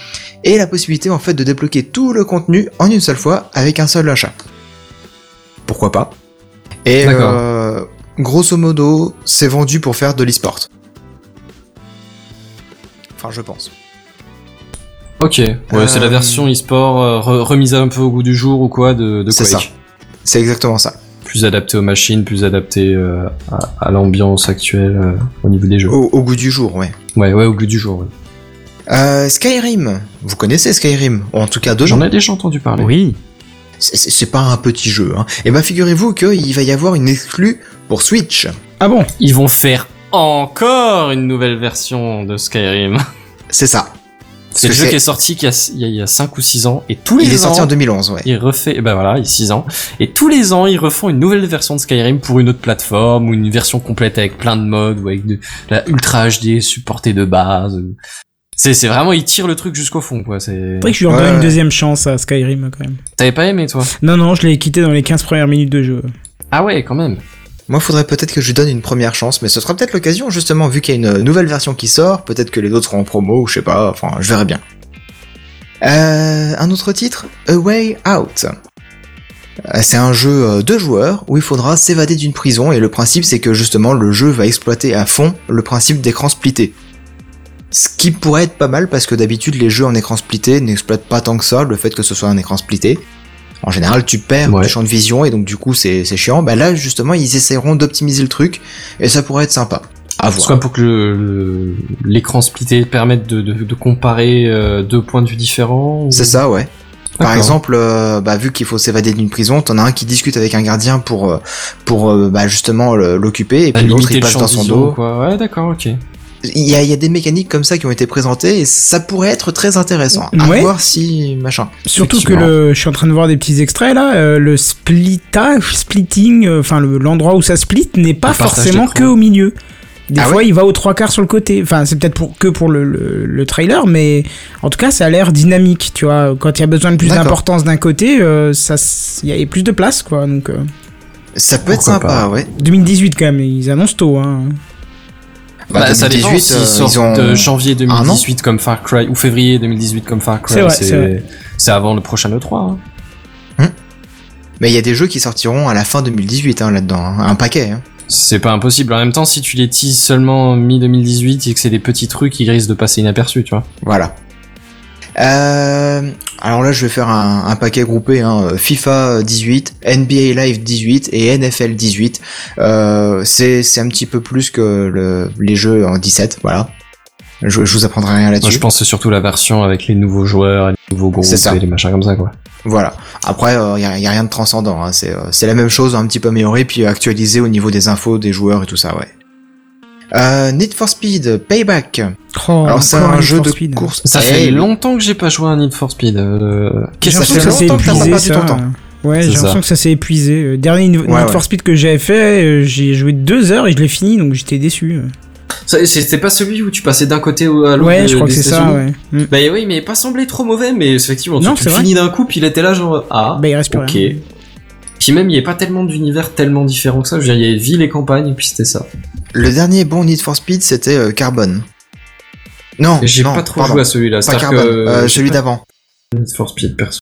et la possibilité en fait de débloquer tout le contenu en une seule fois avec un seul achat. Pourquoi pas? Et euh, grosso modo, c'est vendu pour faire de l'e-sport. Enfin, je pense. Ok. Ouais, Euh, c'est la version e-sport euh, re- remise un peu au goût du jour ou quoi de, de C'est ça. C'est exactement ça. Plus adapté aux machines, plus adapté euh, à, à l'ambiance actuelle euh, au niveau des jeux. Au, au goût du jour, ouais. Ouais, ouais, au goût du jour. ouais. Euh, Skyrim, vous connaissez Skyrim? Ou en tout cas deux J'en ai déjà entendu parler. Oui. C'est- pas un petit jeu. Hein. Et ben figurez-vous qu'il va y avoir une exclue pour Switch. Ah bon? Ils vont faire encore une nouvelle version de Skyrim. C'est ça. C'est le jeu qui est sorti il y, a, il y a- il y a 5 ou 6 ans et tous les Il est ans sorti en 2011, ouais. il refait et ben voilà, il y a 6 ans et tous les ans ils refont une nouvelle version de Skyrim pour une autre plateforme ou une version complète avec plein de modes ou avec de la Ultra HD supportée de base. C'est c'est vraiment ils tirent le truc jusqu'au fond quoi, c'est Faudrait que je lui redonne Ouais. une deuxième chance à Skyrim quand même. T'avais pas aimé toi? Non, non, je l'ai quitté dans les 15 premières minutes de jeu. Ah ouais, quand même. Moi, faudrait peut-être que je lui donne une première chance, mais ce sera peut-être l'occasion, justement, vu qu'il y a une nouvelle version qui sort, peut-être que les autres seront en promo, ou je sais pas, enfin, je verrai bien. Euh, un autre titre, A Way Out. Euh, C'est un jeu euh, de joueurs où il faudra s'évader d'une prison et le principe c'est que justement le jeu va exploiter à fond le principe d'écran splitté. Ce qui pourrait être pas mal parce que d'habitude les jeux en écran splitté n'exploitent pas tant que ça le fait que ce soit un écran splitté. En général tu perds Ouais. du champ de vision et donc du coup c'est c'est chiant. Bah là justement ils essaieront d'optimiser le truc et ça pourrait être sympa. À voir. Soit pour que l'écran splitté permette de, de, de comparer euh, deux points de vue différents. ou- C'est ça ouais. Par exemple, euh, bah, vu qu'il faut s'évader d'une prison, t'en as un qui discute avec un gardien pour euh, pour euh, bah, justement l'occuper et À puis l'autre il passe dans son dos. Quoi. Ouais, d'accord, ok. Il y a, il y a des mécaniques comme ça qui ont été présentées et ça pourrait être très intéressant. À Ouais. voir si machin. Surtout que le, je suis en train de voir des petits extraits là, euh, le splitage, splitting, euh, enfin le- l'endroit où ça split n'est pas forcément que au milieu. Des Ah fois, il va aux trois quarts sur le côté. Enfin, c'est peut-être pour que pour le, le, le trailer, mais en tout cas, ça a l'air dynamique. Tu vois, quand il y a besoin de plus d'importance d'un côté, euh, ça, il y a plus de place, quoi. Donc, euh, Ça peut être sympa, pas. ouais. 2018 quand même, ils annoncent tôt. Hein. Bah, ça dépend 2018, s'ils euh, sortent ils ont de janvier un an. 2018 comme Far Cry ou février 2018 comme Far Cry. C'est avant le prochain E3. hein. Mais il y a des jeux qui sortiront à la fin 2018 hein, là-dedans, hein. un paquet. Hein. C'est pas impossible. En même temps, si tu les teases seulement mi 2018 et que c'est des petits trucs, ils risquent de passer inaperçus, tu vois. Voilà. Euh, alors là, je vais faire un, un paquet groupé hein, FIFA 18, NBA Live 18 et NFL 18. Euh, c'est c'est un petit peu plus que le, les jeux en 17, voilà. Je, je vous apprendrai rien là-dessus. je pense surtout la version avec les nouveaux joueurs, les nouveaux groupes ça. et les machins comme ça, quoi. Voilà. Après, il y, a, y a rien de transcendant. Hein. C'est euh, c'est la même chose, un petit peu amélioré, puis actualisé au niveau des infos, des joueurs et tout ça, ouais. Euh, Need for Speed Payback. Oh, Alors c'est un Need jeu de Speed. course. Ça Eh fait longtemps que j'ai pas joué à Need for Speed. Euh... J'ai Ça l'impression fait que ça s'est longtemps que t'as pas épuisé, perdu ton ça. temps. Ouais, j'ai l'impression ça. que ça s'est épuisé. Euh, Dernier Need Ouais, for ouais. Speed que j'avais fait, euh, j'ai joué deux heures et je l'ai fini, donc j'étais déçu. Ça, C'était pas celui où tu passais d'un côté à l'autre Ouais, je crois que c'est ça, ouais. Mm. Bah oui, mais il pas semblé trop mauvais, mais effectivement, Non, tu, c'est tu finis d'un coup, puis il était là genre ah, Bah, il reste plus ok. rien. Puis même, il y a pas tellement d'univers tellement différents que ça. Je veux dire, il y a ville et campagne, et puis c'était ça. Le dernier bon Need for Speed, c'était euh, Carbon. Non, J'ai pas trop pardon. joué à celui-là. Pas C'est-à-dire Carbon, que euh, j'ai celui d'avant. Need for Speed perso.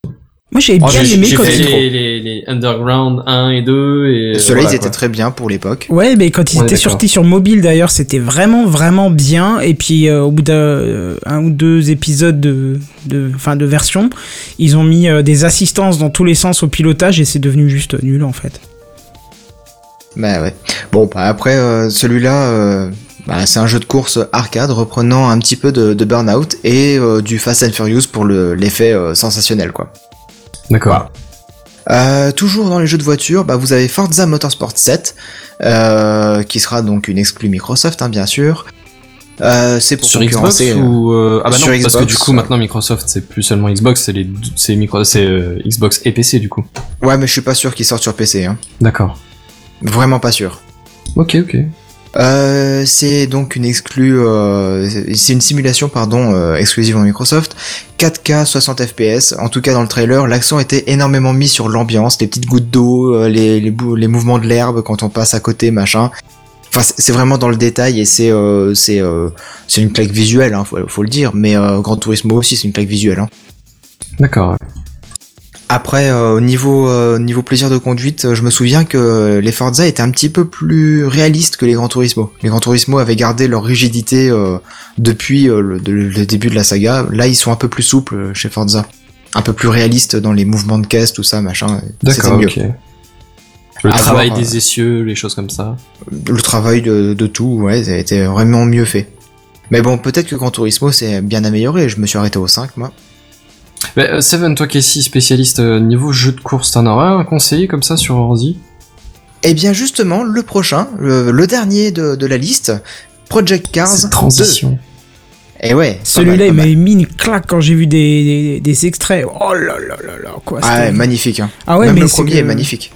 Moi, j'avais Oh, bien j'ai aimé j'ai quand fait il... les, les, les Underground 1 et 2 et Ceux-là, voilà, ils étaient très bien pour l'époque. Ouais, mais quand ils On étaient sortis sur mobile d'ailleurs, c'était vraiment vraiment bien. Et puis euh, au bout d'un euh, un ou deux épisodes de, de, enfin de version, ils ont mis euh, des assistances dans tous les sens au pilotage et c'est devenu juste nul en fait. Bah ouais. Bon, bah après, euh, celui-là, euh, bah, c'est un jeu de course arcade reprenant un petit peu de, de Burnout et euh, du Fast and Furious pour le- l'effet euh, sensationnel, quoi. D'accord. Euh, toujours dans les jeux de voiture, bah, vous avez Forza Motorsport 7, euh, qui sera donc une exclue Microsoft, hein, bien sûr. C'est pour Sur Xbox ou ah bah sur non parce que Xbox, du coup maintenant Microsoft c'est plus seulement Xbox c'est les c'est micro c'est Xbox et PC du coup. Ouais, mais je suis pas sûr qu'il sorte sur PC, hein. D'accord. Vraiment pas sûr. Ok ok. Euh, c'est donc une exclue, euh, c'est une simulation pardon euh, exclusive en Microsoft, 4K 60 FPS. En tout cas dans le trailer, l'accent était énormément mis sur l'ambiance, les petites gouttes d'eau, euh, les, les, les mouvements de l'herbe quand on passe à côté, machin. Enfin, c'est vraiment dans le détail et c'est euh, c'est c'est une claque visuelle, hein, faut, faut le dire. Mais euh, Gran Turismo aussi c'est une claque visuelle. Hein. D'accord. Après, euh, au niveau, euh, niveau plaisir de conduite, euh, je me souviens que les Forza étaient un petit peu plus réalistes que les Gran Turismo. Les Gran Turismo avaient gardé leur rigidité euh, depuis euh, le, de- le début de la saga. Là, ils sont un peu plus souples chez Forza. Un peu plus réalistes dans les mouvements de caisse, tout ça, machin. D'accord ok. Le À travail voir, des essieux les choses comme ça. Le travail de, de tout, ouais, ça a été vraiment mieux fait. Mais bon, peut-être que Gran Turismo c'est bien amélioré. Je me suis arrêté au 5, moi. Bah, euh, Seven toi qui es si spécialiste euh, niveau jeu de course t'en aurais un conseiller comme ça sur ordi Eh bien, justement, le prochain, le, le dernier de, de la liste, Project Cars Cette 2. transition. Et ouais. Celui-là, il m'a mis une claque quand j'ai vu des, des, des extraits. Oh là là là là, quoi. Ah ouais, magnifique. Hein. Ah ouais, Même mais le premier que- est magnifique.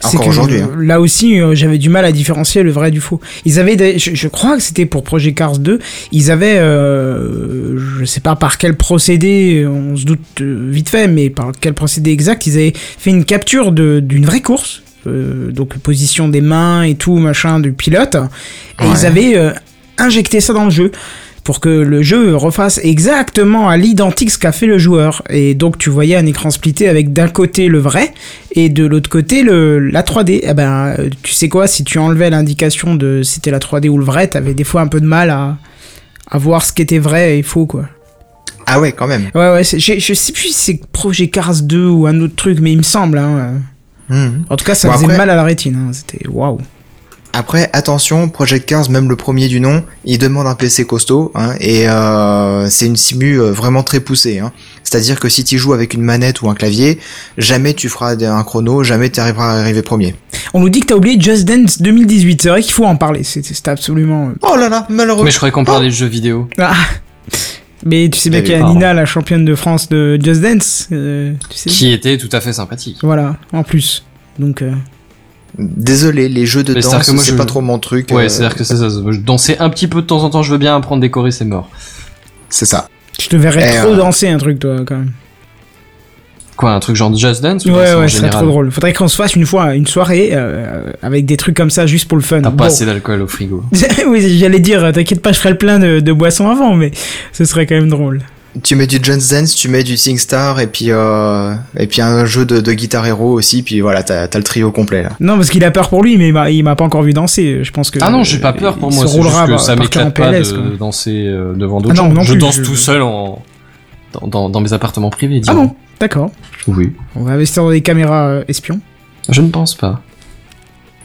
C'est Encore que, aujourd'hui. Hein. Là aussi, euh, j'avais du mal à différencier le vrai du faux. Ils avaient, des- je, je crois que c'était pour Project Cars 2, ils avaient, euh, je sais pas par quel procédé, on se doute euh, vite fait, mais par quel procédé exact, ils avaient fait une capture d'une vraie course. euh, donc position des mains et tout machin du pilote et Ouais. ils avaient injecté ça dans le jeu pour que le jeu refasse exactement à l'identique ce qu'a fait le joueur. Et donc tu voyais un écran splitté avec d'un côté le vrai et de l'autre côté le, la 3D. Eh ben, tu sais quoi, si tu enlevais l'indication de c'était la 3D ou le vrai, t'avais des fois un peu de mal à, à voir ce qui était vrai et faux, quoi. Ah ouais, quand même. Ouais, ouais, je je sais plus si c'est Project Cars 2 ou un autre truc, mais il me semble, hein. Mhm. En tout cas, ça Bon, faisait après- mal à la rétine, hein. C'était waouh. Après, attention, Project Cars, même le premier du nom, il demande un PC costaud, hein, et euh, c'est une simu euh, vraiment très poussée. Hein. C'est-à-dire que si tu joues avec une manette ou un clavier, jamais tu feras un chrono, jamais tu arriveras à arriver premier. On nous dit que t'as oublié Just Dance 2018. C'est vrai qu'il faut en parler. C'est absolument. euh, Oh là là, malheureux. Mais je croyais qu'on parlait de jeux vidéo. Ah. Mais tu sais bien Eh qu'il y a. Nina, la championne de France de Just Dance. euh, tu sais. Qui était tout à fait sympathique. Voilà, en plus. Donc. euh, Désolé, les jeux de Mais c'est-à-dire danse, que moi, c'est je- pas trop mon truc. Ouais, euh, c'est-à-dire que c'est ça. Je Danser un petit peu de temps en temps, je veux bien apprendre des chorés, c'est mort. c'est ça. Je te verrais trop euh, danser un truc, toi, quand même. Quoi, un truc genre Just Dance ou Ouais, ouais, ce serait trop drôle. Faudrait qu'on se fasse une fois une soirée euh, avec des trucs comme ça juste pour le fun. T'as Bon. pas assez d'alcool au frigo. oui, j'allais dire, t'inquiète pas, je ferai le plein de, de boissons avant, mais ce serait quand même drôle. Tu mets du Just Dance, tu mets du SingStar et puis euh, et puis un jeu de, de Guitar Hero aussi, puis voilà, t'as t'as le trio complet là. Non, parce qu'il a peur pour lui, mais il m'a- il m'a pas encore vu danser. Je pense que. Ah non, j'ai pas peur pour il moi, se c'est juste roulera que ça m'éclate pas PLS, de quoi. danser euh, devant d'autres Ah gens. non je plus, danse je- tout seul en... dans, dans, dans mes appartements privés, Ah bon, d'accord. Oui. On va investir dans des caméras euh, espions. Je ne pense pas.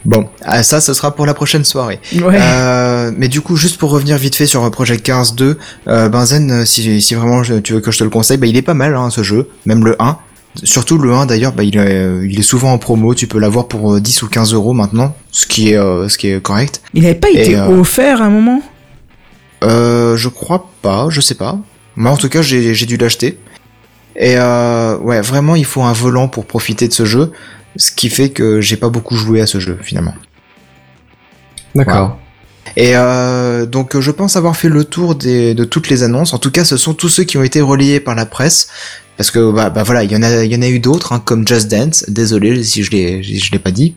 Bon, ah, ça, ce sera pour la prochaine soirée. Ouais. Euh, mais du coup, juste pour revenir vite fait sur euh, Project 15 2, euh, Benzen, euh, si, si vraiment je- tu veux que je te le conseille, bah, il est pas mal hein, ce jeu, même le 1. Surtout le 1 d'ailleurs, bah, il, est, euh, il est souvent en promo, tu peux l'avoir pour euh, 10 ou 15 euros maintenant, ce qui est, euh, ce qui est correct. Il avait pas été Et, euh, offert à un moment? Euh, je crois pas, je sais pas. Moi en tout cas, j'ai j'ai dû l'acheter. Et euh, ouais, vraiment, il faut un volant pour profiter de ce jeu, ce qui fait que j'ai pas beaucoup joué à ce jeu finalement. D'accord. Et euh, donc je pense avoir fait le tour de toutes les annonces. En tout cas, ce sont tous ceux qui ont été relayés par la presse. Parce que bah, bah voilà, il y en a, il y en a eu d'autres, hein, comme Just Dance. Désolé si je l'ai, je l'ai pas dit,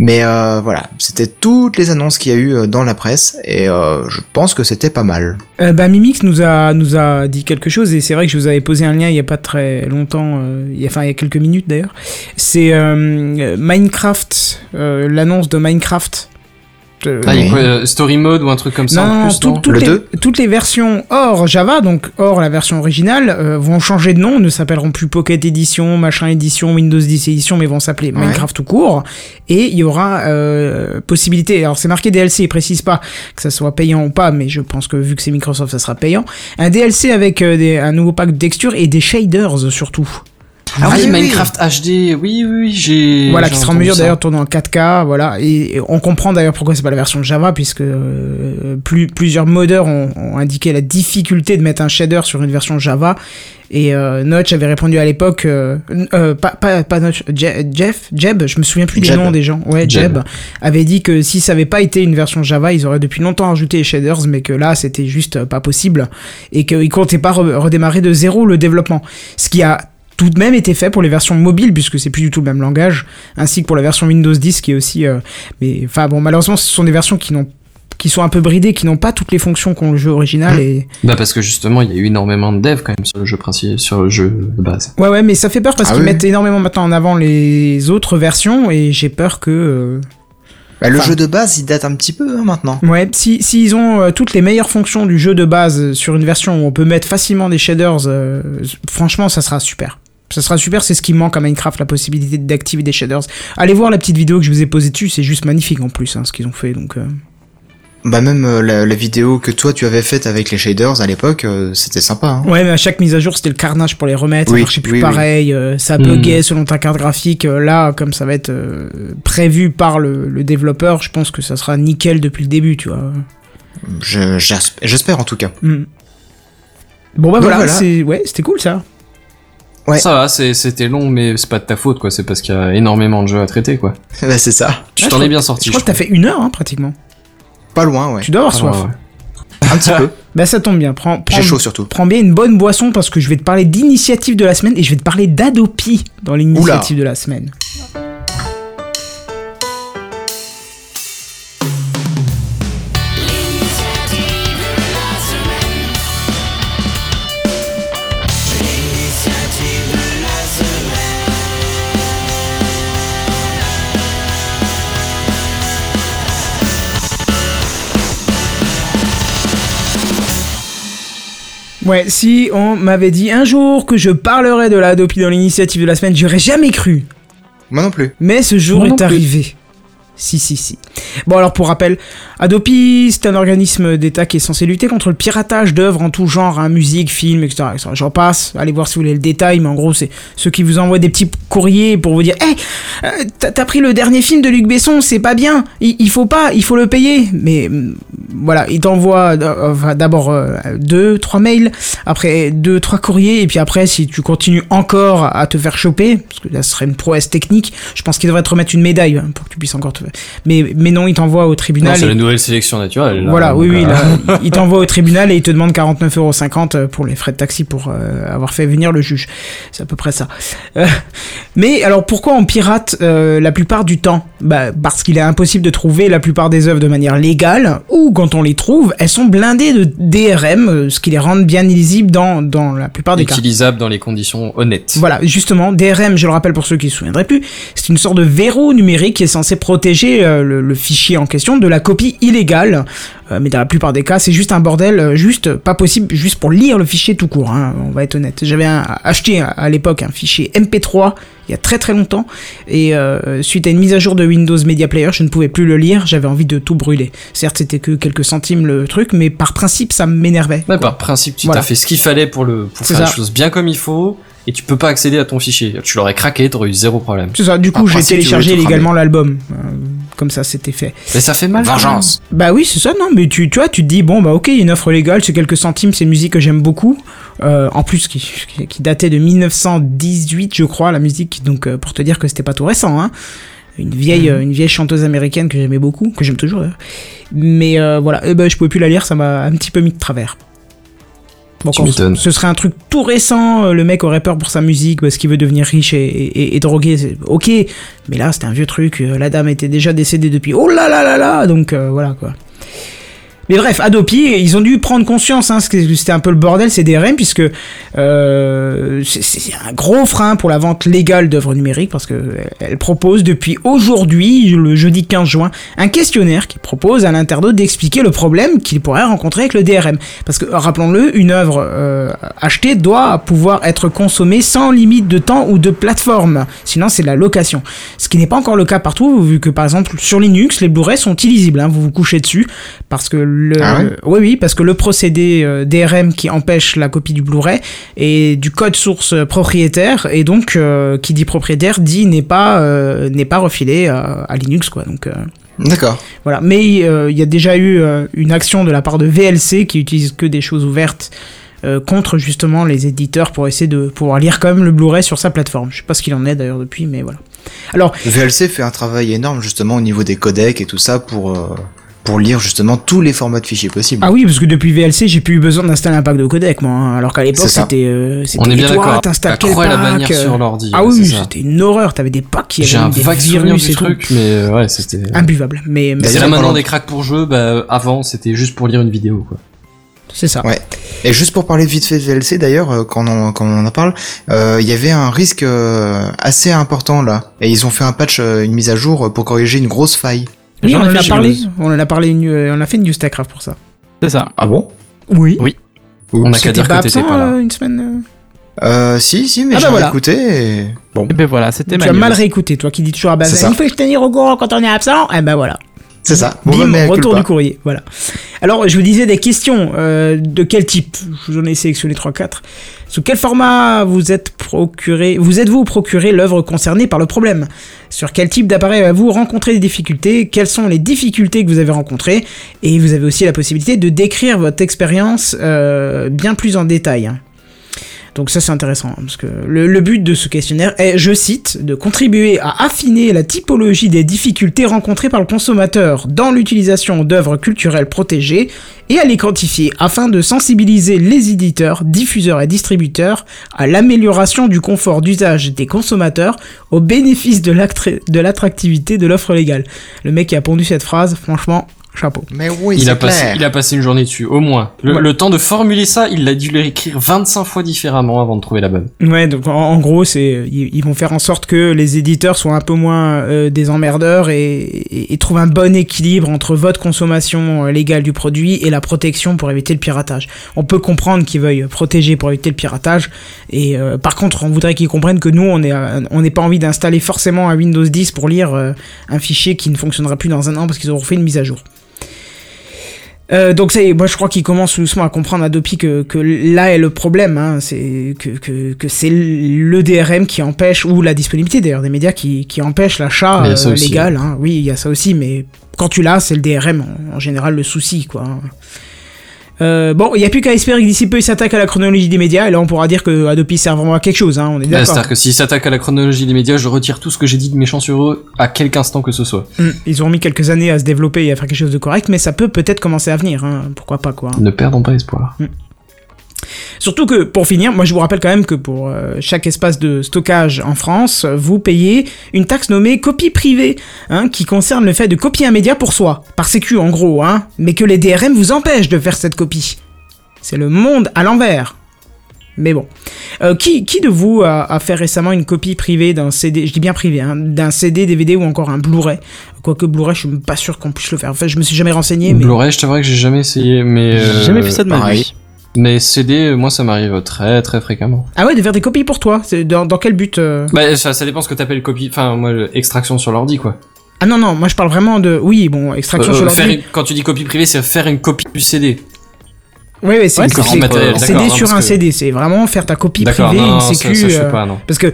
mais euh, voilà, c'était toutes les annonces qu'il y a eu euh, dans la presse et je pense que c'était pas mal. Bah, Mimix nous a, nous a dit quelque chose et c'est vrai que je vous avais posé un lien il y a pas très longtemps, enfin il y a quelques minutes d'ailleurs. C'est Minecraft, l'annonce de Minecraft. Euh, Ah, Oui. quoi, euh, Story Mode ou un truc comme ça non, en non, plus, tout- non toutes, Le les, 2? toutes les versions hors Java, donc hors la version originale, euh, vont changer de nom, ne s'appelleront plus Pocket Edition, machin Edition, Windows 10 Edition, mais vont s'appeler Ouais. Minecraft tout court. Et il y aura euh, possibilité, alors c'est marqué DLC, il précise pas que ça soit payant ou pas, mais je pense que vu que c'est Microsoft, ça sera payant. Un DLC avec euh, des- un nouveau pack de textures et des shaders surtout. Ah oui, oui, oui. Minecraft HD, oui, oui, oui, j'ai. Voilà, qui sera en mesure d'ailleurs de tourner en 4K, voilà. Et, et on comprend d'ailleurs pourquoi c'est pas la version Java, puisque euh, plus, plusieurs modeurs ont, ont indiqué la difficulté de mettre un shader sur une version Java. Et euh, Notch avait répondu à l'époque, euh, euh, pas, pas, pas Notch, Je- Jeff, Jeb, je me souviens plus des Jeb. noms des gens. Ouais, Jeb. Jeb. avait dit que si ça avait pas été une version Java, ils auraient depuis longtemps ajouté les shaders, mais que là c'était juste pas possible et qu'ils comptaient pas re- redémarrer de zéro le développement. Ce qui a tout de même été fait pour les versions mobiles puisque c'est plus du tout le même langage, ainsi que pour la version Windows 10 qui est aussi. euh, mais enfin bon, malheureusement, ce sont des versions qui n'ont qui sont un peu bridées, qui n'ont pas toutes les fonctions qu'ont le jeu original et Bah parce que justement, il y a eu énormément de devs quand même sur le jeu principal, sur le jeu de base. ouais ouais mais ça fait peur parce Ah qu'ils oui. mettent énormément maintenant en avant les autres versions et j'ai peur que euh, Bah, le Enfin- jeu de base, il date un petit peu hein, maintenant. Ouais, si s'ils ont euh, toutes les meilleures fonctions du jeu de base sur une version où on peut mettre facilement des shaders, euh, franchement, ça sera super. Ça sera super, c'est ce qui manque à Minecraft, la possibilité d'activer des shaders. Allez voir la petite vidéo que je vous ai posée dessus, c'est juste magnifique en plus, hein, ce qu'ils ont fait. Donc, euh. Bah même euh, la, la vidéo que toi tu avais faite avec les shaders à l'époque, euh, c'était sympa. Hein. ouais, mais à chaque mise à jour, c'était le carnage pour les remettre. Oui, ça marchait plus oui, oui. pareil, euh, ça Hmm. buguait selon ta carte graphique. Euh, là, comme ça va être euh, prévu par le, le développeur, je pense que ça sera nickel depuis le début, tu vois. Je- J'espère en tout cas. Hmm. Bon bah Donc voilà, voilà. c'est ouais, c'était cool ça. Ouais. Ça va, c'est- c'était long, mais c'est pas de ta faute, quoi. C'est parce qu'il y a énormément de jeux à traiter, quoi. bah c'est ça. Tu Ouais, t'en je es crois- bien sorti. Je crois que t'as fait une heure, hein, pratiquement. Pas loin, ouais. Tu dois avoir soif. ouais. Un petit peu. Bah ça tombe bien, prends, prends, J'ai chaud surtout. prends bien une bonne boisson parce que je vais te parler d'initiative de la semaine et je vais te parler d'Adopi dans l'initiative de la semaine. Ouais, si on m'avait dit un jour que je parlerais de la Adopi dans l'initiative de la semaine, j'aurais jamais cru. Moi non plus. Mais ce jour Moi est plus. arrivé. Si, si, si. Bon, alors pour rappel, Adopi, c'est un organisme d'État qui est censé lutter contre le piratage d'œuvres en tout genre, hein, musique, film, etc. J'en passe, allez voir si vous voulez le détail, mais en gros, c'est ceux qui vous envoient des petits courriers pour vous dire Hé, t'as t'as pris le dernier film de Luc Besson, c'est pas bien, il, faut pas, il faut le payer. Mais hum, voilà, il t'envoie euh, d'abord euh, deux, trois mails, après deux, trois courriers, et puis après, si tu continues encore à te faire choper, parce que là, ce serait une prouesse technique, je pense qu'il devrait te remettre une médaille hein, pour que tu puisses encore te. Mais, mais non, il t'envoie au tribunal. c'est et- la nouvelle sélection naturelle. là. voilà, oui, oui, euh, là, il t'envoie au tribunal et il te demande 49,50€ pour les frais de taxi pour euh, avoir fait venir le juge. C'est à peu près ça. Euh, mais alors pourquoi on pirate euh, la plupart du temps? Bah, Parce qu'il est impossible de trouver la plupart des œuvres de manière légale, ou quand on les trouve, elles sont blindées de DRM, euh, ce qui les rend bien illisibles dans, dans la plupart des cas. utilisable dans les conditions honnêtes. Voilà, justement, DRM, je le rappelle pour ceux qui se souviendraient plus, c'est une sorte de verrou numérique qui est censé protéger protéger euh, le, le fichier en question de la copie illégale. Euh, mais dans la plupart des cas, c'est juste un bordel, euh, juste pas possible, juste pour lire le fichier tout court. hein, on va être honnête. J'avais acheté à, à l'époque un fichier MP3 il y a très très longtemps et euh, suite à une mise à jour de Windows Media Player, je ne pouvais plus le lire. J'avais envie de tout brûler. Certes, c'était que quelques centimes le truc, mais par principe, ça m'énervait. Ouais, par principe, tu Voilà. t'as fait ce qu'il fallait pour le pour faire ça. les choses bien comme il faut, et tu peux pas accéder à ton fichier. Tu l'aurais craqué, t'aurais eu zéro problème. C'est ça. Du coup, j'ai téléchargé illégalement l'album. Euh, comme ça, c'était fait. Mais ça fait mal. Vengeance. Bah oui, c'est ça, non, mais tu, tu vois, tu te dis, bon, bah ok, il y a une offre légale, c'est quelques centimes, c'est une musique que j'aime beaucoup. Euh, en plus, qui, qui, qui datait de 1918, je crois, la musique, donc euh, pour te dire que c'était pas tout récent, hein. Une vieille, euh, une vieille chanteuse américaine que j'aimais beaucoup, que j'aime toujours d'ailleurs. Mais euh, voilà, eh ben, je pouvais plus la lire, ça m'a un petit peu mis de travers. Bon, Tu quand m'étonnes. ce serait un truc tout récent, euh, le mec aurait peur pour sa musique parce qu'il veut devenir riche et, et, et drogué, ok. Mais là, c'était un vieux truc, euh, la dame était déjà décédée depuis oh là là là là, donc euh, voilà quoi. Mais bref, Adopi, ils ont dû prendre conscience, hein, c'était un peu le bordel, ces DRM, puisque euh, c'est- un gros frein pour la vente légale d'œuvres numériques, parce que elle propose depuis aujourd'hui, le jeudi 15 juin, un questionnaire qui propose à l'internaute d'expliquer le problème qu'il pourrait rencontrer avec le DRM. Parce que, rappelons-le, une œuvre euh, achetée doit pouvoir être consommée sans limite de temps ou de plateforme, sinon c'est la location. Ce qui n'est pas encore le cas partout, vu que par exemple sur Linux, les Blu-ray sont illisibles, hein, vous vous couchez dessus, parce que le, Ah ouais oui oui, parce que le procédé euh, DRM qui empêche la copie du Blu-ray est du code source euh, propriétaire, et donc euh, qui dit propriétaire dit n'est pas euh, n'est pas refilé à, à Linux quoi, donc. euh, D'accord. voilà, mais il y a déjà eu une action de la part de VLC qui utilise que des choses ouvertes contre justement les éditeurs pour essayer de pouvoir lire quand même le Blu-ray sur sa plateforme. Je sais pas ce qu'il en est d'ailleurs depuis, mais voilà. Alors, VLC fait un travail énorme justement au niveau des codecs et tout ça pour pour lire justement tous les formats de fichiers possibles. ah oui, parce que depuis VLC, j'ai plus eu besoin d'installer un pack de codec, moi. hein, alors qu'à l'époque, c'était. Euh, On est bien toi, d'accord. t'installes quel la pack, bannière euh, sur l'ordi. Ah oui, c'était une horreur. T'avais des packs qui J'ai avaient un des vague virus du et tout. truc, mais euh, ouais, c'était. Imbuvable. Mais, mais C'est là maintenant des cracks pour jeu, bah avant c'était juste pour lire une vidéo quoi. c'est ça. Ouais. Et juste pour parler vite fait de VLC d'ailleurs, euh, quand on, quand on en parle, euh, il y avait un risque euh, assez important là. Et ils ont fait un patch, euh, une mise à jour pour corriger une grosse faille. Oui, on en a parlé. Windows. On en a parlé. une- euh, On a fait une news Techcraft pour ça. C'est ça. Ah bon? Oui. Oui. On a qu'à T'étais dire pas que t'étais absent pas là. euh, une semaine. euh Euh, si, si, mais Ah bah j'ai voilà. écouté et... Bon, Et ben voilà, c'était Tu as mal réécouté, toi qui dis toujours à base. C'est ça. Il faut se tenir au courant quand on est absent. Eh ben voilà. c'est ça. Bon, Bim, retour du courrier. Voilà. Alors, je vous disais des questions. euh, de quel type? Je vous en ai sélectionné 3-4. Sous quel format vous êtes procuré Vous êtes-vous procuré l'œuvre concernée par le problème? Sur quel type d'appareil avez-vous rencontré des difficultés? Quelles sont les difficultés que vous avez rencontrées? Et vous avez aussi la possibilité de décrire votre expérience euh, bien plus en détail. Donc ça c'est intéressant, hein, parce que le, but de ce questionnaire est, je cite, de contribuer à affiner la typologie des difficultés rencontrées par le consommateur dans l'utilisation d'œuvres culturelles protégées et à les quantifier afin de sensibiliser les éditeurs, diffuseurs et distributeurs à l'amélioration du confort d'usage des consommateurs au bénéfice de l'attractivité de l'offre légale. Le mec qui a pondu cette phrase, franchement, chapeau. Mais oui, Il c'est a, passé, clair. il a passé une journée dessus, au moins. Le, Ouais. le temps de formuler ça, il a dû l'écrire 25 fois différemment avant de trouver la bonne. Ouais, donc en, en gros, c'est ils, ils vont faire en sorte que les éditeurs soient un peu moins euh, des emmerdeurs et, et, et trouvent un bon équilibre entre votre consommation euh, légale du produit et la protection pour éviter le piratage. On peut comprendre qu'ils veuillent protéger pour éviter le piratage, et euh, par contre, on voudrait qu'ils comprennent que nous, on est on n'est pas envie d'installer forcément un Windows 10 pour lire euh, un fichier qui ne fonctionnera plus dans un an parce qu'ils auront fait une mise à jour. Euh, donc ça y est, moi je crois qu'il commence doucement à comprendre Adopi que, que là est le problème, hein, c'est que, que, que c'est le DRM qui empêche, ou la disponibilité d'ailleurs des médias qui, qui empêche l'achat euh, aussi. légal. Hein. Oui, il y a ça aussi, mais quand tu l'as, c'est le DRM en, en général le souci, quoi. Euh, bon, il n'y a plus qu'à espérer que d'ici peu il s'attaque à la chronologie des médias, et là on pourra dire que Adopi sert vraiment à quelque chose, hein, on est d'accord. C'est-à-dire que s'ils s'attaquent à la chronologie des médias, je retire tout ce que j'ai dit de méchant sur eux à quelque instant que ce soit. Hum, Ils ont mis quelques années à se développer et à faire quelque chose de correct, mais ça peut peut-être commencer à venir, hein, pourquoi pas, quoi. Ne perdons pas espoir. Surtout que, pour finir, moi je vous rappelle quand même que pour euh, chaque espace de stockage en France, vous payez une taxe nommée copie privée, hein, qui concerne le fait de copier un média pour soi, par sécu en gros, hein, mais que les DRM vous empêchent de faire cette copie. C'est le monde à l'envers. Mais bon. Euh, qui, qui de vous a, a fait récemment une copie privée d'un CD, je dis bien privé, hein, d'un CD, DVD ou encore un Blu-ray? Quoique Blu-ray, je suis même pas sûr qu'on puisse le faire. En fait, je me suis jamais renseigné, mais. Blu-ray, je t'avouerais que j'ai jamais essayé, mais. J'ai euh, jamais fait ça de ma vie. Mais CD, moi, ça m'arrive très très fréquemment. Ah ouais, de faire des copies pour toi C'est dans, dans quel but euh Bah, ça, ça dépend ce que t'appelles copie. Enfin, moi, extraction sur l'ordi, quoi. Ah non, non, moi je parle vraiment de. Oui, bon, extraction Euh, sur faire l'ordi. une- Quand tu dis copie privée, c'est faire une copie du CD. Oui, oui, c'est Ouais, une c'est copie. en matériel, Un d'accord, CD non, sur parce un que- CD, c'est vraiment faire ta copie D'accord, privée, non, une ça, sécu. ça, je fais euh, pas, non. Parce que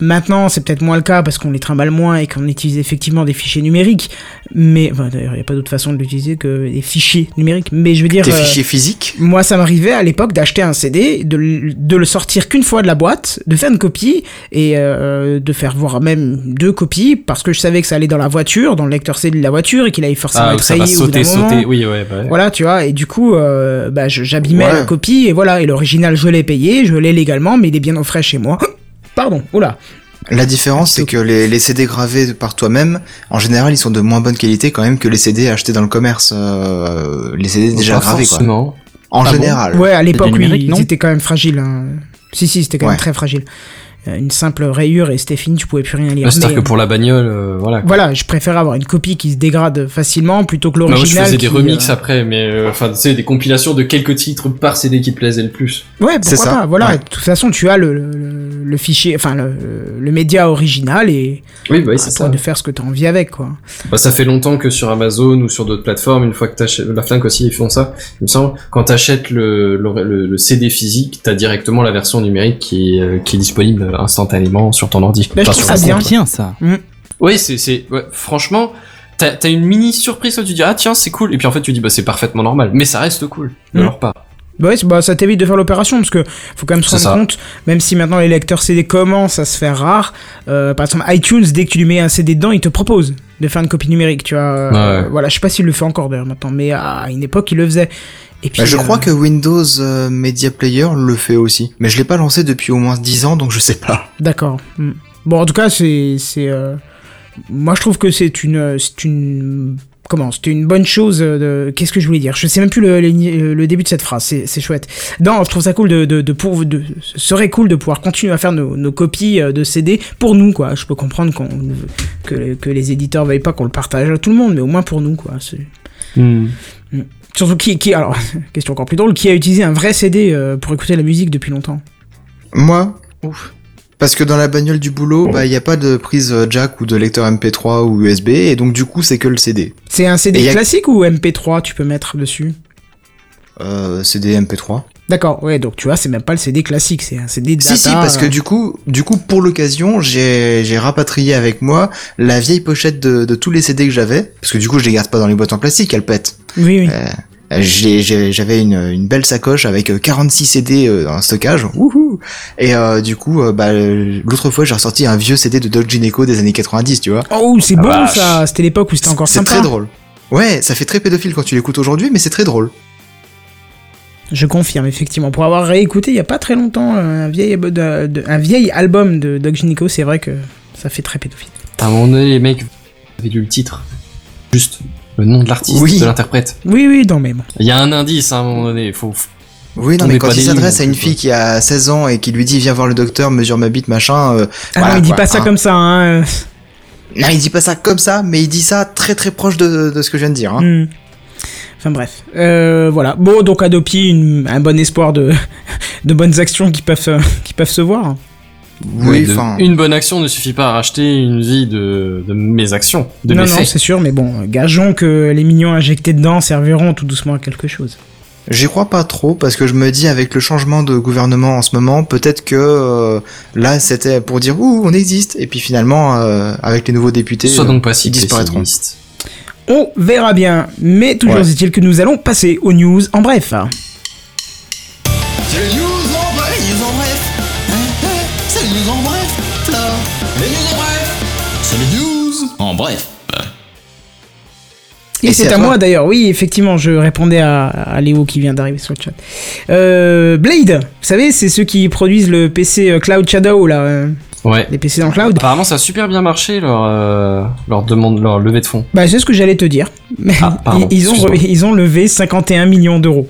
maintenant, c'est peut-être moins le cas parce qu'on les trimballe moins et qu'on utilise effectivement des fichiers numériques. Mais enfin, d'ailleurs, il n'y a pas d'autre façon de l'utiliser que des fichiers numériques. Mais je veux dire. Tes euh, fichiers physiques Moi, ça m'arrivait à l'époque d'acheter un CD, de, le- de le sortir qu'une fois de la boîte, de faire une copie et euh, de faire voir même deux copies parce que je savais que ça allait dans la voiture, dans le lecteur CD de la voiture et qu'il allait forcément Ah, être ça va sauter, moment. sauter. Oui, ouais, bah. ouais. Voilà, tu vois, et du coup, euh, bah, je- j'abîmais Ouais. la copie, et voilà, et l'original, je l'ai payé, je l'ai légalement, mais il est bien au frais chez moi. Pardon, oula. La différence, c'est que les, les CD gravés par toi-même, en général, ils sont de moins bonne qualité quand même que les CD achetés dans le commerce, euh, les CD déjà Pas gravés, quoi. forcément. En Ah bon général. Ouais, à l'époque, oui, non c'était quand même fragile. hein. Si, si, c'était quand même très fragile. Euh, Une simple rayure et c'était fini, tu pouvais plus rien lire. Bah, C'est-à-dire que pour la bagnole, euh, voilà. quoi. Voilà, je préfère avoir une copie qui se dégrade facilement plutôt que Bah, moi, je l'original. faisais qui, des remixes euh, après, mais euh, enfin, tu sais, des compilations de quelques titres par CD qui te plaisaient le plus. Ouais, C'est pourquoi ça, pas. Voilà, ouais. de toute façon, tu as le, le, le fichier, enfin, le, le média original et Oui, bah oui, c'est toi ça. de faire ce que tu as envie avec, quoi. Bah, ça fait longtemps que sur Amazon ou sur d'autres plateformes, une fois que t'achètes, la Fnac aussi, ils font ça. Il me semble, quand t'achètes le, le, le, le CD physique, t'as directement la version numérique qui est, euh, qui est disponible instantanément sur ton ordi. Bah, je trouve sur ça bien. bien ça. Oui, c'est, c'est, ouais, franchement, t'as, t'as une mini surprise où tu dis, ah tiens, c'est cool. Et puis en fait, tu dis, bah, c'est parfaitement normal. Mais ça reste cool. De Mm. leur part. Bah ouais, c'est- bah, ça t'évite de faire l'opération parce que faut quand même se rendre ça. compte, même si maintenant les lecteurs CD commencent à se faire rares, euh, par exemple iTunes, dès que tu lui mets un CD dedans, il te propose de faire une copie numérique, tu vois. euh. Voilà, je sais pas s'il le fait encore d'ailleurs maintenant, mais à une époque il le faisait. Et puis, Bah, je euh, crois que Windows euh, Media Player le fait aussi. Mais je l'ai pas lancé depuis au moins 10 ans, donc je sais pas. D'accord. Hmm. Bon, en tout cas, c'est. c'est euh, Moi, je trouve que c'est une. C'est une. Comment C'était une bonne chose de. Qu'est-ce que je voulais dire Je sais même plus le, le- le début de cette phrase. C'est chouette. Non, je trouve ça cool de. de, de, pour, de serait cool de pouvoir continuer à faire nos, nos copies euh, de CD pour nous, quoi. Je peux comprendre qu'on, que, que les éditeurs veuillent pas qu'on le partage à tout le monde, mais au moins pour nous, quoi. C'est- Surtout qui, qui. Alors, question encore plus drôle. Qui a utilisé un vrai CD euh, pour écouter la musique depuis longtemps? Moi? Parce que dans la bagnole du boulot, bah, il n'y a pas de prise euh, jack ou de lecteur MP3 ou USB, et donc du coup, c'est que le CD. C'est un CD Et y a- classique ou MP3 tu peux mettre dessus? Euh, CD MP3. D'accord, ouais, donc tu vois, c'est même pas le CD classique, c'est un CD data. Si si parce que euh, du coup du coup pour l'occasion j'ai j'ai rapatrié avec moi la vieille pochette de, de tous les CD que j'avais parce que du coup je les garde pas dans les boîtes en plastique elles pètent. Oui, oui. Euh, j'avais une, une belle sacoche avec euh, 46 CD euh, en stockage Wouhou et euh, du coup euh, bah euh, l'autre fois j'ai ressorti un vieux CD de Doc Gineco des années 90 tu vois. Oh, c'est bon vache. ça, c'était l'époque où c'était encore C'est sympa. très drôle. Ouais ça fait très pédophile quand tu l'écoutes aujourd'hui mais c'est très drôle. Je confirme, effectivement. Pour avoir réécouté il y a pas très longtemps euh, un vieil, de- de- un vieil album de Doc Gynéco, c'est vrai que ça fait très pédophile. À un moment donné, les mecs avaient lu le titre. Juste le nom de l'artiste, Oui. de l'interprète. Oui, oui, non, mais bon. Il y a un indice à un moment donné. Faut, Oui non On mais quand il s'adresse à une fille qui a 16 ans et qui lui dit viens voir le docteur mesure ma bite machin euh, Ah voilà, non, il dit quoi, pas ça hein. comme ça, hein. euh, Non, il dit pas ça comme ça, mais il dit ça très très proche de, de ce que je viens de dire. Hein. hmm. Enfin bref, euh, voilà. Bon, donc Adopi, une- un bon espoir de, de bonnes actions qui peuvent, se- qui peuvent se voir. Oui, de-. Une bonne action ne suffit pas à racheter une vie de, de mes actions, de non, mes non, c'est sûr, mais bon, gageons que les millions injectés dedans serviront tout doucement à quelque chose. J'y crois pas trop parce que je me dis avec le changement de gouvernement en ce moment, peut-être que euh, là c'était pour dire ouh on existe et puis finalement euh, avec les nouveaux députés, Sois donc pas si ils disparaîtront. pessimiste. On verra bien, mais toujours Ouais. est-il que nous allons passer aux news en bref. C'est les news bref. Et, Et c'est à, à moi d'ailleurs, oui, effectivement, je répondais à, à Léo qui vient d'arriver sur le chat. Euh, Blade, vous savez, c'est ceux qui produisent le PC euh, Cloud Shadow là. Ouais. des PC dans le cloud. Apparemment, ça a super bien marché leur euh, leur demande, leur levée de fonds. Bah, c'est ce que j'allais te dire. Ah, pardon, ils, ont, ils ont levé 51 millions d'euros.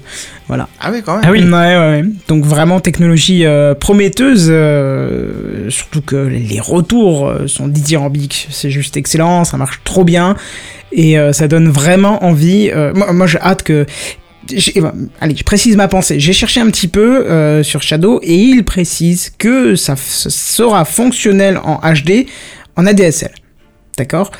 Voilà. Ah oui, quand même. Ah oui. Ouais, ouais, ouais. Donc vraiment technologie euh, prometteuse, euh, surtout que les retours sont dithyrambiques. C'est juste excellent, ça marche trop bien et euh, ça donne vraiment envie. euh, moi, moi j'ai hâte que. Eh ben, Allez, je précise ma pensée. J'ai cherché un petit peu euh, sur Shadow et il précise que ça sera fonctionnel en HD en ADSL. D'accord?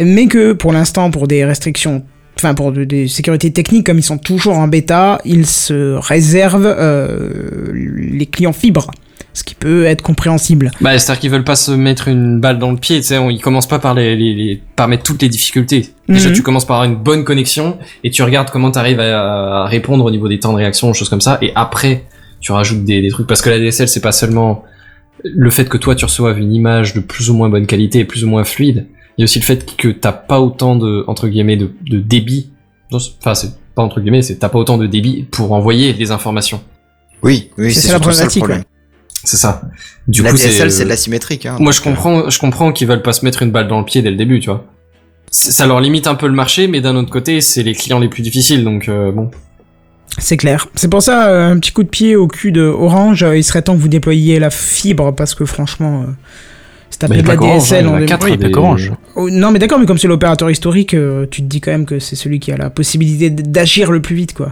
Mais que pour l'instant, pour des restrictions, enfin pour de- des sécurités techniques, comme ils sont toujours en bêta, ils se réservent euh, les clients fibres, ce qui peut être compréhensible. Bah, c'est-à-dire qu'ils veulent pas se mettre une balle dans le pied, tu sais, on- ils commencent pas par les, les, les- par mettre toutes les difficultés. Déjà, Mhm. tu commences par avoir une bonne connexion et tu regardes comment t'arrives à, à répondre au niveau des temps de réaction, choses comme ça, et après, tu rajoutes des, des trucs parce que la DSL, c'est pas seulement le fait que toi tu reçoives une image de plus ou moins bonne qualité et plus ou moins fluide. Il y a aussi le fait que t'as pas autant de entre guillemets de, de débit. Enfin, c'est pas entre guillemets, c'est t'as pas autant de débit pour envoyer des informations. Oui, oui, C'est c'est ça la ça le problématique, problème. C'est ça. Du la coup, DSL, c'est euh, de l'asymétrique. Hein, moi, je comprends, je comprends qu'ils veulent pas se mettre une balle dans le pied dès le début, tu vois. C'est- Ça leur limite un peu le marché, mais d'un autre côté, c'est les clients les plus difficiles, donc euh, bon. C'est clair. C'est pour ça, euh, un petit coup de pied au cul de Orange, euh, il serait temps que vous déployiez la fibre, parce que franchement, euh, c'est Bah, y a de la DSL hein, il y en en a deux- quatre, Oui, pas des- qu'Orange. Oh, non, mais d'accord, mais comme c'est l'opérateur historique, euh, tu te dis quand même que c'est celui qui a la possibilité d'agir le plus vite, quoi.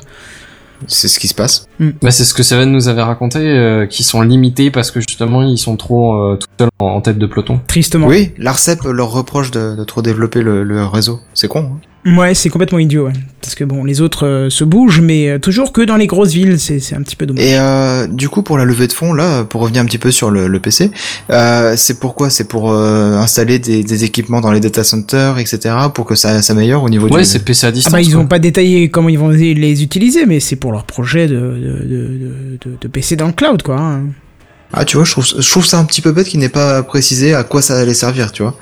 C'est ce qui se passe. Bah, c'est ce que Seven nous avait raconté, euh, qui sont limités parce que justement, ils sont trop euh, tout seuls en, en tête de peloton. Tristement. Oui, l'ARCEP leur reproche de, de trop développer le, le réseau. C'est con. Hein. Ouais, c'est complètement idiot, ouais. Parce que bon, les autres euh, se bougent, mais euh, toujours que dans les grosses villes, c'est c'est un petit peu dommage. Et euh, du coup, pour la levée de fonds, là, pour revenir un petit peu sur le, le PC, euh, c'est pourquoi? C'est pour euh, installer des, des équipements dans les data centers, etc., pour que ça s'améliore au niveau Ouais, du. c'est PC à Ah distance. bah ils quoi. ont pas détaillé comment ils vont les utiliser, mais c'est pour leur projet de, de, de, de, de PC dans le cloud, quoi. hein. Ah, tu vois, je trouve, je trouve ça un petit peu bête qu'il n'ait pas précisé à quoi ça allait servir, tu vois.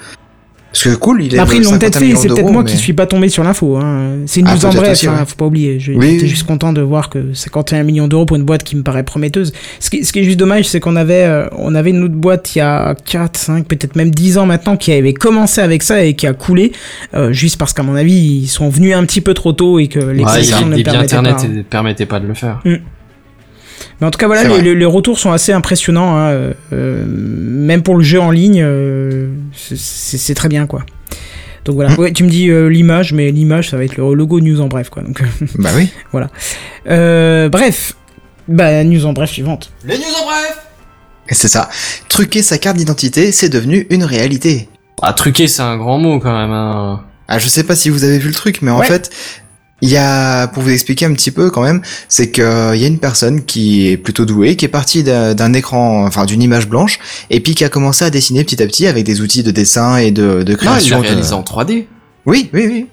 Parce que cool, il est. Après ils l'ont peut-être fait, c'est peut-être moi qui suis suis pas tombé sur l'info. Hein. C'est une Ah, news en bref, aussi, hein, ouais. faut pas oublier. Oui, J'étais oui. juste content de voir que 51 millions d'euros pour une boîte qui me paraît prometteuse. Ce qui, ce qui est juste dommage, c'est qu'on avait, euh, on avait une autre boîte il y a 4, 5, peut-être même 10 ans maintenant qui avait commencé avec ça et qui a coulé, euh, juste parce qu'à mon avis, ils sont venus un petit peu trop tôt et que les Ouais, conditions ne permettaient internet pas. et- permettaient pas de le faire. Mais en tout cas, voilà, les, vrai. les- les retours sont assez impressionnants. hein, euh, euh, même pour le jeu en ligne, euh, c'est- très bien, quoi. Donc voilà. Mm. Ouais, tu me dis euh, l'image, mais l'image, ça va être le logo news en bref, quoi. Donc, Bah oui. euh, bref. Bah, news en bref suivante. Les news en bref Et c'est ça. Truquer sa carte d'identité, c'est devenu une réalité. Ah, truquer, c'est un grand mot quand même. Hein. Ah, je sais pas si vous avez vu le truc, mais en Ouais. fait, il y a, pour vous expliquer un petit peu quand même, c'est que euh, il y a une personne qui est plutôt douée, qui est partie d'un écran, enfin d'une image blanche, et puis qui a commencé à dessiner petit à petit avec des outils de dessin et de, de Non, il création. de- réalisé en 3D. Oui, oui, oui.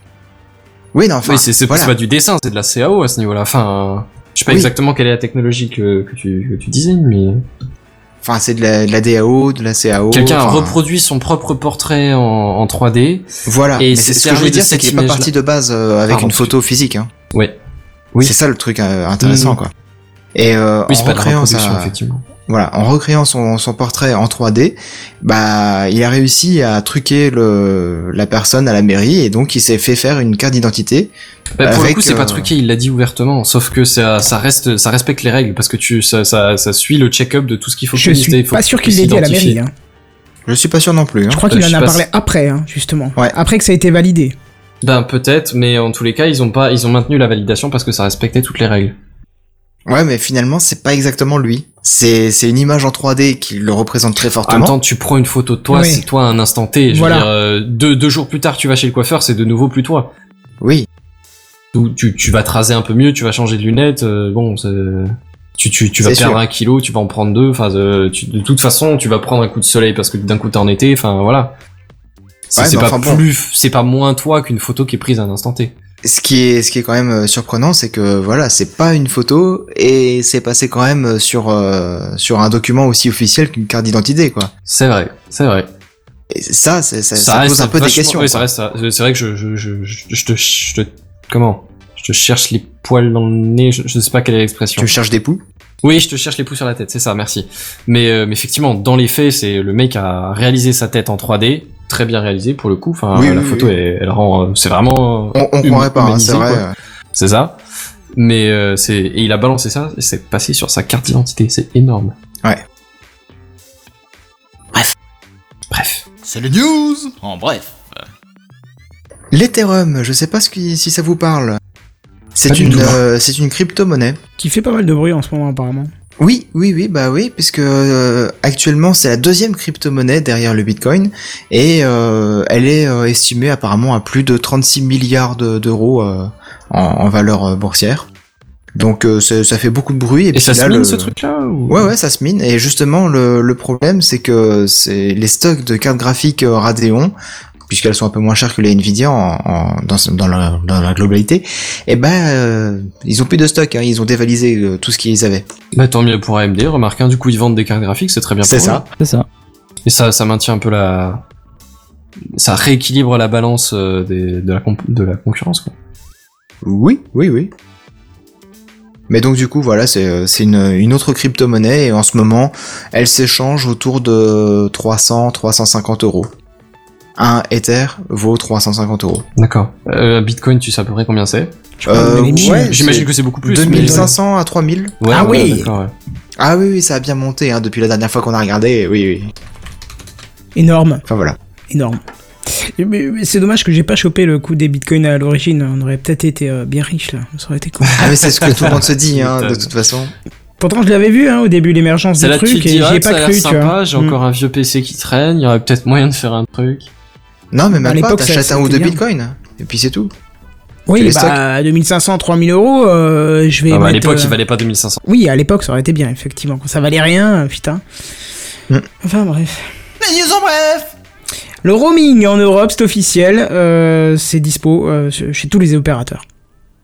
Oui, non, enfin, oui, c'est voilà. pas du dessin, c'est de la CAO à ce niveau-là. Enfin, je sais pas Oui. exactement quelle est la technologie que, que, tu, que tu disais, mais Enfin, c'est de la, de la DAO, de la CAO. quelqu'un enfin, reproduit son propre portrait en, en 3D. Voilà. et c'est ce que je veux de dire, c'est qu'il est pas parti de base euh, avec Pardon, une photo physique. Hein. Ouais. Oui. C'est ça le truc euh, intéressant, Mhm. quoi. Et euh, Oui, en c'est pas de recréant reproduction, sa, effectivement. Voilà, en recréant son, son portrait en 3D, bah, il a réussi à truquer le, la personne à la mairie et donc il s'est fait faire une carte d'identité. Bah, pour le coup, c'est euh, pas truqué, il l'a dit ouvertement. Sauf que ça, ça reste, ça respecte les règles parce que tu, ça, ça, ça suit le check-up de tout ce qu'il faut Je suis il faut pas sûr qu'il l'ait dit à la mairie. Hein. Je suis pas sûr non plus. Hein. Je crois Euh, qu'il en a parlé si- après, hein, justement. Ouais. Après que ça a été validé. Ben peut-être, mais en tous les cas, ils ont pas, ils ont maintenu la validation parce que ça respectait toutes les règles. Ouais, mais finalement, c'est pas exactement lui. C'est c'est une image en 3D qui le représente très En même fortement. temps, tu prends une photo de toi, Oui. c'est toi à un instant T. Je Voilà. veux dire, euh, deux, deux jours plus tard, tu vas chez le coiffeur, c'est de nouveau plus toi. Oui. Ou tu, tu vas te raser un peu mieux, tu vas changer de lunettes, euh, bon, c'est... Tu, tu, tu vas perdre sûr. un kilo, tu vas en prendre deux, enfin, euh, tu- de toute façon, tu vas prendre un coup de soleil parce que d'un coup t'es en été, enfin, voilà. C'est Ouais, pas enfin, bon. plus, c'est pas moins toi qu'une photo qui est prise à un instant T. Ce qui est ce qui est quand même euh, surprenant, c'est que voilà, c'est pas une photo et c'est passé quand même sur euh, sur un document aussi officiel qu'une carte d'identité, quoi. C'est vrai, c'est vrai. Et ça, ça, ça reste pose un peu des questions. Oui, ça reste, ça- c'est vrai que je, je, je, je, je te, je te, comment? Je te cherche les poils dans le nez, je, je sais pas quelle est l'expression. Tu cherches des poux? Oui, je te cherche les pouces sur la tête, c'est ça, merci. Mais, euh, mais effectivement, dans les faits, c'est le mec a réalisé sa tête en 3D, très bien réalisé pour le coup. Enfin, Oui, la oui, photo, oui. Elle, elle rend, euh, c'est vraiment. On, on hum- croirait pas, hein, c'est vrai. C'est ça. Mais euh, c'est et il a balancé ça et c'est passé sur sa carte d'identité, c'est énorme. Ouais. Bref. C'est les news En bref. L'Ethereum, je sais pas ce qui, si ça vous parle. C'est une, euh, c'est une crypto-monnaie. Qui fait pas mal de bruit en ce moment, apparemment. Oui, oui, oui, bah oui, puisque euh, actuellement c'est la deuxième crypto-monnaie derrière le Bitcoin et euh, elle est euh, estimée apparemment à plus de 36 milliards de- d'euros euh, en, en valeur euh, boursière. Donc euh, ça fait beaucoup de bruit et, Et puis ça se mine le- ce truc-là ou... Ouais, ouais, ça se mine. Et justement, le, le problème, c'est que c'est les stocks de cartes graphiques Radeon, puisqu'elles sont un peu moins chères que les Nvidia en, en- dans, dans, la, dans la globalité, et ben, euh, ils ont plus de stock. Hein, ils ont dévalisé euh, tout ce qu'ils avaient. Bah tant mieux pour AMD, remarque, hein, du coup ils vendent des cartes graphiques, c'est très bien C'est pour ça. eux. C'est ça. Et ça, ça maintient un peu la... Ça rééquilibre la balance euh, des, de, la comp- de la concurrence, quoi. Oui, oui, oui. Mais donc du coup, voilà, c'est c'est une, une autre crypto-monnaie et en ce moment, elle s'échange autour de 300-350 euros. Un Ether vaut 350 euros. D'accord. Euh, Bitcoin, tu sais à peu près combien c'est ouais, J'imagine que c'est beaucoup plus. 2500 à 3000. mais- Ouais, Ah ouais, oui. Ah oui, oui, ça a bien monté hein, depuis la dernière fois qu'on a regardé. Oui, oui. Énorme, Enfin voilà. énorme. C'est dommage que j'ai pas chopé le coup des bitcoins à l'origine. On aurait peut-être été euh, bien riche là. Ça aurait été cool. Ah mais c'est ce que tout le monde se dit, hein, de toute façon. Pourtant, je l'avais vu hein, au début l'émergence C'est du là que tu truc te et j'y ah, ai pas cru. tu sympa, vois. j'ai Mm. encore un vieux PC qui traîne, il y aurait peut-être moyen de faire un truc. Non, mais À même pas, l'époque, ça- t'achètes un ou deux bitcoins. Et puis c'est tout. Oui, les bah 2500, 3000 euros, euh, je vais. Ah bah, à l'époque, euh, il valait pas 2500. Oui, à l'époque, ça aurait été bien, effectivement. Quand ça valait rien, euh, putain. Mm. Enfin bref. Les news en bref Le roaming en Europe, c'est officiel. euh, c'est dispo euh, chez tous les opérateurs.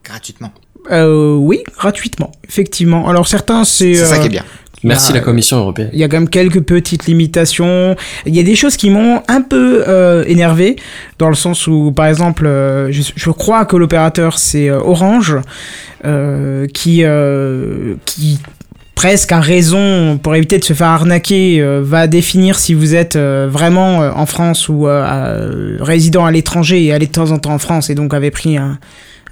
Gratuitement. Euh, oui, gratuitement, effectivement. Alors certains, c'est. C'est ça qui est bien. Merci la Commission européenne. Il y a quand même quelques petites limitations. Il y a des choses qui m'ont un peu euh, énervé, dans le sens où, par exemple, euh, je, je crois que l'opérateur c'est euh, Orange, euh, qui, euh, qui presque a raison pour éviter de se faire arnaquer, euh, va définir si vous êtes euh, vraiment euh, en France ou euh, euh, résident à l'étranger et allé de temps en temps en France et donc avait pris un.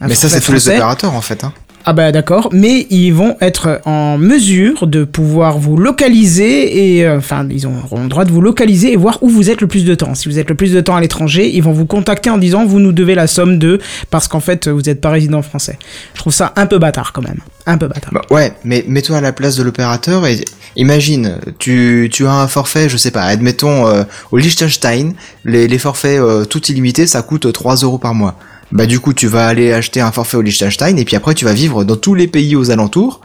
un Mais ça, c'est tous les opérateurs en fait. Hein. Ah bah d'accord, mais ils vont être en mesure de pouvoir vous localiser et euh, enfin ils auront le droit de vous localiser et voir où vous êtes le plus de temps. Si vous êtes le plus de temps à l'étranger, ils vont vous contacter en disant vous nous devez la somme de parce qu'en fait vous n'êtes pas résident français. Je trouve ça un peu bâtard quand même, un peu bâtard. Bah, ouais, mais mets-toi à la place de l'opérateur et imagine, tu, tu as un forfait, je sais pas, admettons euh, au Liechtenstein, les, les forfaits euh, tout illimités, ça coûte 3 euros par mois. Bah du coup, tu vas aller acheter un forfait au Liechtenstein et puis après tu vas vivre dans tous les pays aux alentours.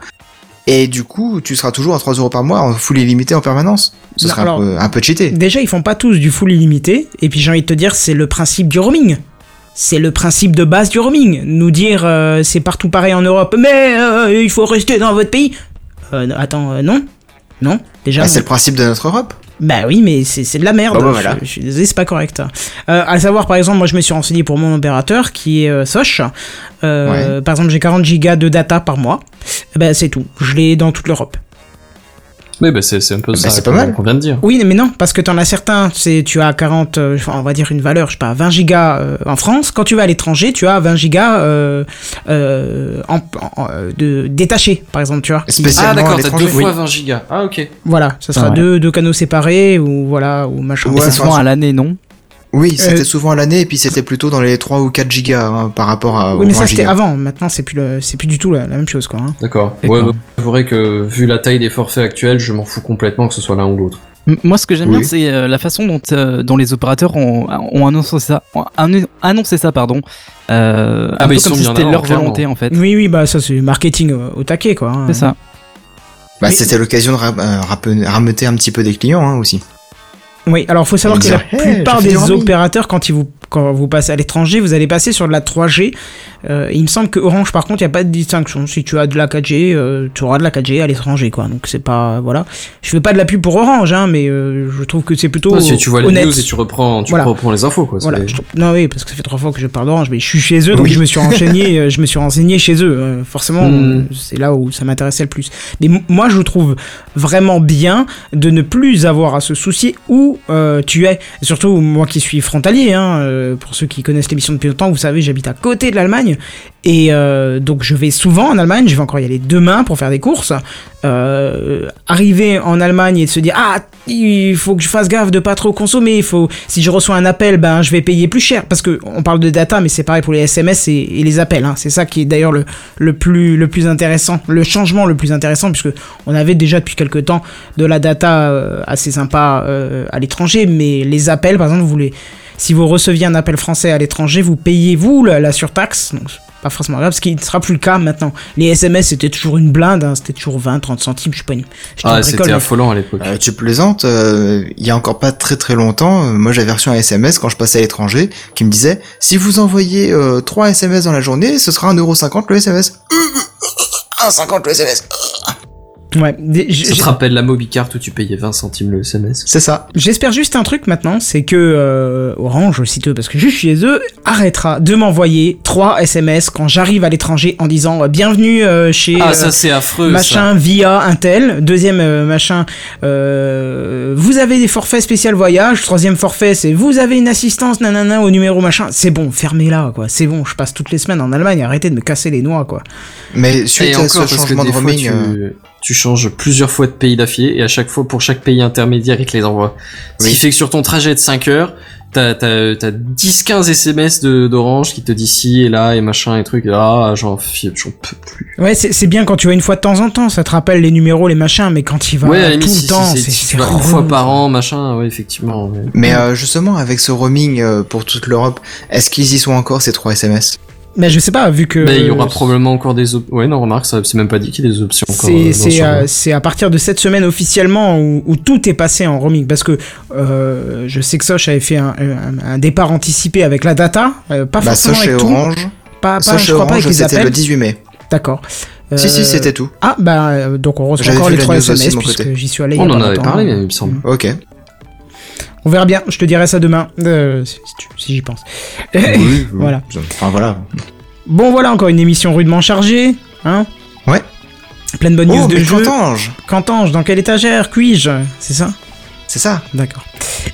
Et du coup, tu seras toujours à 3 euros par mois en full illimité en permanence. Ce Non, sera alors- un, peu, un peu cheaté. Déjà ils font pas tous du full illimité et puis j'ai envie de te dire c'est le principe du roaming. C'est le principe de base du roaming. Nous dire euh, c'est partout pareil en Europe, mais euh, il faut rester dans votre pays. Euh, attends, non Non Déjà Bah, c'est le principe de notre Europe. Bah oui, mais c'est c'est de la merde. Bah, bah, Je- voilà. je, suis désolé, c'est pas correct. Euh, à savoir, par exemple, moi je me suis renseigné pour mon opérateur qui est euh, Soch. Euh, Par exemple, j'ai 40 gigas de data par mois. Ben c'est tout. Je l'ai dans toute l'Europe. Oui, bah c'est c'est un peu Bah, ça c'est pas qu'on mal. qu'on vient de dire. Oui, mais non, parce que t'en as certains, c'est tu as 40, euh, enfin, on va dire une valeur, je sais pas, 20 gigas euh, en France. Quand tu vas à l'étranger, tu as 20 gigas euh, euh, en, en- euh, de détachés, par exemple, tu vois. Spécialement Ah d'accord, t'as deux fois 20 gigas. Ah ok. Voilà, ça sera Ah ouais. deux, deux canaux séparés ou voilà ou machin. Ouais, c'est souvent à l'année, non? Oui, c'était Euh, souvent à l'année et puis c'était plutôt dans les 3 ou 4 gigas hein, par rapport à Oui, mais ça 20 c'était avant. Maintenant, c'est plus le, c'est plus du tout la, la même chose, quoi. hein. D'accord. Ouais, bah, j'avouerais que vu la taille des forfaits actuels, je m'en fous complètement que ce soit l'un ou l'autre. Moi, ce que j'aime Oui. bien, c'est euh, la façon dont, euh, dont les opérateurs ont, ont annoncé ça, ont annoncé ça, pardon. Euh, Ah un peu ils comme si c'était leur clairement. volonté, en fait. Oui, oui, bah ça c'est marketing au taquet, quoi. hein. C'est ça. Bah, Mais- c'était l'occasion de ra- rameuter un petit peu des clients hein, aussi. Oui, alors faut savoir que la plupart des opérateurs, quand ils vous, quand vous passez à l'étranger, vous allez passer sur de la 3G Euh, il me semble que Orange, par contre, il n'y a pas de distinction. Si tu as de la 4G, euh, tu auras de la 4G à l'étranger, quoi. Donc c'est pas, voilà. Je fais pas de la pub pour Orange, hein, mais euh, je trouve que c'est plutôt si tu vois les honnête. news et tu reprends, tu Voilà. reprends les infos, quoi. Voilà, non oui, parce que ça fait trois fois que je parle d'Orange, mais je suis chez eux, donc je me suis renseigné, je me suis renseigné chez eux. forcément, Mm. euh, c'est là où ça m'intéressait le plus. Mais moi, je trouve vraiment bien de ne plus avoir à se soucier où tu es. Surtout moi qui suis frontalier, hein, pour ceux qui connaissent l'émission depuis longtemps, vous savez, j'habite à côté de l'Allemagne, et euh, donc je vais souvent en Allemagne. Je vais encore y aller demain pour faire des courses. Euh, arriver en Allemagne et se dire ah il faut que je fasse gaffe de pas trop consommer il faut si je reçois un appel ben je vais payer plus cher parce que on parle de data mais c'est pareil pour les SMS et, les appels hein. c'est ça qui est d'ailleurs le, le plus le plus intéressant le changement le plus intéressant puisque on avait déjà depuis quelques temps de la data euh, assez sympa à l'étranger mais les appels par exemple vous les si vous receviez un appel français à l'étranger vous payez vous la, la surtaxe? Donc c'est pas forcément grave, ce qui ne sera plus le cas maintenant. Les SMS c'était toujours une blinde, hein, c'était toujours 20, 30 centimes, je suis pas une. Ah, c'était mais- affolant à l'époque. Euh, tu plaisantes, euh, il y a encore pas très très longtemps, euh, moi j'avais reçu un SMS quand je passais à l'étranger qui me disait si vous envoyez euh, 3 SMS dans la journée, ce sera 1,50€ le SMS. 1,50€ le SMS. Ouais, des- j- Ça j- te rappelle la Mobicart où tu payais 20 centimes le SMS C'est ça. J'espère juste un truc maintenant, c'est que euh, Orange, je parce que je suis chez eux, arrêtera de m'envoyer 3 SMS quand j'arrive à l'étranger en disant euh, bienvenue euh, chez Ah, euh, ça c'est affreux. machin via un tel, deuxième euh, machin, euh, vous avez des forfaits spécial voyage, troisième forfait c'est vous avez une assistance nanana au numéro machin, c'est bon, fermez-la quoi, c'est bon, je passe toutes les semaines en Allemagne, arrêtez de me casser les noix quoi. Mais suite Et à encore ce changement de roaming, tu, tu changes plusieurs fois de pays d'affilée et à chaque fois pour chaque pays intermédiaire il te les envoie. Ce Oui. qui fait que sur ton trajet de 5 heures, t'as t'as t'as 10-15 SMS de d'Orange qui te dit ci et là et machin et. Et là, j'en j'en peux plus. Ouais, c'est c'est bien quand tu vas une fois de temps en temps, ça te rappelle les numéros, les machins, mais quand il va ouais, tout le si, temps, si, c'est si tu c'est vas une fois par an, machin, ouais, effectivement. ouais. mais euh, justement avec ce roaming euh, pour toute l'Europe, est-ce qu'ils y sont encore ces 3 SMS Mais je sais pas, vu que. Mais il y aura probablement encore des options. Ouais, non, remarque, ça, c'est même pas dit qu'il y ait des options encore. euh, C'est ce euh, genre. c'est à partir de cette semaine officiellement où, où tout est passé en roaming parce que euh, je sais que Soch avait fait un, un- un départ anticipé avec la data, euh, pas Bah forcément avec tout, Orange, pas, pas je crois pas Orange avec les c'était appels. le 18 mai. D'accord. Si Euh, si c'était tout. Ah bah euh, donc on reçoit J'avais encore les la 3 news aussi de SMS puisque j'y suis allé. On a en pas avait parlé, mais il me semble. Ok. On verra bien. Je te dirai ça demain euh, si, j'y pense. oui, Voilà. Enfin voilà. Bon voilà encore une émission rudement chargée, hein. Ouais. Plein de bonnes news Oh, de mais jeux. Cantange Cantange, dans quelle étagère Puis-je C'est ça? C'est ça. D'accord.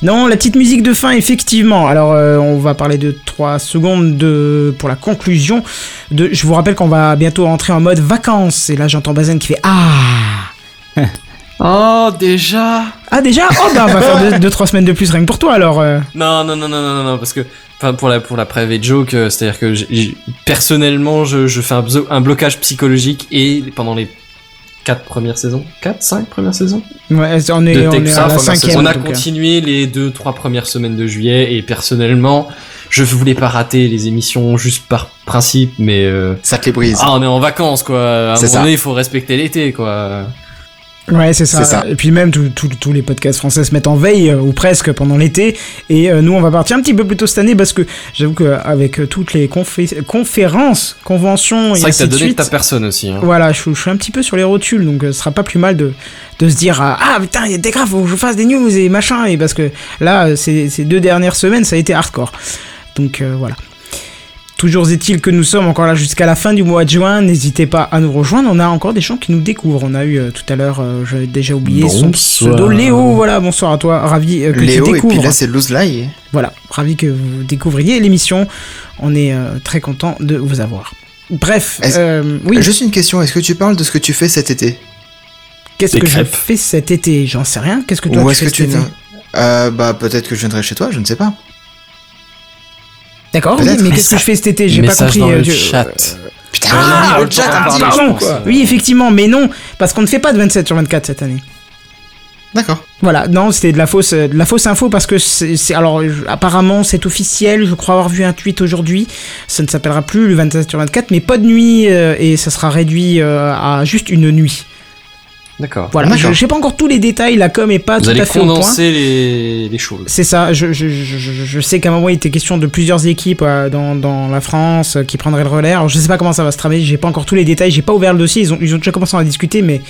Non, la petite musique de fin, effectivement. Alors, euh, on va parler de 3 secondes de... pour la conclusion. De... Je vous rappelle qu'on va bientôt entrer en mode vacances. Et là, j'entends Bazen qui fait Ah Oh, déjà Ah, déjà Oh, bah, on va faire 2-3 semaines de plus rien que pour toi, alors. euh. Non, non, non, non, non, non, non, parce que, enfin, pour la, pour la private joke, euh, c'est-à-dire que j'ai- j'ai- personnellement, je, je fais un, bzo- un blocage psychologique et pendant les 4 premières saisons, 4, 5 premières saisons Ouais, on est, de on est à la cinquième. on a donc, euh. continué les 2-3 premières semaines de juillet et personnellement, je voulais pas rater les émissions juste par principe, mais euh, Ça te les brise. ah, on est en vacances, quoi. À un C'est moment ça. donné, il faut respecter l'été, quoi. Ouais, c'est ça. Et puis même, tous- les podcasts français se mettent en veille, euh, ou presque, pendant l'été. Et euh, nous, on va partir un petit peu plus tôt cette année, parce que j'avoue qu'avec euh, toutes les confé- conférences, conventions et C'est vrai que t'as donné de suite... ta personne aussi, hein. Voilà, je, je suis un petit peu sur les rotules, donc ce sera pas plus mal de, de se dire Ah putain, il y a des graves, faut que je fasse des news et machin, et parce que là, ces, ces deux dernières semaines, ça a été hardcore. Donc euh, voilà. Toujours est-il que nous sommes encore là jusqu'à la fin du mois de juin. N'hésitez pas à nous rejoindre. On a encore des gens qui nous découvrent. On a eu euh, tout à l'heure, euh, j'ai déjà oublié son pseudo Léo. Voilà, bonsoir à toi. Ravi euh, que Léo tu et découvres. puis là c'est Lie. Voilà, ravi que vous découvriez l'émission. On est euh, très content de vous avoir. Bref, euh, oui. Juste une question, est-ce que tu parles de ce que tu fais cet été? Qu'est-ce que je fais cet été? J'en sais rien. Qu'est-ce que toi Ou tu est-ce fais que cet tu été? euh, bah peut-être que je viendrai chez toi, je ne sais pas. D'accord, oui, mais qu'est-ce que je fais cet été? J'ai pas compris. dans euh, le chat. Putain, Ah, le le chat, pardon, quoi. Oui, effectivement, mais non, parce qu'on ne fait pas de 27 sur 24 cette année. D'accord. Voilà, non, c'était de la fausse, euh, de la fausse info parce que c'est, c'est- alors je- apparemment c'est officiel. Je crois avoir vu un tweet aujourd'hui. Ça ne s'appellera plus le 27 sur 24, mais pas de nuit euh, et ça sera réduit euh, à juste une nuit. D'accord. Voilà, je sais pas encore tous les détails, la com est pas Vous tout allez à fait au point. condenser les, les choses. C'est ça, je, je, je, sais qu'à un moment il était question de plusieurs équipes euh, dans, dans la France euh, qui prendraient le relais. Alors je sais pas comment ça va se tramer, j'ai pas encore tous les détails, j'ai pas ouvert le dossier, ils ont, ils ont déjà commencé à en discuter, mais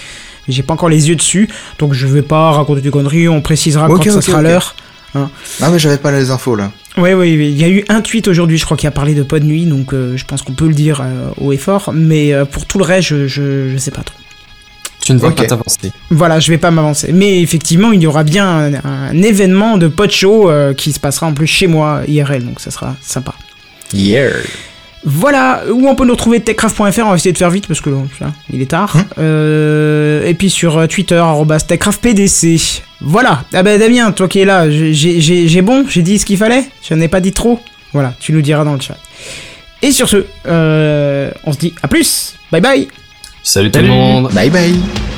j'ai pas encore les yeux dessus, donc je vais pas raconter des conneries, on précisera quand ça ok, sera l'heure. Ah mais j'avais pas les infos là. Oui, oui, il y a eu un tweet aujourd'hui, je crois, qui a parlé de Pod Nuit, donc euh, je pense qu'on peut le dire euh, haut et fort, mais euh, pour tout le reste, je, je, je sais pas trop. Tu ne vas Ok. pas t'avancer. Voilà, je vais pas m'avancer. Mais effectivement, il y aura bien un, un événement de pod show euh, qui se passera en plus chez moi IRL, donc ça sera sympa. Yeah. Voilà, où on peut nous retrouver techcraft.fr, on va essayer de faire vite parce que là, il est tard. Euh, et puis sur euh, Twitter, arrobas techcraftpdc. Voilà, ah ben Damien, toi qui es là, j'ai- bon, j'ai dit ce qu'il fallait, je n'ai pas dit trop. Voilà, tu nous diras dans le chat. Et sur ce, euh, on se dit à plus, bye bye Salut tout le monde. Bye bye.